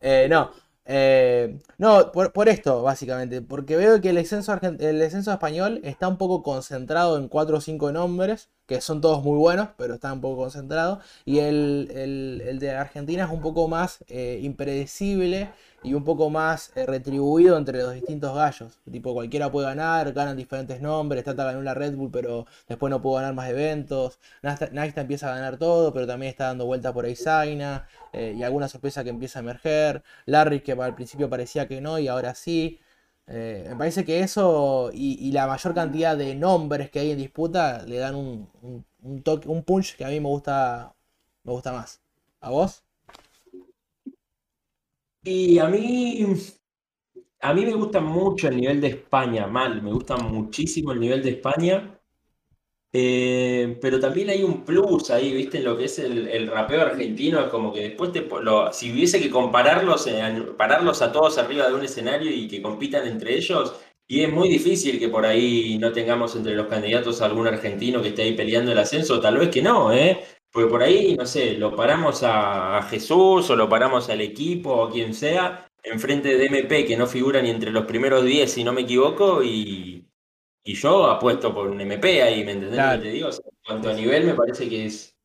eh, no, eh, no, por, esto, básicamente, porque veo que el descenso, el descenso español está un poco concentrado en 4 o 5 nombres, que son todos muy buenos, pero está un poco concentrado, y el, el- el de Argentina es un poco más eh, impredecible y un poco más eh, retribuido entre los distintos gallos. Tipo, cualquiera puede ganar, ganan diferentes nombres, Tata ganó la Red Bull, pero después no pudo ganar más eventos. Nasta, empieza a ganar todo, pero también está dando vuelta por ahí Zaina, eh, y alguna sorpresa que empieza a emerger. Larry, que al principio parecía que no, y ahora sí. Eh, me parece que eso y, y la mayor cantidad de nombres que hay en disputa le dan un, un, un toque, un punch que a mí me gusta, me gusta más. ¿A vos? Y a mí, a mí me gusta mucho el nivel de España, mal, me gusta muchísimo el nivel de España, eh, pero también hay un plus ahí, ¿viste? En lo que es el, rapeo argentino, es como que después te, lo- si hubiese que compararlos, eh, pararlos a todos arriba de un escenario y que compitan entre ellos, y es muy difícil que por ahí no tengamos entre los candidatos algún argentino que esté ahí peleando el ascenso, tal vez que no, ¿eh? Porque por ahí, no sé, lo paramos a, a Jesús o lo paramos al equipo o a quien sea, enfrente de MP que no figura ni entre los primeros 10, si no me equivoco, y, y yo apuesto por un MP ahí, ¿me entendés Claro. lo que te digo? O sea, en cuanto a nivel, me parece que es.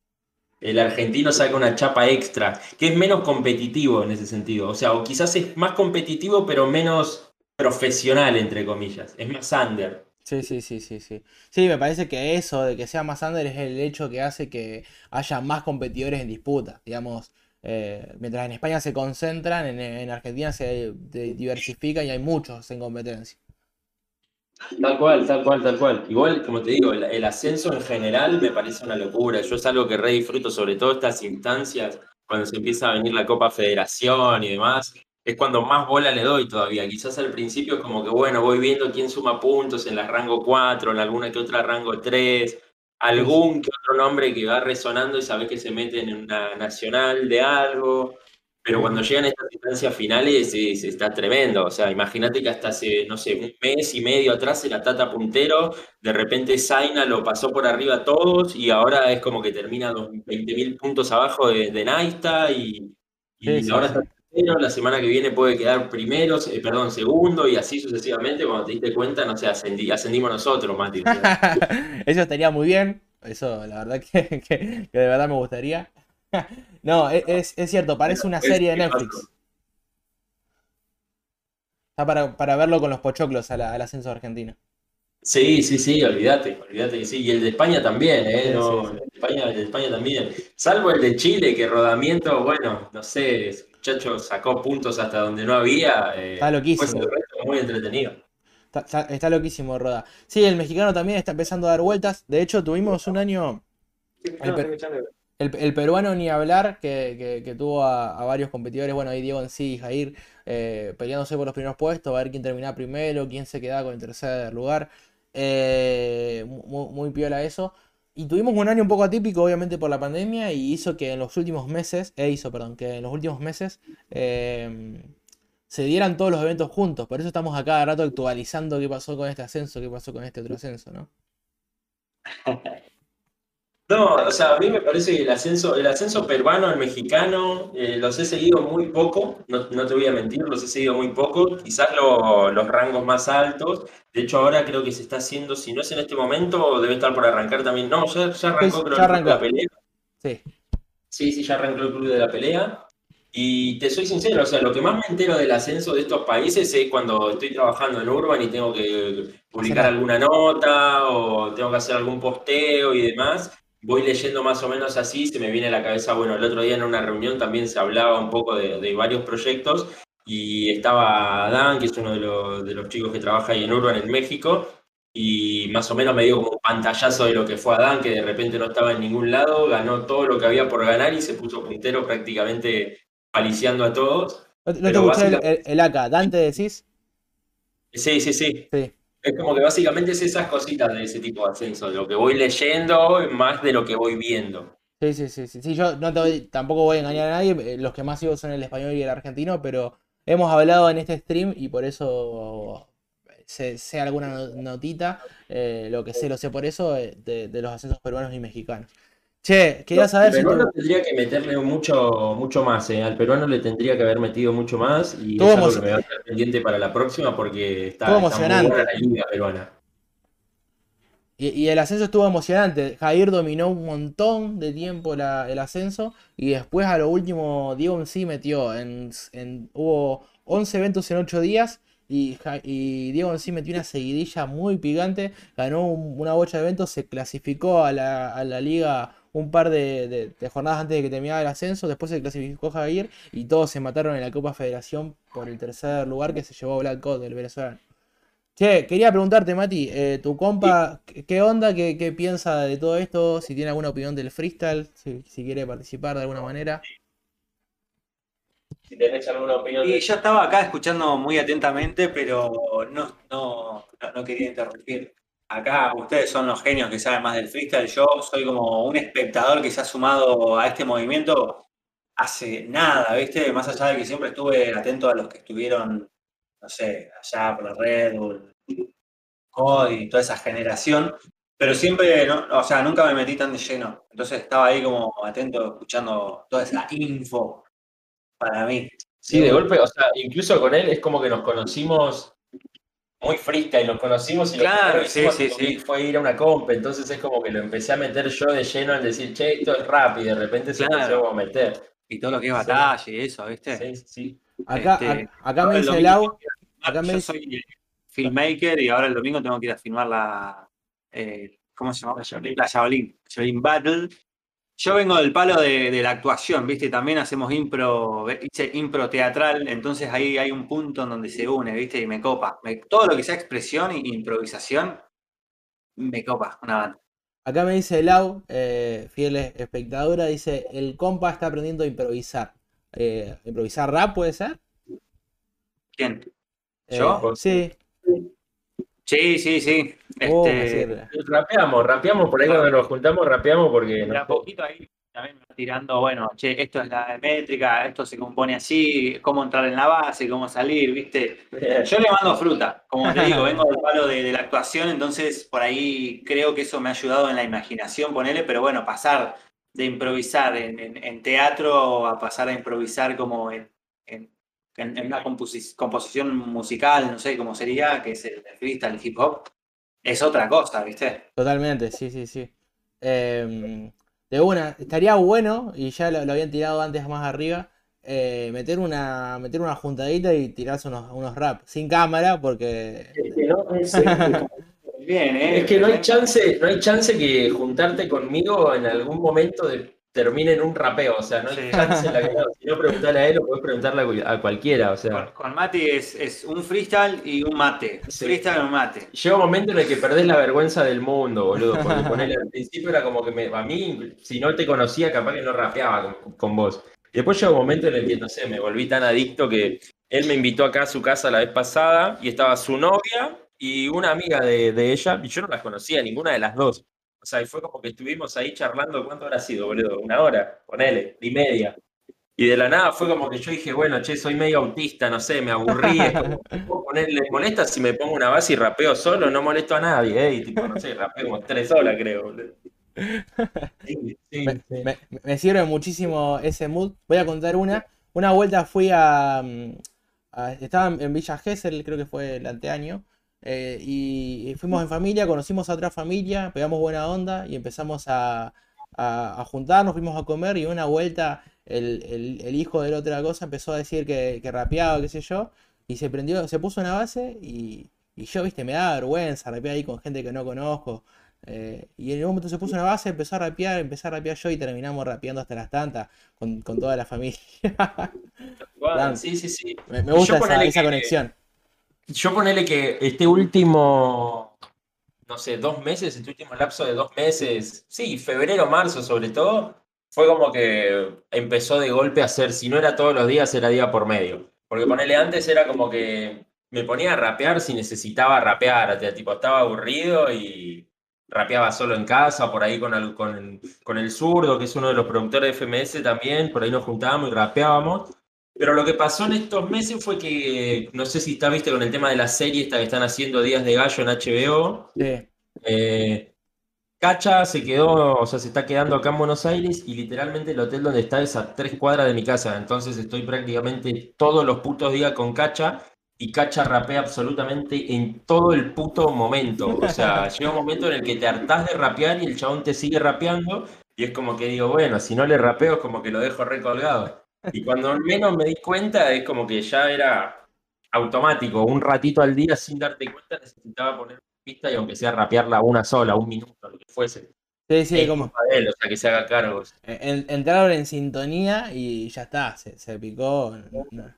El argentino saca una chapa extra, que es menos competitivo en ese sentido. O sea, o quizás es más competitivo, pero menos profesional, entre comillas. Es más under. Sí, sí, sí, sí, sí. Sí, me parece que eso de que sea más under es el hecho que hace que haya más competidores en disputa. Digamos, eh, mientras en España se concentran, en, en Argentina se de- diversifican y hay muchos en competencia. Tal cual, tal cual, tal cual. Igual, como te digo, el, el ascenso en general me parece una locura. Yo es algo que re disfruto, sobre todo estas instancias, cuando se empieza a venir la Copa Federación y demás, es cuando más bola le doy todavía. Quizás al principio es como que, bueno, voy viendo quién suma puntos en la rango 4, en alguna que otra rango 3, algún que otro nombre que va resonando y sabes que se meten en una nacional de algo. Pero cuando llegan estas instancias finales es- está tremendo. O sea, imagínate que hasta hace, no sé, un mes y medio atrás era Tata puntero, de repente Zaina lo pasó por arriba a todos y ahora es como que termina los 20.000 puntos abajo de, de Naista y, y Sí, sí, ahora sí. está tercero, la semana que viene puede quedar primero, eh, perdón, segundo y así sucesivamente. Cuando te diste cuenta, no sé, ascendí- ascendimos nosotros, Mati. Eso estaría muy bien. Eso, la verdad que, que- que de verdad me gustaría. No, e- es, es cierto, parece una serie de ¿qué Netflix. Está para, para verlo con los pochoclos a la- al ascenso de Argentina. Sí, sí, sí, olvídate, olvídate que sí. Y el de España también, ¿eh? No, sí, sí. el de España, el de España también. Salvo el de Chile, que rodamiento, bueno, no sé, ese muchacho sacó puntos hasta donde no había. eh, Está loquísimo. Fue el resto muy entretenido. Está, está- está loquísimo Roda. Sí, el mexicano también está empezando a dar vueltas. De hecho, tuvimos un año, El per- el, el peruano ni hablar, que, que- que tuvo a, a varios competidores. Bueno, ahí Diego en sí y Jair eh, peleándose por los primeros puestos, a ver quién terminaba primero, quién se quedaba con el tercer lugar. Eh, mu- muy, piola eso. Y tuvimos un año un poco atípico, obviamente, por la pandemia, y hizo que en los últimos meses, eh, hizo, perdón, que en los últimos meses eh, se dieran todos los eventos juntos. Por eso estamos a cada rato actualizando qué pasó con este ascenso, qué pasó con este otro ascenso, ¿no? No, o sea, a mí me parece que el ascenso, el ascenso peruano, el mexicano, eh, los he seguido muy poco, no, no te voy a mentir, los he seguido muy poco, quizás lo- los rangos más altos. De hecho, ahora creo que se está haciendo, si no es en este momento, debe estar por arrancar también. No, ya, ya arrancó, creo, ya el club de la arrancó. pelea. Sí. Sí, sí, ya arrancó el club de la pelea. Y te soy sincero, o sea, lo que más me entero del ascenso de estos países es cuando estoy trabajando en Urban y tengo que publicar alguna nota o tengo que hacer algún posteo y demás. Voy leyendo más o menos así, se me viene a la cabeza, bueno, el otro día en una reunión también se hablaba un poco de, de varios proyectos y estaba Dan, que es uno de los, de los chicos que trabaja ahí en Urban en México, y más o menos me dio como un pantallazo de lo que fue Adán, que de repente no estaba en ningún lado, ganó todo lo que había por ganar y se puso puntero prácticamente paliciando a todos. ¿No, te Pero escuché el, básicamente- el, el AK? ¿Dante decís? Sí, sí, sí. Sí. Es como que básicamente es esas cositas de ese tipo de ascenso, lo que voy leyendo más de lo que voy viendo. Sí, sí, sí, sí, yo no te tampoco voy a engañar a nadie, eh, los que más sigo son el español y el argentino, pero hemos hablado en este stream y por eso sé, sé alguna no- notita, eh, lo que sé lo sé por eso, eh, de los ascensos peruanos y mexicanos. Che, quería saber si... peruano tendría que meterle mucho, mucho más, ¿eh? Al peruano le tendría que haber metido mucho más y Estuvo es algo emo- que me va a estar pendiente para la próxima porque está, muy buena la liga peruana. Y, y el ascenso estuvo emocionante. Jair dominó un montón de tiempo la- el ascenso. Y después a lo último, Diego en sí metió. En, en- hubo 11 eventos en 8 días. Y, Diego en sí metió una seguidilla muy picante. Ganó un- una bocha de eventos. Se clasificó a la, a la liga un par de, de- de jornadas antes de que terminara el ascenso. Después se clasificó Jair. Y todos se mataron en la Copa Federación por el tercer lugar que se llevó Black Code, del venezolano. Che, quería preguntarte, Mati, eh, tu compa, ¿qué- ¿qué onda? ¿Qué, qué piensa de todo esto? Si tiene alguna opinión del freestyle, si, si quiere participar de alguna manera. Si tenés alguna opinión Y de yo estaba acá escuchando muy atentamente, pero no, no, no, no quería interrumpir. Acá ustedes son los genios que saben más del freestyle. Yo soy como un espectador que se ha sumado a este movimiento hace nada, ¿viste? Más allá de que siempre estuve atento a los que estuvieron, no sé, allá por la Red Bull, Cody toda esa generación. Pero siempre, o sea, nunca me metí tan de lleno. Entonces estaba ahí como atento, escuchando toda esa info para mí. Sí, de golpe, o sea, incluso con él es como que nos conocimos muy freestyle, nos conocimos y lo Claro, primero que sí, sí, fue- sí. fue ir a una comp, entonces es como que lo empecé a meter yo de lleno en decir, che, esto es rap, y de repente se Claro. empezó a meter. Y todo lo que es Sí. batalla y eso, ¿viste? Sí, sí. Acá, Este, a- acá me dice lo Lau, acá me yo dice- soy filmmaker y ahora el domingo tengo que ir a filmar la. eh, ¿Cómo se llama? La Javelin. Javelin Battle. Yo vengo del palo de, de la actuación, ¿viste? También hacemos impro, hice impro teatral, entonces ahí hay un punto en donde se une, ¿viste? Y me copa. Me- todo lo que sea expresión e improvisación, me copa, una banda. Acá me dice Lau, eh, fiel espectadora, dice, el compa está aprendiendo a improvisar. Eh, ¿Improvisar rap puede ser? ¿Quién? Eh, ¿Yo? sí. Sí, sí, sí. Oh, Este. Rapeamos, rapeamos por ahí cuando nos juntamos, rapeamos porque. de a poquito ahí también tirando, bueno, che, esto es la métrica, esto se compone así, cómo entrar en la base, cómo salir, ¿viste? Yo le mando fruta, como te digo, vengo del palo de, de la actuación, entonces por ahí creo que eso me ha ayudado en la imaginación, ponele, pero bueno, pasar de improvisar en, en- en teatro a pasar a improvisar como en, en- en- en una composi- composición musical, no sé cómo sería, que es el, el freestyle, el hip hop, es otra cosa, ¿viste? Totalmente, sí, sí, sí. Em, de una, estaría bueno, y ya lo, lo habían tirado antes más arriba, eh, meter una, meter una juntadita y tirarse unos, unos rap, sin cámara, porque... Es que no, es- Bien, ¿eh? es que no hay chance, no hay chance que juntarte conmigo en algún momento de, termine en un rapeo. O sea, no hay Sí. chance en la que no. Si no preguntarle a él, o puedes preguntarle a cu- a cualquiera. O sea, Con, con Mati es, es un freestyle y un mate. Sí. Freestyle y un mate. llega un momento en el que perdés la vergüenza del mundo, boludo. Porque ponele, al principio era como que me, a mí, si no te conocía, capaz que no rapeaba con, con vos. Y después llega un momento en el que, no sé, me volví tan adicto que él me invitó acá a su casa la vez pasada y estaba su novia y una amiga de, de ella, y yo no las conocía, ninguna de las dos. O sea, y fue como que estuvimos ahí charlando, ¿cuánto habrá sido, boludo? Una hora, ponele, y media. Y de la nada fue como que yo dije, bueno, che, soy medio autista, no sé, me aburrí. Es como, ¿puedo ponerle, ¿molesta si me pongo una base y rapeo solo? No molesto a nadie, ¿eh? Y tipo, no sé, rapeo como tres horas, creo, boludo. Sí, sí, Me, sí. me- me sirve muchísimo ese mood. Voy a contar una. Una vuelta fui a, mm, a- estaba en en Villa Gesell, creo que fue el anteaño. Eh, y, fuimos en familia, conocimos a otra familia, pegamos buena onda y empezamos a, a- a juntarnos, fuimos a comer y una vuelta el, el- el hijo de la otra cosa empezó a decir que, que rapeaba, qué sé yo, y se prendió, se puso una base y, y yo, viste, me daba vergüenza rapear ahí con gente que no conozco. eh, y en un momento se puso una base, empezó a rapear, empecé a rapear yo y terminamos rapeando hasta las tantas con, con toda la familia. Sí, sí, sí. me, gusta esa, esa que- conexión. Yo ponele que este último, no sé, dos meses, este último lapso de dos meses, sí, febrero, marzo sobre todo, fue como que empezó de golpe a ser, si no era todos los días, era día por medio. Porque ponele antes era como que me ponía a rapear si necesitaba rapear, tipo, estaba aburrido y rapeaba solo en casa, por ahí con el, con, con el zurdo, que es uno de los productores de FMS también, por ahí nos juntábamos y rapeábamos. Pero lo que pasó en estos meses fue que, no sé si está viste con el tema de la serie esta que están haciendo Días de Gallo en HBO, Sí. eh, Cacha se quedó, o sea, se está quedando acá en Buenos Aires y literalmente el hotel donde está es a tres cuadras de mi casa. Entonces estoy prácticamente todos los putos días con Cacha y Cacha rapea absolutamente en todo el puto momento. O sea, llega un momento en el que te hartás de rapear y el chabón te sigue rapeando y es como que digo, bueno, si no le rapeo es como que lo dejo recolgado. Y cuando menos me di cuenta es como que ya era automático, un ratito al día sin darte cuenta necesitaba poner pista y aunque sea rapearla una sola, un minuto, lo que fuese. Sí, sí, Es como él, o sea, que se haga cargo. en- entraron en sintonía y ya está, se, se picó. No, no-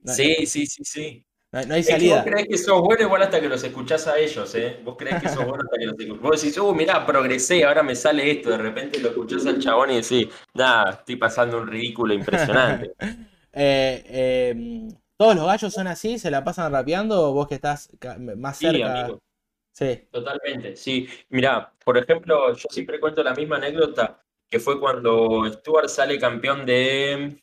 no- Sí, sí, sí, sí. No- no hay Es que vos salida. creés que sos bueno igual hasta que los escuchás a ellos, ¿eh? Vos creés que sos bueno hasta que los escuchás. Vos decís, uh, mirá, progresé, ahora me sale esto. De repente lo escuchás al chabón y decís, nada, estoy pasando un ridículo impresionante. Eh, eh, ¿todos los gallos son así? ¿Se la pasan rapeando o vos que estás más Sí, cerca? amigo. Sí. Totalmente, sí. Mirá, por ejemplo, yo siempre cuento la misma anécdota que fue cuando Stuart sale campeón de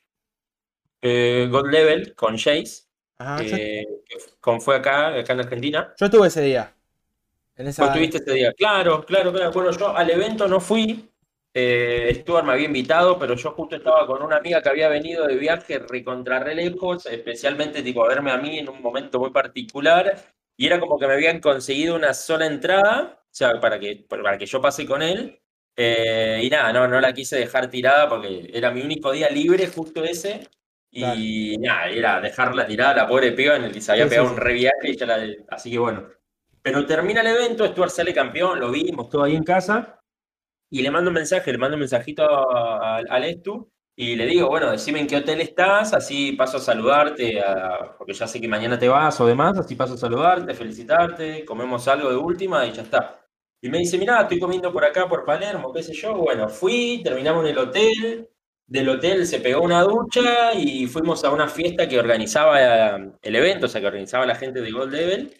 eh, God Level con Jace, Ajá, yo, eh, que con- fue acá, acá en Argentina. yo estuve ese día. En esa, Vos estuviste ese día. Claro, claro, claro. Bueno, yo al evento no fui. Eh, Stuart me había invitado, pero yo justo estaba con una amiga que había venido de viaje recontra re lejos, especialmente tipo a verme a mí en un momento muy particular. Y era como que me habían conseguido una sola entrada, o sea, para que, para que yo pase con él. Eh, y nada, no, no la quise dejar tirada porque era mi único día libre, justo ese. Y nada, era dejarla tirada la pobre piba en el que se había Sí, pegado sí. un re viaje y ya la. Así que bueno. Pero termina el evento, Stuart sale campeón, lo vimos todo ahí en casa. Y le mando un mensaje, le mando un mensajito a- a- al Estu y le digo, bueno, decime en qué hotel estás, así paso a saludarte, a- porque ya sé que mañana te vas o demás, así paso a saludarte, felicitarte, comemos algo de última y ya está. Y me dice, mirá, estoy comiendo por acá, por Palermo, qué sé yo. Bueno, fui, terminamos en el hotel, del hotel se pegó una ducha y fuimos a una fiesta que organizaba eh, el evento, o sea, que organizaba la gente de Gold Level.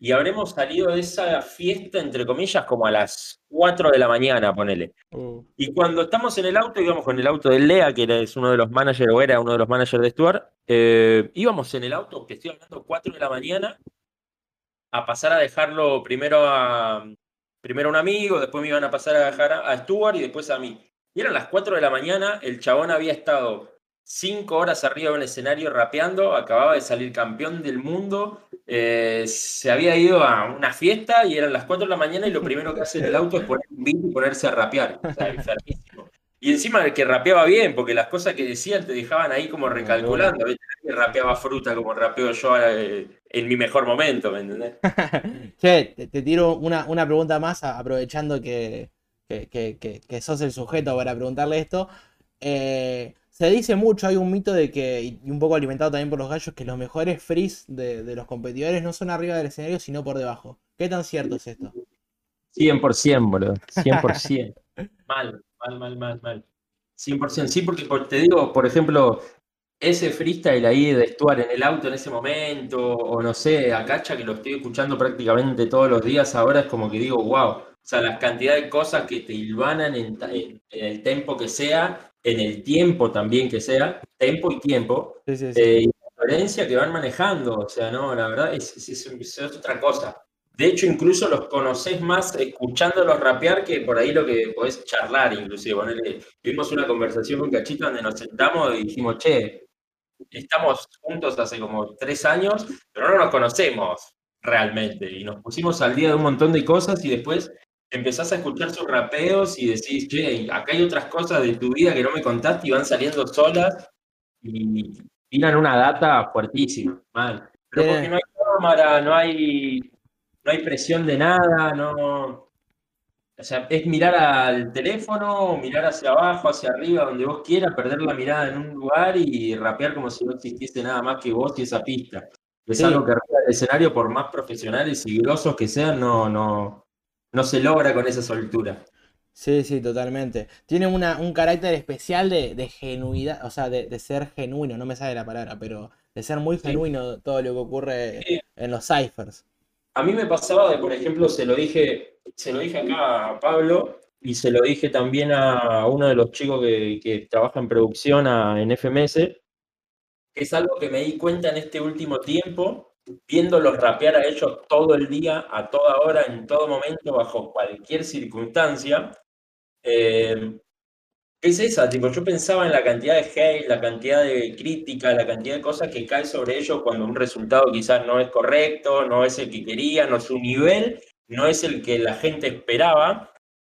Y habremos salido de esa fiesta, entre comillas, como a las 4 de la mañana, ponele. Uh, Y cuando estamos en el auto, íbamos con el auto de Lea, que era- es uno de los managers, o era uno de los managers de Stuart, eh, íbamos en el auto, que estoy hablando 4 de la mañana, a pasar a dejarlo primero a, primero a un amigo, después me iban a pasar a dejar a, a Stuart y después a mí. Y eran las 4 de la mañana, el chabón había estado 5 horas arriba de un escenario rapeando, acababa de salir campeón del mundo, eh, se había ido a una fiesta y eran las 4 de la mañana y lo primero que hace en el auto es poner un beat y ponerse a rapear. O sea, enfermísimo. Y encima el que rapeaba bien, porque las cosas que decían te dejaban ahí como recalculando. Nadie rapeaba fruta como rapeo yo eh, en mi mejor momento, ¿me entendés? Che, te, te tiro una, una pregunta más, a- aprovechando que, que, que- que- que sos el sujeto para preguntarle esto. Eh, se dice mucho, hay un mito de que, y un poco alimentado también por los gallos, que los mejores frees de, de los competidores no son arriba del escenario, sino por debajo. ¿Qué tan cierto es esto? 100%, boludo. 100%. mal, mal, mal, mal, mal. 100%. Sí, porque por- te digo, por ejemplo, ese freestyle ahí de Stuart en el auto en ese momento, o no sé, a Cacha que lo estoy escuchando prácticamente todos los días ahora, es como que digo, wow. O sea, la cantidad de cosas que te hilvanan en, ta- en- en el tempo que sea, en el tiempo también que sea, tempo y tiempo, Sí, sí, sí. eh, y la coherencia que van manejando. O sea, no, la verdad es, es- es- es otra cosa. De hecho, incluso los conoces más escuchándolos rapear que por ahí lo que podés charlar, inclusive. Ponele, tuvimos una conversación con Cachito donde nos sentamos y dijimos, che, estamos juntos hace como tres años, pero no nos conocemos realmente. Y nos pusimos al día de un montón de cosas y después empezás a escuchar sus rapeos y decís, che, acá hay otras cosas de tu vida que no me contaste y van saliendo solas y tiran una data fuertísima, mal. Pero porque no hay cámara, no hay, no hay presión de nada, no. O sea, es mirar al teléfono, mirar hacia abajo, hacia arriba, donde vos quieras, perder la mirada en un lugar y rapear como si no existiese nada más que vos y esa pista. Es Sí. algo que arriba del escenario, por más profesionales y grosos que sean, no, no, no se logra con esa soltura. Sí, sí, totalmente. Tiene una, un carácter especial de, de genuidad, o sea, de, de ser genuino, no me sale la palabra, pero de ser muy genuino todo lo que ocurre Sí. en los ciphers. A mí me pasaba de, por ejemplo, se lo dije, se lo dije acá a Pablo y se lo dije también a uno de los chicos que, que trabaja en producción a- en FMS, que es algo que me di cuenta en este último tiempo, viéndolos rapear a ellos todo el día, a toda hora, en todo momento, bajo cualquier circunstancia. Eh, ¿Qué es esa? Tipo, yo pensaba en la cantidad de hate, la cantidad de crítica, la cantidad de cosas que cae sobre ellos cuando un resultado quizás no es correcto, no es el que querían, no su nivel, no es el que la gente esperaba.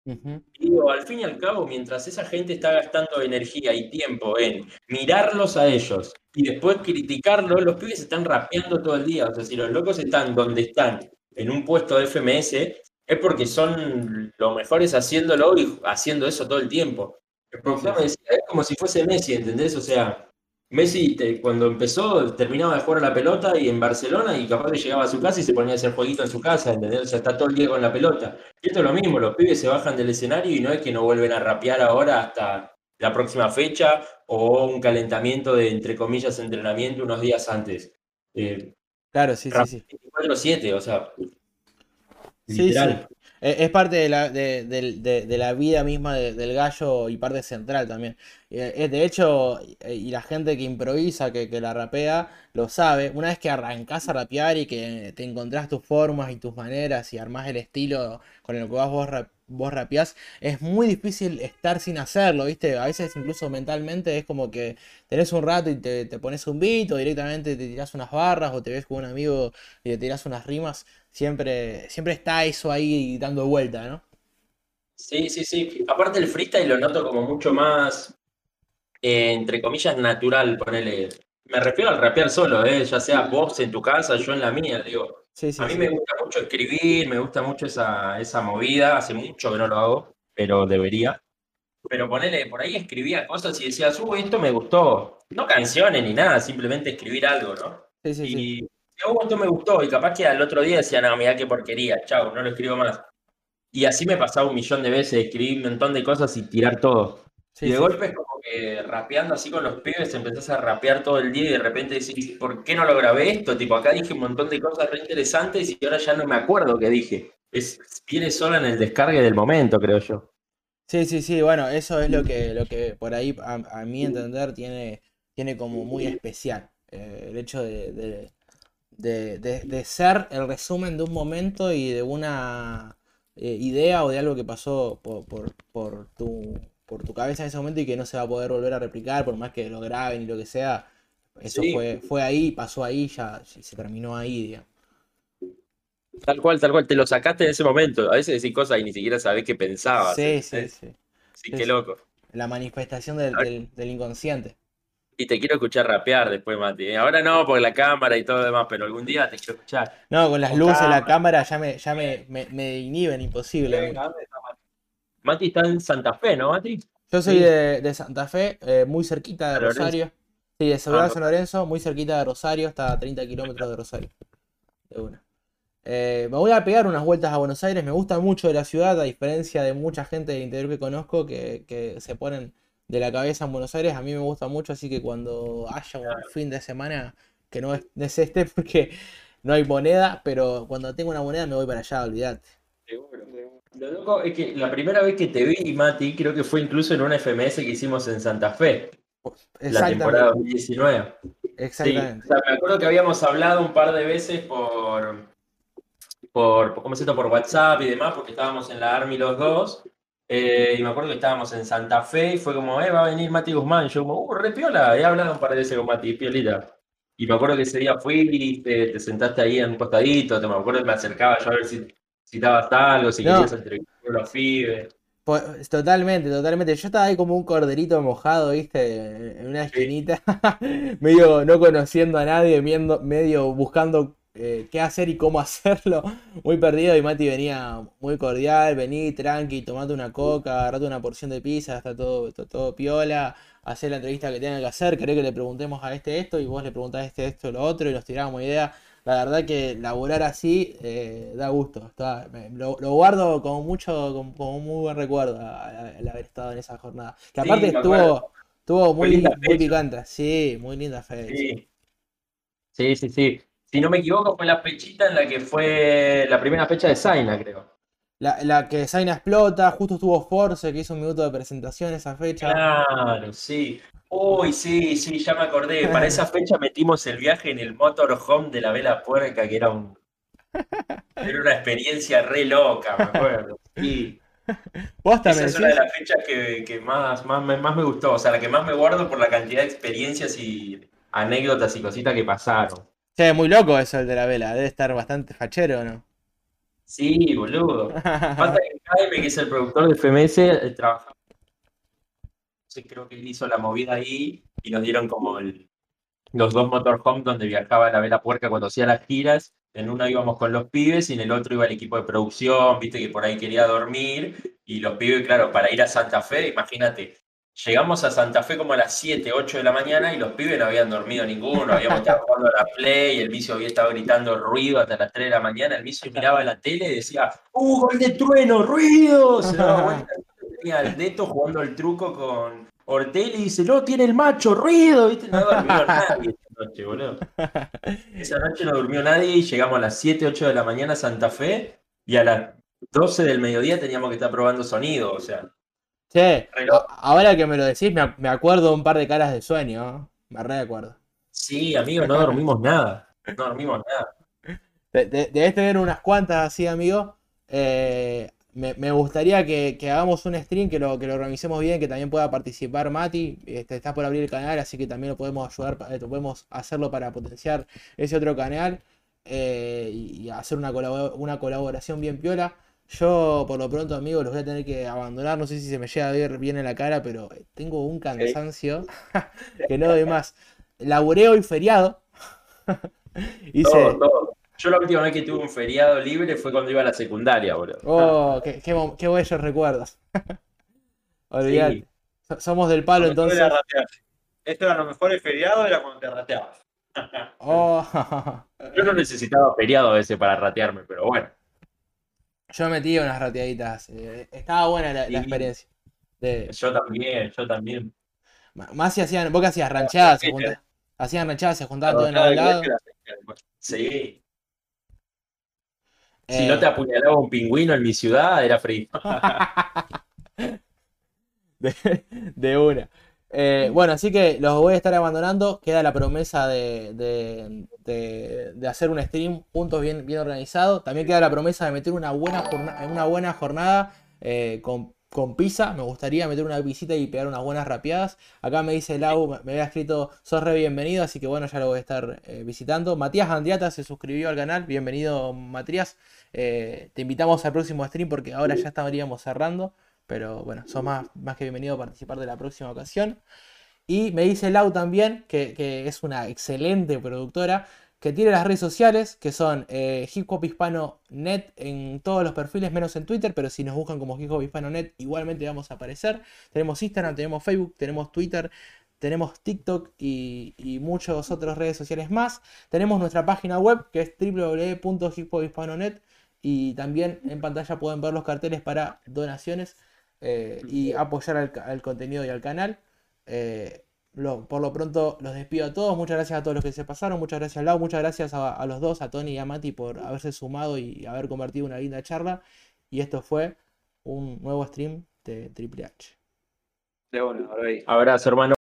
Y digo, al fin y al cabo, mientras esa gente está gastando energía y tiempo en mirarlos a ellos y después criticarlos, los pibes están rapeando todo el día. O sea, si los locos están donde están, en un puesto de FMS, es porque son los mejores haciéndolo y haciendo eso todo el tiempo. El es como si fuese Messi, ¿entendés? O sea, Messi te- cuando empezó terminaba de jugar a la pelota y en Barcelona y capaz que llegaba a su casa y se ponía a hacer jueguito en su casa, ¿entendés? O sea, está todo el día con la pelota. Y esto es lo mismo, los pibes se bajan del escenario y no es que no vuelven a rapear ahora hasta la próxima fecha o un calentamiento de, entre comillas, entrenamiento unos días antes. Eh, Claro, sí, sí, sí. 24-7, o sea, Sí, sí. literal. Es parte de la, de, de- de la vida misma de- del gallo y parte central también. Eh, eh, de hecho, eh, y la gente que improvisa, que, que la rapea, lo sabe. Una vez que arrancás a rapear y que te encontrás tus formas y tus maneras y armás el estilo con el que vas vos, rap- vos rapeás, es muy difícil estar sin hacerlo, ¿viste? A veces incluso mentalmente es como que tenés un rato y te, te pones un beat o directamente te tirás unas barras o te ves con un amigo y te tirás unas rimas. Siempre, siempre está eso ahí dando vuelta, ¿no? Sí, sí, sí. Aparte el freestyle lo noto como mucho más, eh, entre comillas, natural, ponele. Me refiero al rapear solo, ¿eh? ya sea vos en tu casa, yo en la mía, digo. Sí, sí, A mí sí. me gusta mucho escribir, me gusta mucho esa, esa movida, hace mucho que no lo hago, pero debería. Pero ponele, por ahí escribía cosas y decías, uh, esto me gustó. No canciones ni nada, simplemente escribir algo, ¿no? Sí, sí, sí. Y, uh, esto me gustó, y capaz que al otro día decía, no, mirá qué porquería, chau, no lo escribo más. Y así me pasaba un millón de veces, escribir un montón de cosas y tirar todo. Sí, y de sí. golpe es como que rapeando así con los pibes empezás a rapear todo el día y de repente decís, ¿por qué no lo grabé esto? Tipo, acá dije un montón de cosas re interesantes y ahora ya no me acuerdo qué dije. Es, viene sola en el descargue del momento, creo yo. Sí, sí, sí, bueno, eso es lo que, lo que por ahí, a, a mi entender, tiene, tiene como muy especial. eh, el hecho de, de, de- de- de ser el resumen de un momento y de una eh, idea o de algo que pasó por, por, por tu, por tu cabeza en ese momento y que no se va a poder volver a replicar, por más que lo graben y lo que sea. Eso Sí. fue, fue ahí, pasó ahí, ya se terminó ahí, digamos. Tal cual, tal cual, te lo sacaste en ese momento. A veces decís cosas y ni siquiera sabés qué pensabas. Sí, sí, sí. Sí, Sí, qué sí. loco. La manifestación del, del, del inconsciente. Y te quiero escuchar rapear después, Mati. Ahora no, por la cámara y todo lo demás, pero algún día te quiero escuchar. No, con las Con luces, la cámara. cámara ya me, ya me, me, me inhiben, imposible. amigo. Venga, ¿dónde está Mati? Mati está en Santa Fe, ¿no, Mati? Yo soy Sí. de, de Santa Fe, eh, muy cerquita de. Rosario. Sí, de Seguridad Ah, San Lorenzo, muy cerquita de Rosario, está a 30 kilómetros de Rosario. De una. Eh, me voy a pegar unas vueltas a Buenos Aires, me gusta mucho de la ciudad, a diferencia de mucha gente del interior que conozco que, que se ponen de la cabeza en Buenos Aires, a mí me gusta mucho, así que cuando haya un fin de semana, que no es, este porque no hay moneda, pero cuando tengo una moneda me voy para allá, olvídate. Seguro, seguro. Lo loco es que la primera vez que te vi, Mati, creo que fue incluso en una FMS que hicimos en Santa Fe, la temporada Exactamente, 2019. Sí, exactamente. o sea, me acuerdo que habíamos hablado un par de veces por, por, ¿cómo se llama? por WhatsApp y demás, porque estábamos en la Army los dos. Eh, y me acuerdo que estábamos en Santa Fe y fue como, eh, va a venir Mati Guzmán. Yo como, uh, re piola. He hablado un par de veces con Mati, piolita. Y me acuerdo que ese día fuiste, te sentaste ahí en un costadito, te me acuerdo que me acercaba yo a ver si citabas algo, si No. querías entrevistar a los pibes. Pues, totalmente, totalmente. Yo estaba ahí como un corderito mojado, ¿viste? En una esquinita, medio no conociendo a nadie, viendo, medio buscando eh, qué hacer y cómo hacerlo. Muy perdido y Mati venía muy cordial, vení tranqui, tomate una coca, agarrate una porción de pizza, está todo, está todo piola, hacer la entrevista que tenga que hacer, querés que le preguntemos a este esto y vos le preguntás a este esto lo otro y nos tirábamos ideas. La verdad que laburar así eh, da gusto. está- me- lo, lo guardo como mucho, como, como un muy buen recuerdo a- a- el haber estado en esa jornada. Que aparte estuvo, estuvo muy, linda muy picante. Sí, muy linda. Sí. Sí, sí, sí. Si no me equivoco, fue la fechita en la que fue la primera fecha de Zaina, creo. La, la que Zaina explota, justo estuvo Force, que hizo un minuto de presentación esa fecha. Claro, sí. Uy, sí, sí, ya me acordé. Para esa fecha metimos el viaje en el motorhome de la Vela Puerca, que era un. Era una experiencia re loca, me acuerdo. Sí. Posta, Esa me es una de las fechas que, que más, más, más me gustó. O sea, la que más me guardo por la cantidad de experiencias y anécdotas y cositas que pasaron. Che, muy loco eso el de la vela, debe estar bastante fachero, ¿o ¿no? Sí, boludo. Pasa que Jaime, que es el productor de FMS, eh, trabajaba. Entonces creo que él hizo la movida ahí y nos dieron como los dos motorhomes donde viajaba la vela puerca cuando hacía las giras. En uno íbamos con los pibes y en el otro iba el equipo de producción, viste que por ahí quería dormir. Y los pibes, claro, para ir a Santa Fe, imagínate, llegamos a Santa Fe como a las 7, 8 de la mañana y los pibes no habían dormido ninguno, habíamos estado jugando a la Play, el vicio había estado gritando ruido hasta las 3 de la mañana, el vicio miraba la tele y decía, ¡Uh, gol de trueno, ruido! Se daba vuelta, tenía al Deto jugando el truco con Ortelli y dice, no, tiene el macho, ruido, ¿viste? No durmió nadie esa noche, boludo. Esa noche no durmió nadie y llegamos a las 7, 8 de la mañana a Santa Fe y a las 12 del mediodía teníamos que estar probando sonido, o sea, Che, Re loco. a- ahora que me lo decís, me, ac- me acuerdo un par de caras de sueño. Me re acuerdo. sí, amigo, no dormimos nada, no dormimos nada. De- de- Debes tener unas cuantas así, amigo. Eh, me, me gustaría que, que hagamos un stream, que lo, que lo organicemos bien, que también pueda participar Mati. Este, está por abrir el canal, así que también lo podemos ayudar, eh, podemos hacerlo para potenciar ese otro canal eh, y, y hacer una, una colaboración bien piola. Yo, por lo pronto, amigos, los voy a tener que abandonar. No sé si se me llega a ver bien en la cara, pero tengo un cansancio que no doy más. Laburé hoy feriado. Hice. Todo, todo. Yo la última vez que tuve un feriado libre fue cuando iba a la secundaria, boludo. Oh, qué, qué, qué bellos recuerdos. Olvidate. Sí. So- Somos del palo, entonces. Esto era lo mejor el feriado, era cuando te rateabas. Oh, Yo no necesitaba feriado a veces para ratearme, pero bueno. Yo me metí unas rateaditas. eh, estaba buena la, experiencia. De, Yo también, yo también. más si hacían, vos que hacías ranchadas, se hacían ranchadas, se juntaban todos en algún lado. Sí. Eh, Si no te apuñalaba un pingüino en mi ciudad, era de, de una. Eh, bueno, así que los voy a estar abandonando. Queda la promesa de, de- de- hacer un stream juntos bien, bien organizado. También queda la promesa de meter una buena jornada, una buena jornada eh, con, con pizza. Me gustaría meter una visita y pegar unas buenas rapeadas. Acá me dice Lau, me- había escrito, sos re bienvenido, así que bueno, ya lo voy a estar eh, visitando. Matías Andiata se suscribió al canal. Bienvenido, Matías. Te invitamos al próximo stream porque ahora ya estaríamos cerrando. Pero bueno, sos más, más que bienvenido a participar de la próxima ocasión. Y me dice Lau también, que, que es una excelente productora, que tiene las redes sociales, que son eh, Hip Hop Hispano Net en todos los perfiles, menos en Twitter, pero si nos buscan como Hip Hop Hispano Net, igualmente vamos a aparecer. Tenemos Instagram, tenemos Facebook, tenemos Twitter, tenemos TikTok y, y muchas otras redes sociales más. Tenemos nuestra página web, que es www.hiphophispano.net y también en pantalla pueden ver los carteles para donaciones eh, y apoyar al, contenido y al canal. Eh, lo- por lo pronto los despido a todos. Muchas gracias a todos los que se pasaron. Muchas gracias Lau. Muchas gracias a, a los dos, a Tony y a Mati por haberse sumado y haber convertido una linda charla. Y esto fue un nuevo stream de Triple H. De bueno, ahora ahí. Abrazo, hermano.